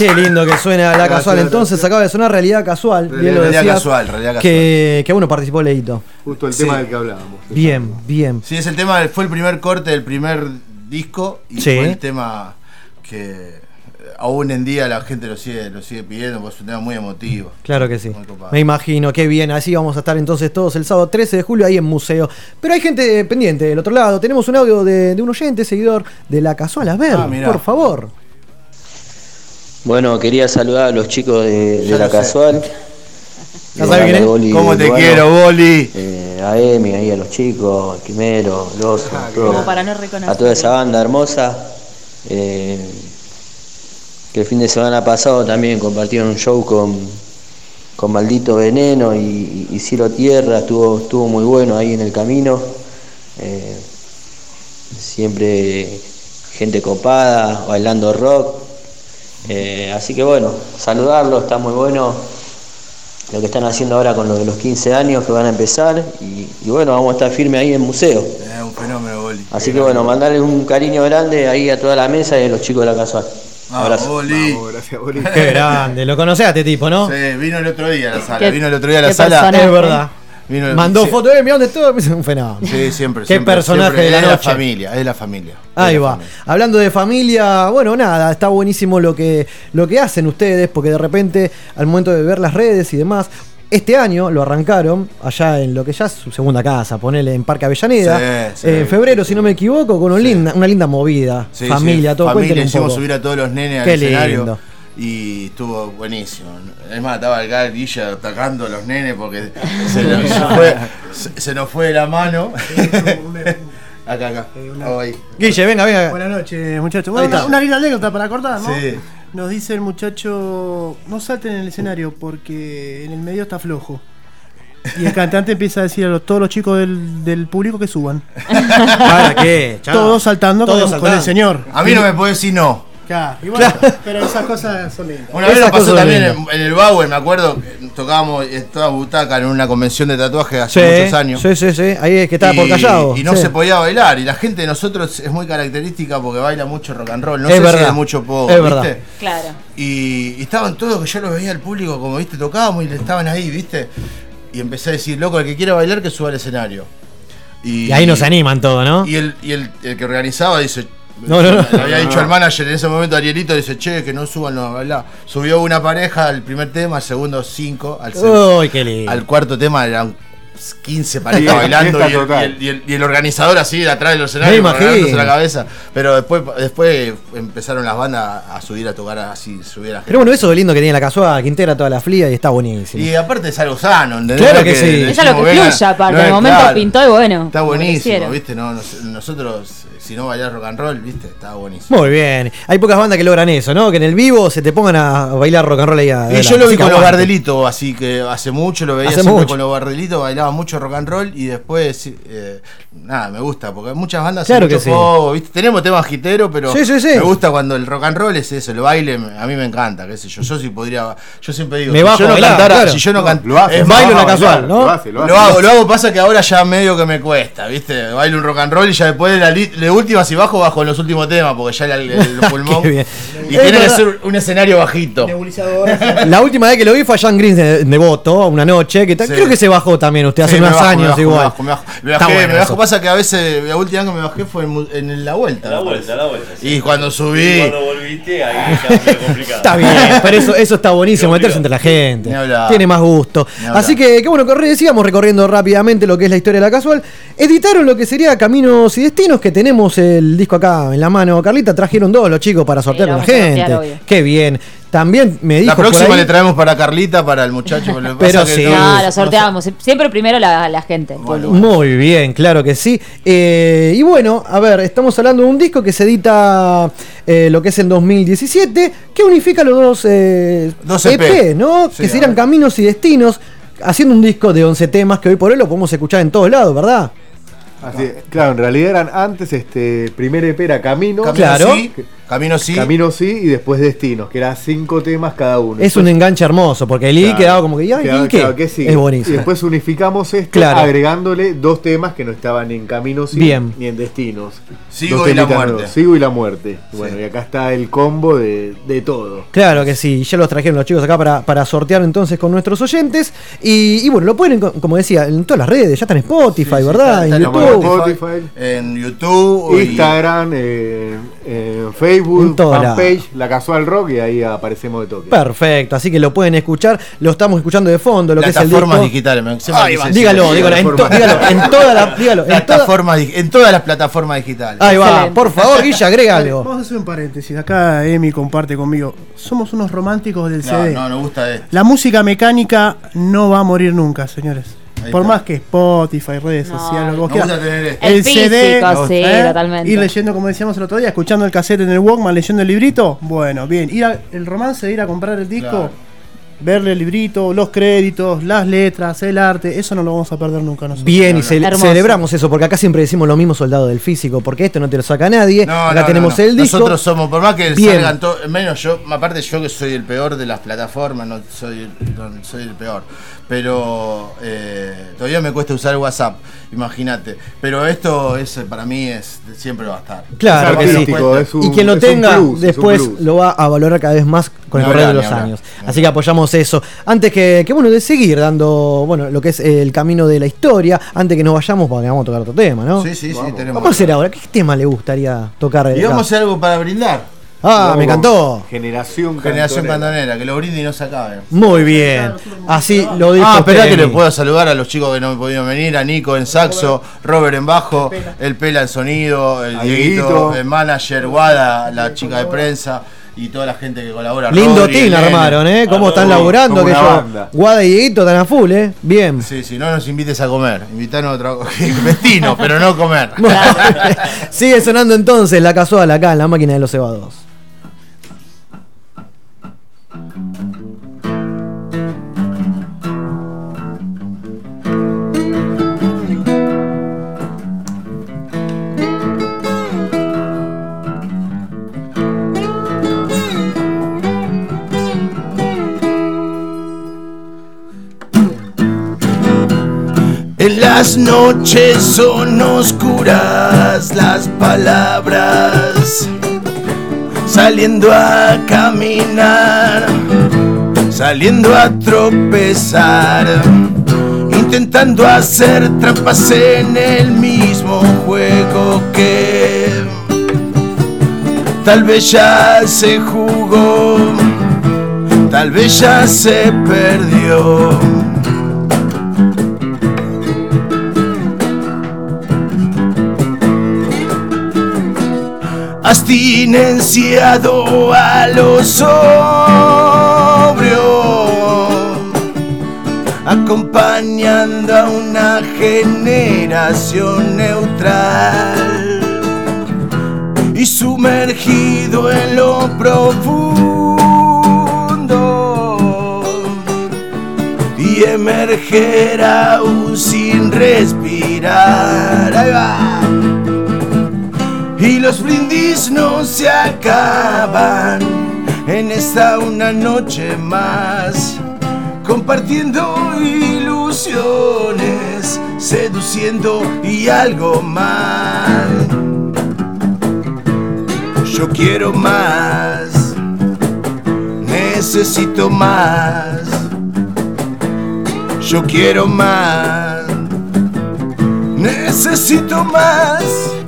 Qué lindo que suena la casual. Entonces acaba de sonar realidad casual. bien lo Realidad decías, casual, realidad casual. Que, que bueno, participó Leito. Justo el Sí. tema del que hablábamos. Bien, bien. Sí, es el tema, fue el primer corte del primer disco y Sí. fue el tema que eh, aún en día la gente lo sigue, lo sigue pidiendo, porque es un tema muy emotivo. Claro que sí. Me imagino, qué bien. Así vamos a estar entonces todos el sábado 13 de julio ahí en museo. Pero hay gente pendiente del otro lado. Tenemos un audio de, de un oyente, seguidor de la casual. A ver, Ah, por favor. Bueno, quería saludar a los chicos de, la. Casual. [LAUGHS] ¿Ya sabe quién es? Boli ¿Cómo te quiero, Boli? eh, a Emi, ahí a los chicos, Quimero, el Oso, todo. Como para no reconocer. a toda esa banda hermosa. eh, que el fin de semana pasado también compartieron un show con, con Maldito Veneno y, y Ciro Tierra, estuvo, estuvo muy bueno ahí en el camino. eh, siempre gente copada, bailando rock. Eh, así que bueno, saludarlos, está muy bueno lo que están haciendo ahora con lo de los 15 años que van a empezar y, y bueno, vamos a estar firmes ahí en museo. Es un fenómeno, Boli. Así que bueno, mandarles un cariño grande ahí a toda la mesa y a los chicos de la casual. Vamos, Abrazo. Boli. Gracias, Boli. Qué grande. Lo conocés a este tipo, ¿no? Sí, vino el otro día a la sala. Vino el otro día a la qué sala. personaje. Es verdad. Vino- Mandó sí. fotos, eh, mira dónde estuvo. [LAUGHS] Un fenómeno. Sí, siempre. Qué siempre, personaje siempre. de la es noche. la familia, es la familia. Ahí va. familia. Hablando de familia, bueno, nada, está buenísimo lo que, lo que hacen ustedes, porque de repente, al momento de ver las redes y demás, este año lo arrancaron allá en lo que ya es su segunda casa, ponele en Parque Avellaneda. Sí, sí, en febrero, si no me equivoco, con un linda- una linda movida. Sí, familia, sí, todo. familia, hicimos subir a todos los nenes al Qué escenario. lindo. Y estuvo buenísimo. Es más, estaba el Gal Guilla atacando a los nenes porque se nos fue, se, se nos fue de la mano. [LAUGHS] acá, acá. Oh, ahí. Guille, venga, venga. Buenas noches, muchachos. Bueno, una, una linda anécdota para acordar, ¿no? Sí. Nos dice el muchacho, no salten en el escenario porque en el medio está flojo. Y el cantante empieza a decir a los- todos los chicos del, del público que suban. [LAUGHS] ¿Para qué? Chao. Todos saltando, Todos con, con saltando. el señor. A mí no me puede decir no. Claro, y bueno, pero esas cosas son lindas. Una vez nos pasó también en, el Bauer, me acuerdo, que tocábamos en toda butaca en una convención de tatuajes hace Sí, muchos años. sí, sí, sí. Ahí es que estaba por callado. Y no sí. se podía bailar. Y la gente de nosotros es muy característica porque baila mucho rock and roll. No Es sé si verdad. es mucho poco. Es ¿viste? verdad. Claro. Y, y estaban todos que yo los veía al público como, viste, tocábamos y le estaban ahí, viste. Y empecé a decir, loco, el que quiera bailar que suba al escenario. Y ahí nos animan todo, ¿no? Y el, y el, el que organizaba dice. No, no, no. Le había dicho no. al manager en ese momento, Arielito, dice, che, que no suban los a bailar. Subió una pareja al primer tema, al segundo cinco, al, Uy, qué lindo. al cuarto tema eran 15 parejas bailando y el, y el- y el- y el organizador así de atrás de los escenarios Me agarrándose imagino. la cabeza. Pero después, después empezaron las bandas a subir a tocar así, subir a Pero bueno, eso es lo lindo que tiene la casual, que integra toda la flia y está buenísimo. Y aparte es algo sano, ¿entendés? Claro es que sí. Ella lo que fluya, aparte. no En es el momento claro. pintó y bueno. Está buenísimo. ¿viste? No, nos- nosotros, si no bailar rock and roll, ¿viste? Está buenísimo. Muy bien. Hay pocas bandas que logran eso, ¿no? Que en el vivo se te pongan a bailar rock and roll ahí Y adelante. yo lo vi con los aguante. Gardelitos, así que hace mucho lo veía Hace siempre mucho. con los Gardelitos, bailaba mucho rock and roll y después, eh, nada, me gusta, porque hay muchas bandas Claro mucho que sí. ¿viste? Tenemos temas giteros, pero Sí, sí, sí. me gusta cuando el rock and roll es eso, el baile, a mí me encanta, qué sé yo, yo sí podría, yo siempre digo, Me si bajo yo a no bailar, cantara, claro. si yo no No, can- lo hace, es no, más, bailo la casual, lo ¿no? hace, lo hace. Lo hago, lo hago, pasa que ahora ya medio que me cuesta, ¿viste? Bailo un rock and roll y ya después de la de última, si bajo, bajo en los últimos temas, porque ya el, el [LAUGHS] [LAUGHS] pulmón. Qué bien. Y Es tiene que ser un escenario bajito. [LAUGHS] La última vez que lo vi fue a Jan Green de, de Voto, una noche, que creo que se bajó también usted hace unos bajo, me años bajo, igual. Me bajo, me bajo. Me Está bajé, bueno me bajo. eso. Pasa que a veces la última vez que me bajé fue en, la vuelta. La vuelta, la vuelta. sí. Y cuando subí. Y cuando volviste, ahí ya complicado. Está bien, pero eso, eso está buenísimo, meterse entre la gente. Tiene más gusto. Así que, qué bueno, que decíamos recorriendo rápidamente lo que es la historia de la casual. Editaron lo que sería Caminos y Destinos, que tenemos el disco acá en la mano. Carlita, trajeron dos los chicos para sortear a la gente. obvio. Qué bien. también me dijo La por próxima ahí- le traemos para Carlita, para el muchacho. que [LAUGHS] Pero pasa que sí. no- No, lo sorteamos. Siempre primero la, la gente. Muy bien, claro que sí. Eh, y bueno, a ver, estamos hablando de un disco que se edita eh, lo que es en 2017, que unifica los dos, eh, Dos EP, EP. ¿no? Sí, que serían Caminos y Destinos, haciendo un disco de 11 temas que hoy por hoy lo podemos escuchar en todos lados, ¿verdad? Así, claro, en realidad eran antes, este, primer EP era Camino. Camino Claro. sí, Camino sí. Camino sí y después Destinos, que eran cinco temas cada uno. Es un enganche hermoso, porque el I Claro. quedaba como que, ¿y, ay, Claro, ¿y qué? es buenísimo. Y después unificamos esto Claro. agregándole dos temas que no estaban ni en Camino sí Bien. ni en Destinos. Sigo Dos y la muerte. nuevos, Sigo y la muerte. Bueno, y acá está el combo de, de todo. Claro que sí, ya los trajeron los chicos acá para, para sortear entonces con nuestros oyentes. Y, y bueno, lo pueden, co- como decía, en todas las redes, ya está en Spotify, ¿verdad? está en en YouTube. Spotify, En YouTube. y- Instagram, eh, en Facebook, fanpage, La Casual Rock y ahí aparecemos de toque. Perfecto, así que lo pueden escuchar, lo estamos escuchando de fondo, lo que es el Plataformas disco. digitales. va, decir dígalo, dígalo, en, to- dígalo, en toda la, dígalo, en toda- Plataformas dig- en todas las plataformas digitales. Ahí va, por favor, Guilla, agrega algo. Vamos a hacer un paréntesis. Acá Emi comparte conmigo. Somos unos románticos del No, CD. no, nos gusta esto. La música mecánica no va a morir nunca, señores. Ahí Por está. más que Spotify, redes No, sociales, lo que vos me gusta quieras. tener esto. El físico, sí, totalmente. Ir leyendo, como decíamos el otro día, escuchando el cassette en el Walkman, leyendo el librito. Bueno, bien. Ir a- el romance de ir a comprar el disco, Claro. Verle el librito, los créditos, las letras, el arte, eso no lo vamos a perder nunca nosotros. Bien, y Hermoso. celebramos eso, porque acá siempre decimos lo mismo soldado del físico, porque esto no te lo saca nadie. No, acá no, tenemos no, no. el disco. Nosotros somos, por más que Bien. salgan todos, menos yo, aparte yo que soy el peor de las plataformas, no soy, no soy el peor. Pero eh, todavía me cuesta usar WhatsApp, imagínate. Pero esto es para mí es siempre va a estar. Claro que sí. artístico, es un- y quien lo tenga plus, después lo va a valorar cada vez más con el correr de los años. Así que apoyamos eso. Antes que, que, bueno, de seguir dando, bueno, lo que es el camino de la historia, antes que nos vayamos, porque vamos a tocar otro tema, ¿no? Sí, sí, sí, tenemos. Vamos a hacer ahora, ¿qué tema le gustaría tocar? Y vamos a hacer algo para brindar. Ah, me encantó. Generación Generación Cantonera. Cantonera, que lo brinde y no se acabe. Muy bien. Así lo dijo. Ah, espera que le puedo saludar a los chicos que no pudieron venir, a Nico en saxo, Robert en bajo, el Pela en sonido, el Dieguito. el manager, Wada, la chica de prensa y toda la gente que colabora. Lindo Rodri, team Elena. armaron, ¿eh? Cómo están laburando, que yo. Guada y Dieguito están a full, ¿eh? Bien. Sí, sí, no nos invites a comer, invitarnos a otra [LAUGHS] cosa. Vestinos, pero no comer. [LAUGHS] Sigue sonando entonces la casual acá en la máquina de los cebados. En las noches son oscuras las palabras, saliendo a caminar, saliendo a tropezar, intentando hacer trampas en el mismo juego que tal vez ya se jugó, tal vez ya se perdió. Abstinenciado a lo sobrio, acompañando a una generación neutral y sumergido en lo profundo y emerger aún sin respirar. Ahí va y los brindis no se acaban en esta una noche más, compartiendo ilusiones, seduciendo y algo más. Yo quiero más, necesito más. Yo quiero más, necesito más.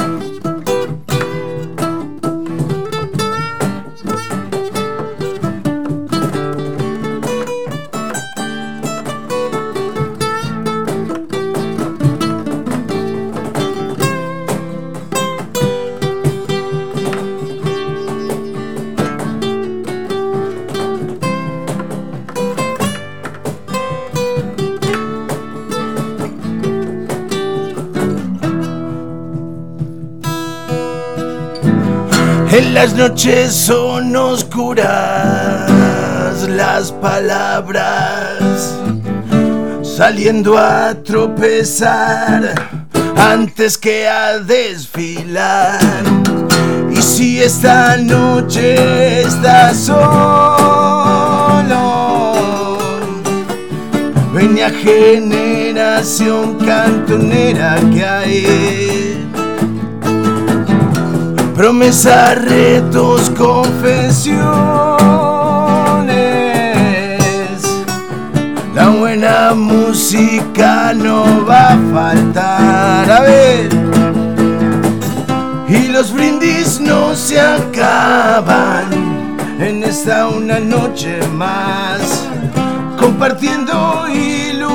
Las noches son oscuras las palabras, saliendo a tropezar antes que a desfilar. Y si esta noche estás solo, venía generación cantonera que hay. Promesas, retos, confesiones. La buena música no va a faltar. A ver. Y los brindis no se acaban en esta una noche más. Compartiendo ilusiones,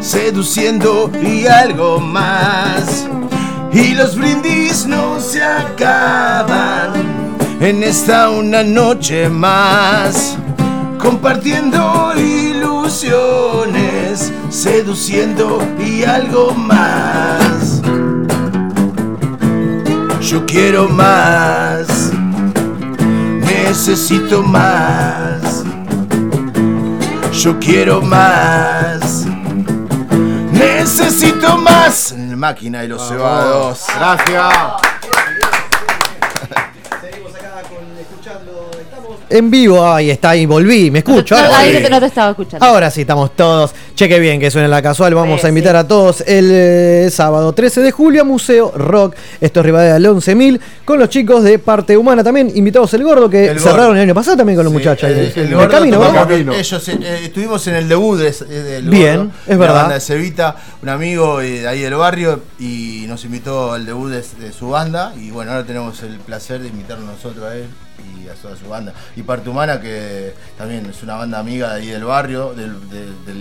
seduciendo y algo más. Y los brindis no se acaban en esta una noche más. Compartiendo ilusiones, seduciendo y algo más. Yo quiero más, necesito más. Yo quiero más, necesito más. Máquina de los cebados. Gracias. En vivo, ahí está, ahí volví, me escucho. No, ahora ahí sí. no te, no te estaba escuchando. Ahora sí, estamos todos. Cheque bien que suena la casual. Vamos Sí, a invitar a todos el eh, sábado 13 de julio a Museo Rock. Esto es Rivadavia del 11.000. Con los chicos de Parte Humana también. Invitados el gordo que El Gordo. cerraron el año pasado también con los muchachos. El, en el gordo camino, con- Ellos eh, estuvimos en el debut de, de- del Bien, Gordo, es verdad. banda de Cevita, un amigo eh, de ahí del barrio y nos invitó al debut de, de su banda y bueno, ahora tenemos el placer de invitarlo nosotros a él a toda su banda. Y Parte Humana que también es una banda amiga de ahí del barrio, del, del,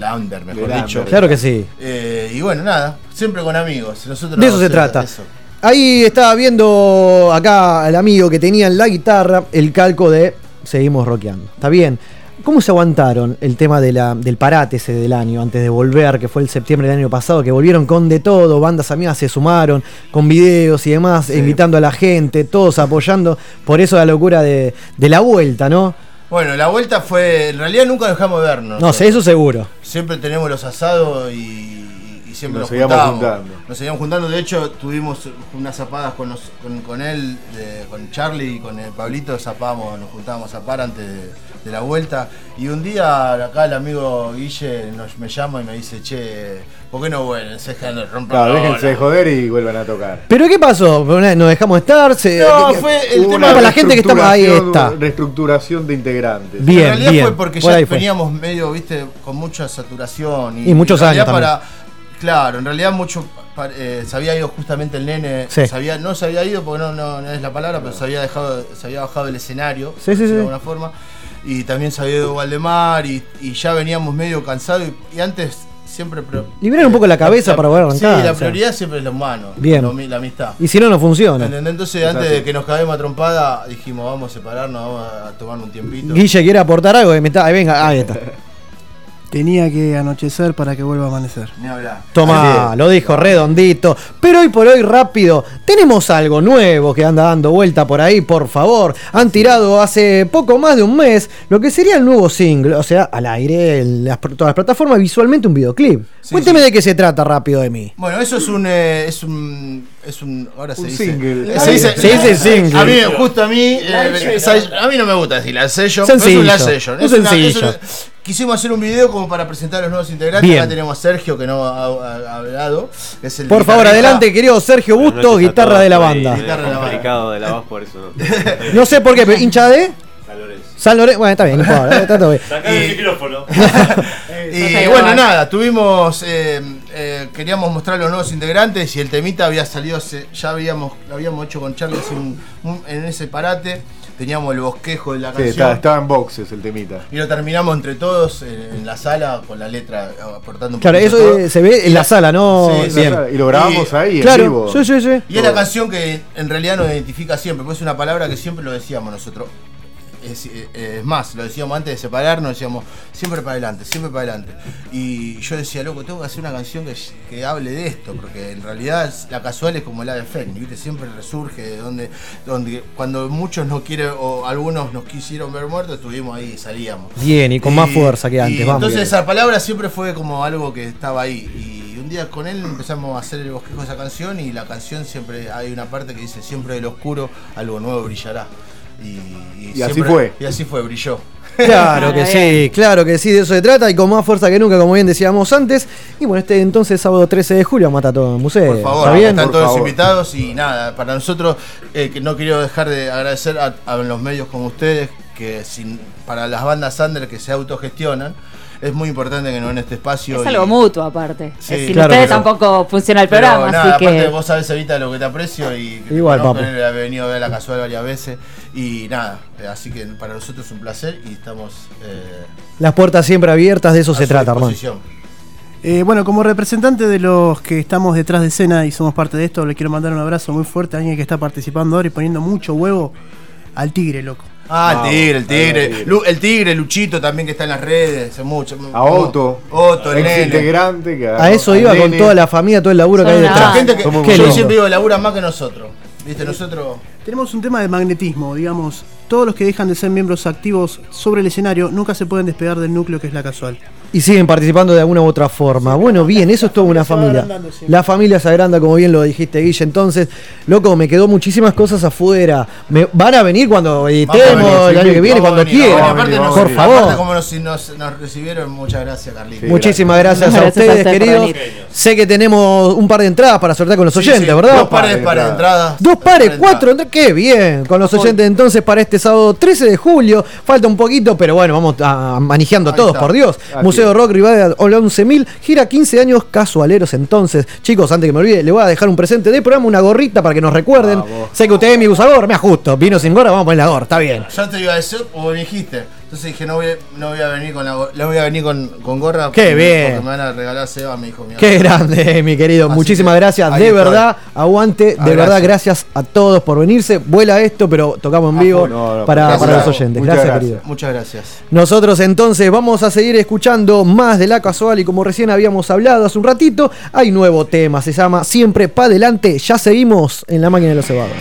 mejor Del dicho. Claro que sí. Eh, y bueno, nada, siempre con amigos. Nosotros De eso se trata. eso. Ahí estaba viendo acá al amigo que tenía en la guitarra el calco de Seguimos rockeando. Está bien. ¿Cómo se aguantaron el tema de la, del parate ese del año, antes de volver, que fue el septiembre del año pasado, que volvieron con de todo, bandas amigas se sumaron, con videos y demás, invitando a la gente, todos apoyando, por eso la locura de, de la vuelta, ¿no? Bueno, la vuelta fue. En realidad nunca dejamos de vernos. No sé, eso seguro. Siempre tenemos los asados y, y siempre Nos nos, seguíamos juntamos. juntando. Nos seguíamos juntando. De hecho, tuvimos unas zapadas con, los- con, con él, de- con Charlie y con el Pablito. Zapábamos, nos juntábamos a zapar antes de, de la vuelta. Y un día acá el amigo Guille nos, me llama y me dice: Che, ¿por qué no vuelven? Se dejan de romper Claro, la déjense de bola". joder y vuelvan a tocar. ¿Pero qué pasó? ¿Nos dejamos estar? Se- No, ¿qué- qué- fue el tema Para la gente que está ahí reestructuración- está. Reestructuración de integrantes. Bien, en realidad bien. fue porque Por ya veníamos medio, viste, con mucha saturación. Y, Y muchos años para Claro, en realidad mucho eh, se había ido justamente el nene. Sí. se había- no se había ido porque no, no, no es la palabra, pero se había dejado, se había bajado del escenario, Sí, sí, de sí. alguna forma. Y también se había ido Valdemar y, y ya veníamos medio cansados y, y antes siempre Liberar un poco la cabeza para poder arrancar, Sí, la o sea. prioridad siempre es lo humano, Bien. lo la amistad. Y si no, no funciona. ¿Entendés? Entonces, Es antes de que nos caguemos a trompada, dijimos, vamos a separarnos, vamos a tomar un tiempito. Guille quiere aportar algo que me está. Ahí venga, ahí está. [LAUGHS] Tenía que anochecer para que vuelva a amanecer. Ni hablar. Toma, lo dijo redondito. Pero hoy por hoy, rápido, tenemos algo nuevo que anda dando vuelta por ahí, por favor. Han tirado hace poco más de un mes lo que sería el nuevo single, o sea, al aire, en las, todas las plataformas, visualmente un videoclip. Cuénteme de qué se trata rápido de mí. Bueno, eso es un. eh, es un. Es un. Ahora se Un dice. single. Se dice, Se dice single. A mí, justo a mí. eh, a mí no me gusta decir la sello. Sencillo, Es un la sello. un Es una- es sencillo. una- quisimos hacer un video como para presentar a los nuevos integrantes. Bien. Acá tenemos a Sergio que no ha, ha- ha hablado. es el Por favor, adelante, querido Sergio Busto, guitarra de la banda. Guitarra de la banda. complicado de la voz, por eso no. [LAUGHS] No sé por qué, pero [LAUGHS] hincha de San Lorenzo. San Lorenzo. Bueno, está bien, no importa, está todo bien. Sacá el micrófono. [LAUGHS] Y bueno, nada, tuvimos. eh, eh, queríamos mostrar los nuevos integrantes y el temita había salido. ya habíamos, lo habíamos hecho con un- en ese parate. Teníamos el bosquejo de la Sí, canción. estaba, estaba en boxes el temita. Y lo terminamos entre todos en, en la sala con la letra aportando un Claro, eso todo. eh, se ve en la sala, ¿no? Sí, sí, Bien. sí. Y lo grabamos ahí, en Claro, vivo. sí, sí, sí. Y es la canción que en realidad nos identifica siempre, porque es una palabra que siempre lo decíamos nosotros. Es, eh, es más, lo decíamos antes de separarnos, decíamos siempre para adelante, siempre para adelante. Y yo decía, loco, tengo que hacer una canción que, que hable de esto, porque en realidad la casual es como la de Fénix, ¿viste? Siempre resurge de donde, donde cuando muchos nos quieren, o algunos nos quisieron ver muertos, estuvimos ahí, salíamos. Bien, y con más fuerza que antes, Y vamos. entonces esa palabra siempre fue como algo que estaba ahí. Y un día con él empezamos a hacer el bosquejo de esa canción y la canción siempre hay una parte que dice siempre del oscuro algo nuevo brillará. Y, Y así siempre- fue. Y así fue, brilló. Claro [LAUGHS] que sí, claro que sí, de eso se trata y con más fuerza que nunca, como bien decíamos antes. Y bueno, este entonces sábado 13 de julio mata todo el museo. Por favor, ¿Está bien? están todos invitados y nada, para nosotros eh, que no quiero dejar de agradecer a, a los medios como ustedes, que sin, para las bandas under que se autogestionan, es muy importante que nos den este espacio. Es y- algo mutuo aparte. Sí, Eh, Sin claro, ustedes pero- tampoco funciona el Pero programa, nada, así aparte que. vos sabés, Evita, lo que te aprecio y que Igual, papu. ha venido a ver la casual varias veces y nada, así que para nosotros es un placer y estamos eh, Las puertas siempre abiertas, de eso a se su trata, hermano. Eh, bueno, como representante de los que estamos detrás de escena y somos parte de esto, le quiero mandar un abrazo muy fuerte a alguien que está participando ahora y poniendo mucho huevo al tigre, loco. Ah, el tigre, el tigre. el tigre. Lu- el tigre, Luchito también que está en las redes, hace mucho. A Otto. Otto, el ex integrante que A eso iba con toda la familia, todo el laburo que hay detrás. Gente que yo siempre digo, labura más que nosotros. Viste, nosotros. Tenemos un tema de magnetismo, digamos. Todos los que dejan de ser miembros activos sobre el escenario nunca se pueden despegar del núcleo que es la casual. Y siguen participando de alguna u otra forma. Bueno, bien, eso es toda una familia. La familia se agranda, como bien lo dijiste, Guille. Entonces, loco, me quedó muchísimas cosas afuera. Me, van a venir cuando editemos, el año sí, que viene, cuando quieran. Por Aparte, favor. como nos, nos- nos recibieron, muchas gracias, Carlito. Muchísimas gracias, a Gracias a ustedes, queridos. Sé que tenemos un par de entradas para sortear con los Sí, oyentes, sí, ¿verdad? Dos pares, de entradas. Dos pares, cuatro, entradas. qué bien. Con los oyentes entonces para este sábado 13 de julio. Falta un poquito, pero bueno, vamos a, manejando todos, por Dios. Museo Rock Rivadavia 11.000, gira 15 años casualeros entonces. Chicos, antes que me olvide, le voy a dejar un presente de programa, una gorrita para que nos recuerden. Sé que ustedes me usa gorra, me ajusto. Vino sin gorra, vamos a poner la gorra, está bien. Yo te iba a decir, o me dijiste. Entonces dije, no voy, no voy a venir con la no voy a venir con, con gorra. Qué porque- bien. Porque me van a regalar Seba, me dijo mi Qué grande, mi querido. Así Muchísimas que gracias. De estoy. verdad, aguante. De Ah, verdad, gracias. a todos por venirse. Vuela esto, pero tocamos en vivo no, no, para, para los oyentes. Muchas Gracias, gracias. querido. Muchas gracias. Nosotros entonces vamos a seguir escuchando más de la casual y como recién habíamos hablado hace un ratito, hay nuevo tema, se llama Siempre pa' adelante, ya seguimos en la máquina de los cebados.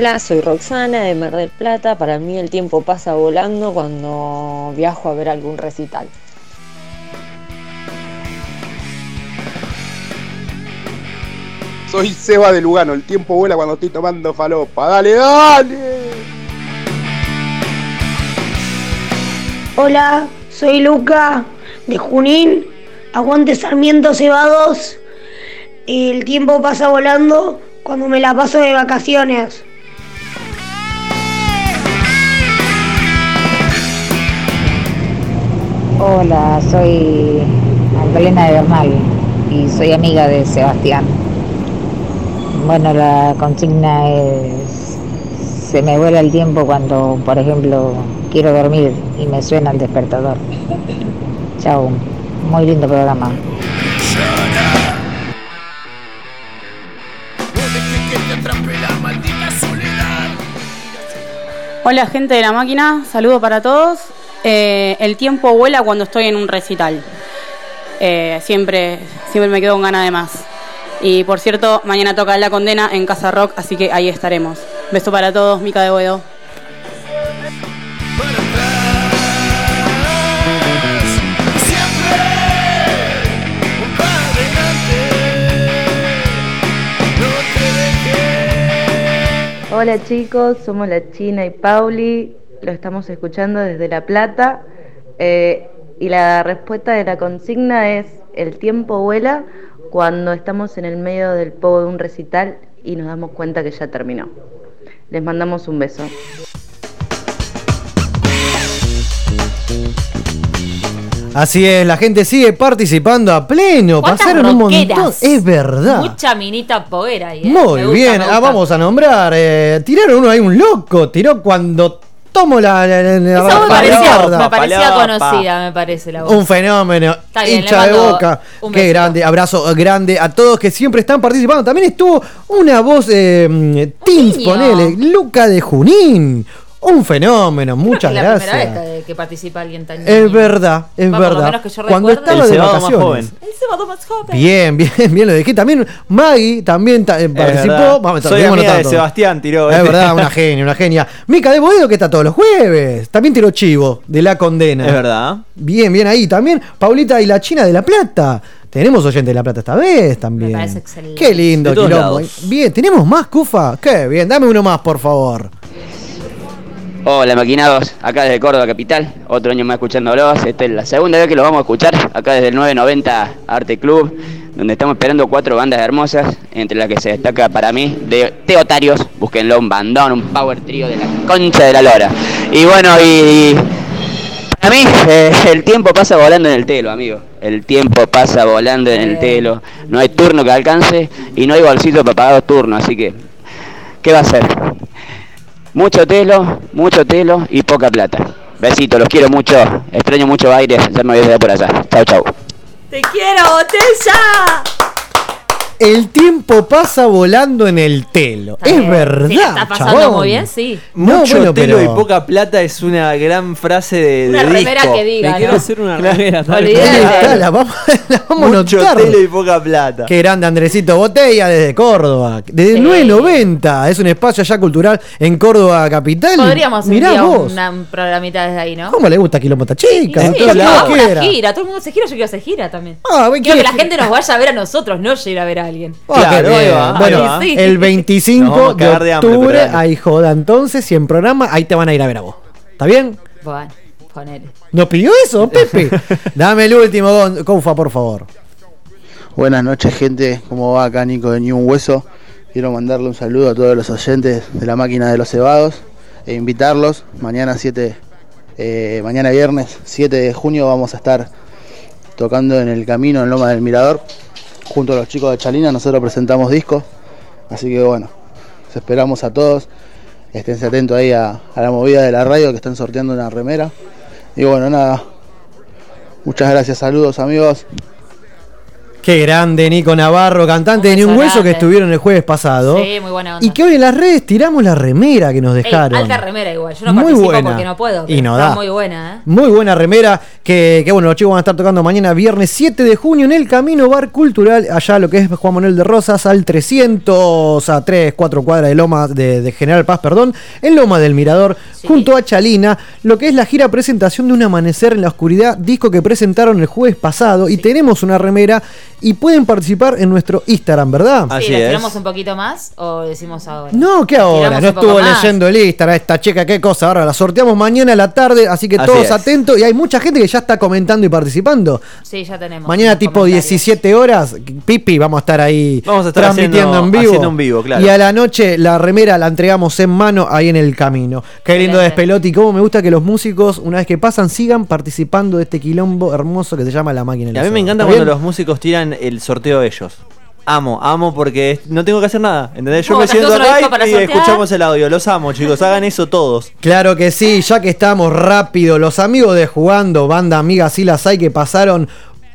Hola, soy Roxana de Mar del Plata. Para mí el tiempo pasa volando cuando viajo a ver algún recital. Soy Seba de Lugano, el tiempo vuela cuando estoy tomando falopa. ¡Dale, dale! Hola, soy Luca de Junín. Aguante Sarmiento Cebados. El tiempo pasa volando cuando me la paso de vacaciones. Hola, soy Magdalena de Bernal y soy amiga de Sebastián. Bueno, la consigna es, se me vuela el tiempo cuando, por ejemplo, quiero dormir y me suena el despertador. Chao, muy lindo programa. Hola gente de la máquina, saludo para todos. Eh, el tiempo vuela cuando estoy en un recital. Eh, siempre, siempre me quedo con ganas de más. Y por cierto, mañana toca La Condena en Casa Rock, así que ahí estaremos. Beso para todos, Mica de Boedo. Hola chicos, somos la China y Pauli, lo estamos escuchando desde La Plata eh, y la respuesta de la consigna es el tiempo vuela cuando estamos en el medio del pogo de un recital y nos damos cuenta que ya terminó. Les mandamos un beso. Así es, la gente sigue participando a pleno. ¿Cuántas Pasaron un montón. Es verdad. Mucha minita poguera ahí. ¿eh? Muy gusta, bien, ah, vamos a nombrar. eh, tiraron uno ahí, un loco. Tiró cuando tomo la. la- la- la- Esa me parecía, palabra. me parecía conocida, me parece la voz. Un fenómeno, bien, hincha de boca. Qué grande, abrazo grande a todos que siempre están participando. También estuvo una voz, eh, Teams, ponele, Luca de Junín. Un fenómeno, muchas es [LAUGHS] la gracias. primera vez que, que participa alguien tan Es niño. verdad, es Va, por lo verdad. menos que yo Cuando recuerde. estaba El de cebado más vacaciones. joven. El cebado más joven. Bien, [LAUGHS] bien, bien lo dije. También Maggie también ta- eh, Es participó. verdad. Vamos, Soy seguimos amiga de notando. Sebastián, tiró. Es este. verdad, una [LAUGHS] genia, una genia. Mica de Boedo que está todos los jueves. También tiró chivo de la condena. Es verdad. Bien, bien ahí. También Paulita y la China de La Plata. Tenemos oyente de La Plata esta vez también. Me parece excelente. Qué lindo, De todos quilombo. lados. Bien, ¿tenemos más, Cufa? Qué bien, dame uno más, por favor. Hola maquinados, acá desde Córdoba Capital, otro año más escuchándolos, esta es la segunda vez que los vamos a escuchar, acá desde el 990 Arte Club, donde estamos esperando cuatro bandas hermosas, entre las que se destaca para mí de Teotarios, búsquenlo, un bandón, un power trío de la concha de la lora. Y bueno, y, y para mí eh, el tiempo pasa volando en el telo, amigo, el tiempo pasa volando en el telo, no hay turno que alcance y no hay bolsito para pagar los turnos, así que, ¿qué va a hacer? Mucho telo, mucho telo y poca plata. Besitos, los quiero mucho. Extraño mucho aire. Ya me voy a por allá. Chau, chau. ¡Te quiero, botella! El tiempo pasa volando en el telo. Está es bien. verdad. Si está pasando chabón. muy bien, sí. No, Mucho bueno, telo pero- y poca plata es una gran frase de, Una de remera disco. que diga, Me ¿no? quiero hacer una remera. está, la vamos, la vamos a Mucho notar. telo y poca plata. Qué grande Andresito Botella desde Córdoba. Desde Sí. 990. Es un espacio allá cultural en Córdoba capital. Podríamos Mirá vos. una un programita desde ahí, ¿no? ¿Cómo le gusta Quilombo a esta chica? Sí, sí, quiera. gira, todo el mundo se gira, yo quiero hacer gira también. Ah, quiero que ¿quiere- la gente nos vaya a ver a nosotros, no ir a ver a alguien. Claro, ahí ahí bueno. Sí. el Nos 25 vamos a de cagar de hambre, octubre hay joda entonces y en programa ahí te van a ir a ver a vos. ¿Está bien? Bueno, ponele. ¿Nos pidió eso, Pepe? [LAUGHS] Dame el último, Coufa, por favor. Buenas noches, gente. ¿Cómo va acá Nico de Ni Un Hueso? Quiero mandarle un saludo a todos los oyentes de la máquina de los cebados e invitarlos. Mañana 7, eh, mañana viernes 7 de junio vamos a estar tocando en el camino en Loma del Mirador. Junto a los chicos de Chalina nosotros presentamos discos. Así que bueno, esperamos a todos. Esténse atentos ahí a la movida de la radio que están sorteando una remera. Y bueno, nada. Muchas gracias, saludos amigos. Qué grande, Nico Navarro, cantante de Ni un Hueso que estuvieron el jueves pasado. Sí, muy buena onda. Y que hoy en las redes tiramos la remera que nos Ey, dejaron. alta remera igual, yo no Muy participo buena. porque no puedo. Y no da. muy buena, ¿eh? Muy buena remera que, que, bueno, los chicos van a estar tocando mañana viernes 7 de junio en el Camino Bar Cultural, allá lo que es Juan Manuel de Rosas, al 300, a 3, 4 cuadras de Loma, de, de General Paz, perdón, en Loma del Mirador, junto a Chalina, lo que es la gira presentación de Un Amanecer en la Oscuridad, disco que presentaron el jueves pasado, y tenemos una remera y pueden participar en nuestro Instagram, ¿verdad? Sí, ¿la tiramos un poquito más o decimos ahora? No, que ahora, no estuvo leyendo el Instagram esta chica, qué cosa. Ahora la sorteamos mañana a la tarde, así que Así todos es. atentos. Y hay mucha gente que ya está comentando y participando. Sí, ya tenemos. Mañana tipo comentarios. 17 horas, Pipi, vamos a estar ahí Vamos a estar transmitiendo haciendo- en vivo. haciendo un vivo, claro. Y a la noche la remera la entregamos en mano ahí en el camino. Qué lindo Excelente. despelote y cómo me gusta que los músicos, una vez que pasan, sigan participando de este quilombo hermoso que se llama La Máquina. Y a mí me encanta ¿Está cuando bien? los músicos tiran el sorteo ellos. Amo, amo porque no tengo que hacer nada. ¿Entendés? Yo me siento acá y sortear. escuchamos el audio. Los amo, chicos. Hagan eso todos. Claro que sí, ya que estamos rápido, los amigos de Jugando, banda amiga, sí las hay que pasaron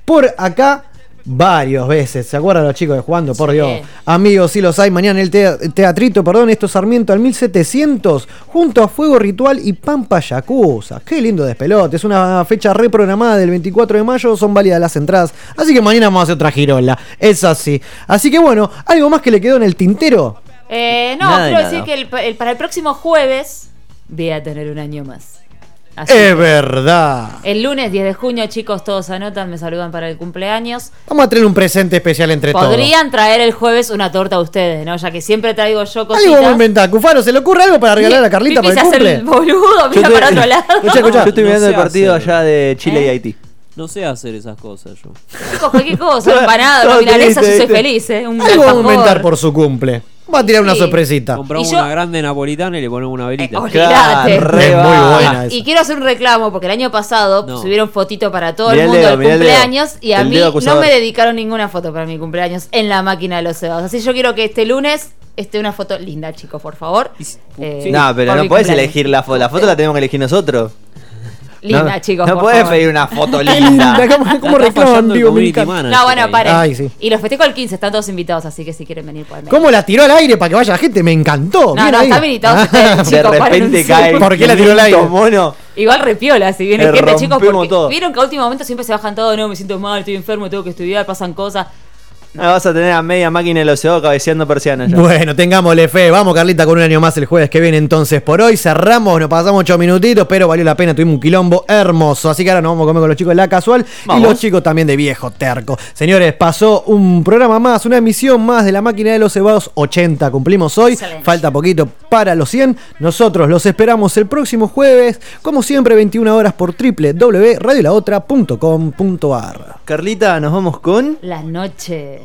por acá varias veces. ¿Se acuerdan los chicos de Jugando? Por Dios. Amigos, sí los hay. Mañana en el tea- teatrito, perdón, esto es Sarmiento al 1700, junto a Fuego Ritual y Pampa Yakuza. Qué lindo despelote. Es una fecha reprogramada del 24 de mayo, son válidas las entradas. Así que mañana vamos a hacer otra girola. Es así. Así que bueno, algo más que le quedó en el tintero. Eh, no, Nada quiero nada. decir que el- el- para el próximo jueves voy a tener un año más. Así Es que verdad. El lunes 10 de junio, chicos, todos anotan, me saludan para el cumpleaños. Vamos a tener un presente especial entre todos. Podrían traer el jueves una torta a ustedes, ¿no? Ya que siempre traigo yo Algo vamos a cositas. inventar. Cufaro, ¿se le ocurre algo para regalar a Carlita para se el hace cumple? el boludo, mira para [LAUGHS] otro lado. Escucha, escucha. Yo estoy No mirando el sé partido hacer. allá de Chile y ¿Eh? Haití. No sé hacer esas cosas yo. Chicos, cualquier cosa, [LAUGHS] empanada, milanesa, yo soy feliz, ¿eh? Un Algo vamos a inventar por su cumple. Va a tirar una Sí. sorpresita. Compramos Y yo- una grande napolitana y le ponemos una velita. Es muy buena Y quiero hacer un reclamo porque el año pasado No. subieron fotito para todo Mirá el el mundo dedo, del mirá el dedo. cumpleaños y a El mí dedo no acusador. me dedicaron ninguna foto para mi cumpleaños en la máquina de los cebados. Así yo quiero que este lunes esté una foto linda, chicos, por favor. Eh, no, pero por no mi puedes cumpleaños. elegir la foto. La foto la tenemos que elegir nosotros. Linda, no, chicos. No por puedes favor. pedir una foto [LAUGHS] linda. ¿cómo, cómo reclaman encanta. No, bueno, paren. Ay, sí. Y los festejo el 15, están todos invitados, así que si quieren venir, pueden venir. ¿Cómo la tiró al aire para que vaya la gente? Me encantó. No, no, ahí. están invitados Ah, ustedes, De chicos, repente cae. ¿Por qué la tiró al aire? mono. Igual repiola, si viene gente, chicos, porque todo. vieron que a último momento siempre se bajan todo, no, me siento mal, estoy enfermo, tengo que estudiar, pasan cosas. [LAUGHS] No, vas a tener a media máquina de los cebados cabeceando persianas ya. Bueno, tengámosle fe. Vamos, Carlita, con un año más el jueves que viene. Entonces, por hoy cerramos, nos pasamos ocho minutitos, pero valió la pena. Tuvimos un quilombo hermoso. Así que ahora nos vamos a comer con los chicos de la casual y los chicos también de viejo terco. Señores, pasó un programa más, una emisión más de la máquina de los cebados 80. Cumplimos hoy. Falta poquito para los 100. Nosotros los esperamos el próximo jueves, como siempre, 21 horas por www.radiolaotra.com.ar. Carlita, nos vamos con. La noche.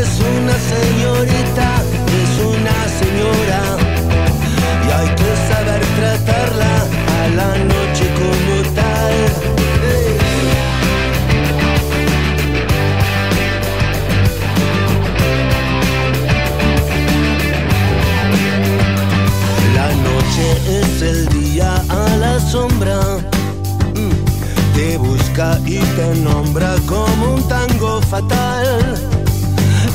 es una señorita, es una señora. Y hay que saber tratarla a la noche como tal. La noche es el día a la sombra. Mm. Te busca y te nombra como un tango fatal.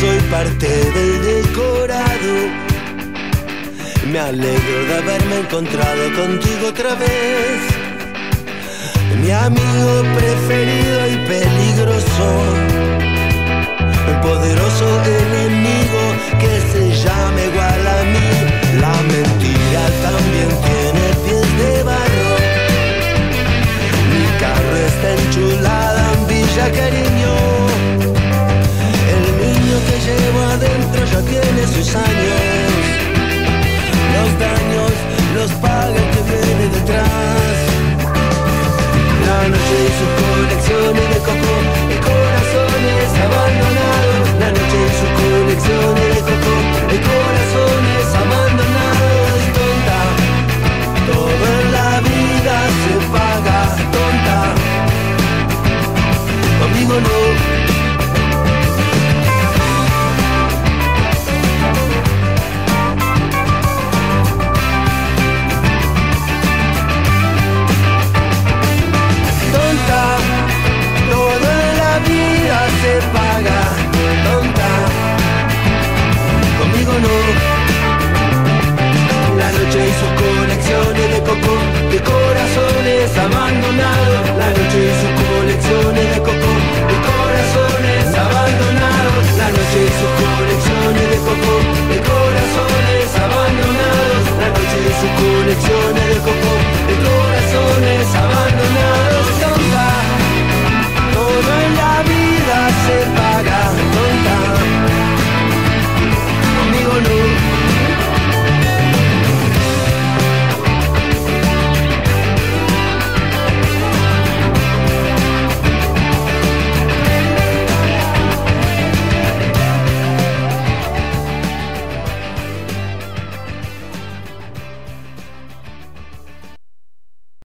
soy parte del decorado. Me alegro de haberme encontrado contigo otra vez. Mi amigo preferido y peligroso. El poderoso enemigo que se llama igual a mí. La mentira también tiene pies de barro. Mi carro está enchulada en Villa Cariño. adentro ya tiene sus años. Los daños los paga el que viene detrás. La noche y sus conexiones de coco, de corazones abandonados. La noche y sus conexiones de coco, de corazones abandonados. Tonta, todo en la vida se paga. Tonta, conmigo. coco, de corazones abandonados. La noche y sus colecciones de coco, de corazones abandonados. La noche y sus colecciones de coco, de corazones abandonados. La noche y sus colecciones de coco, de corazones abandonados.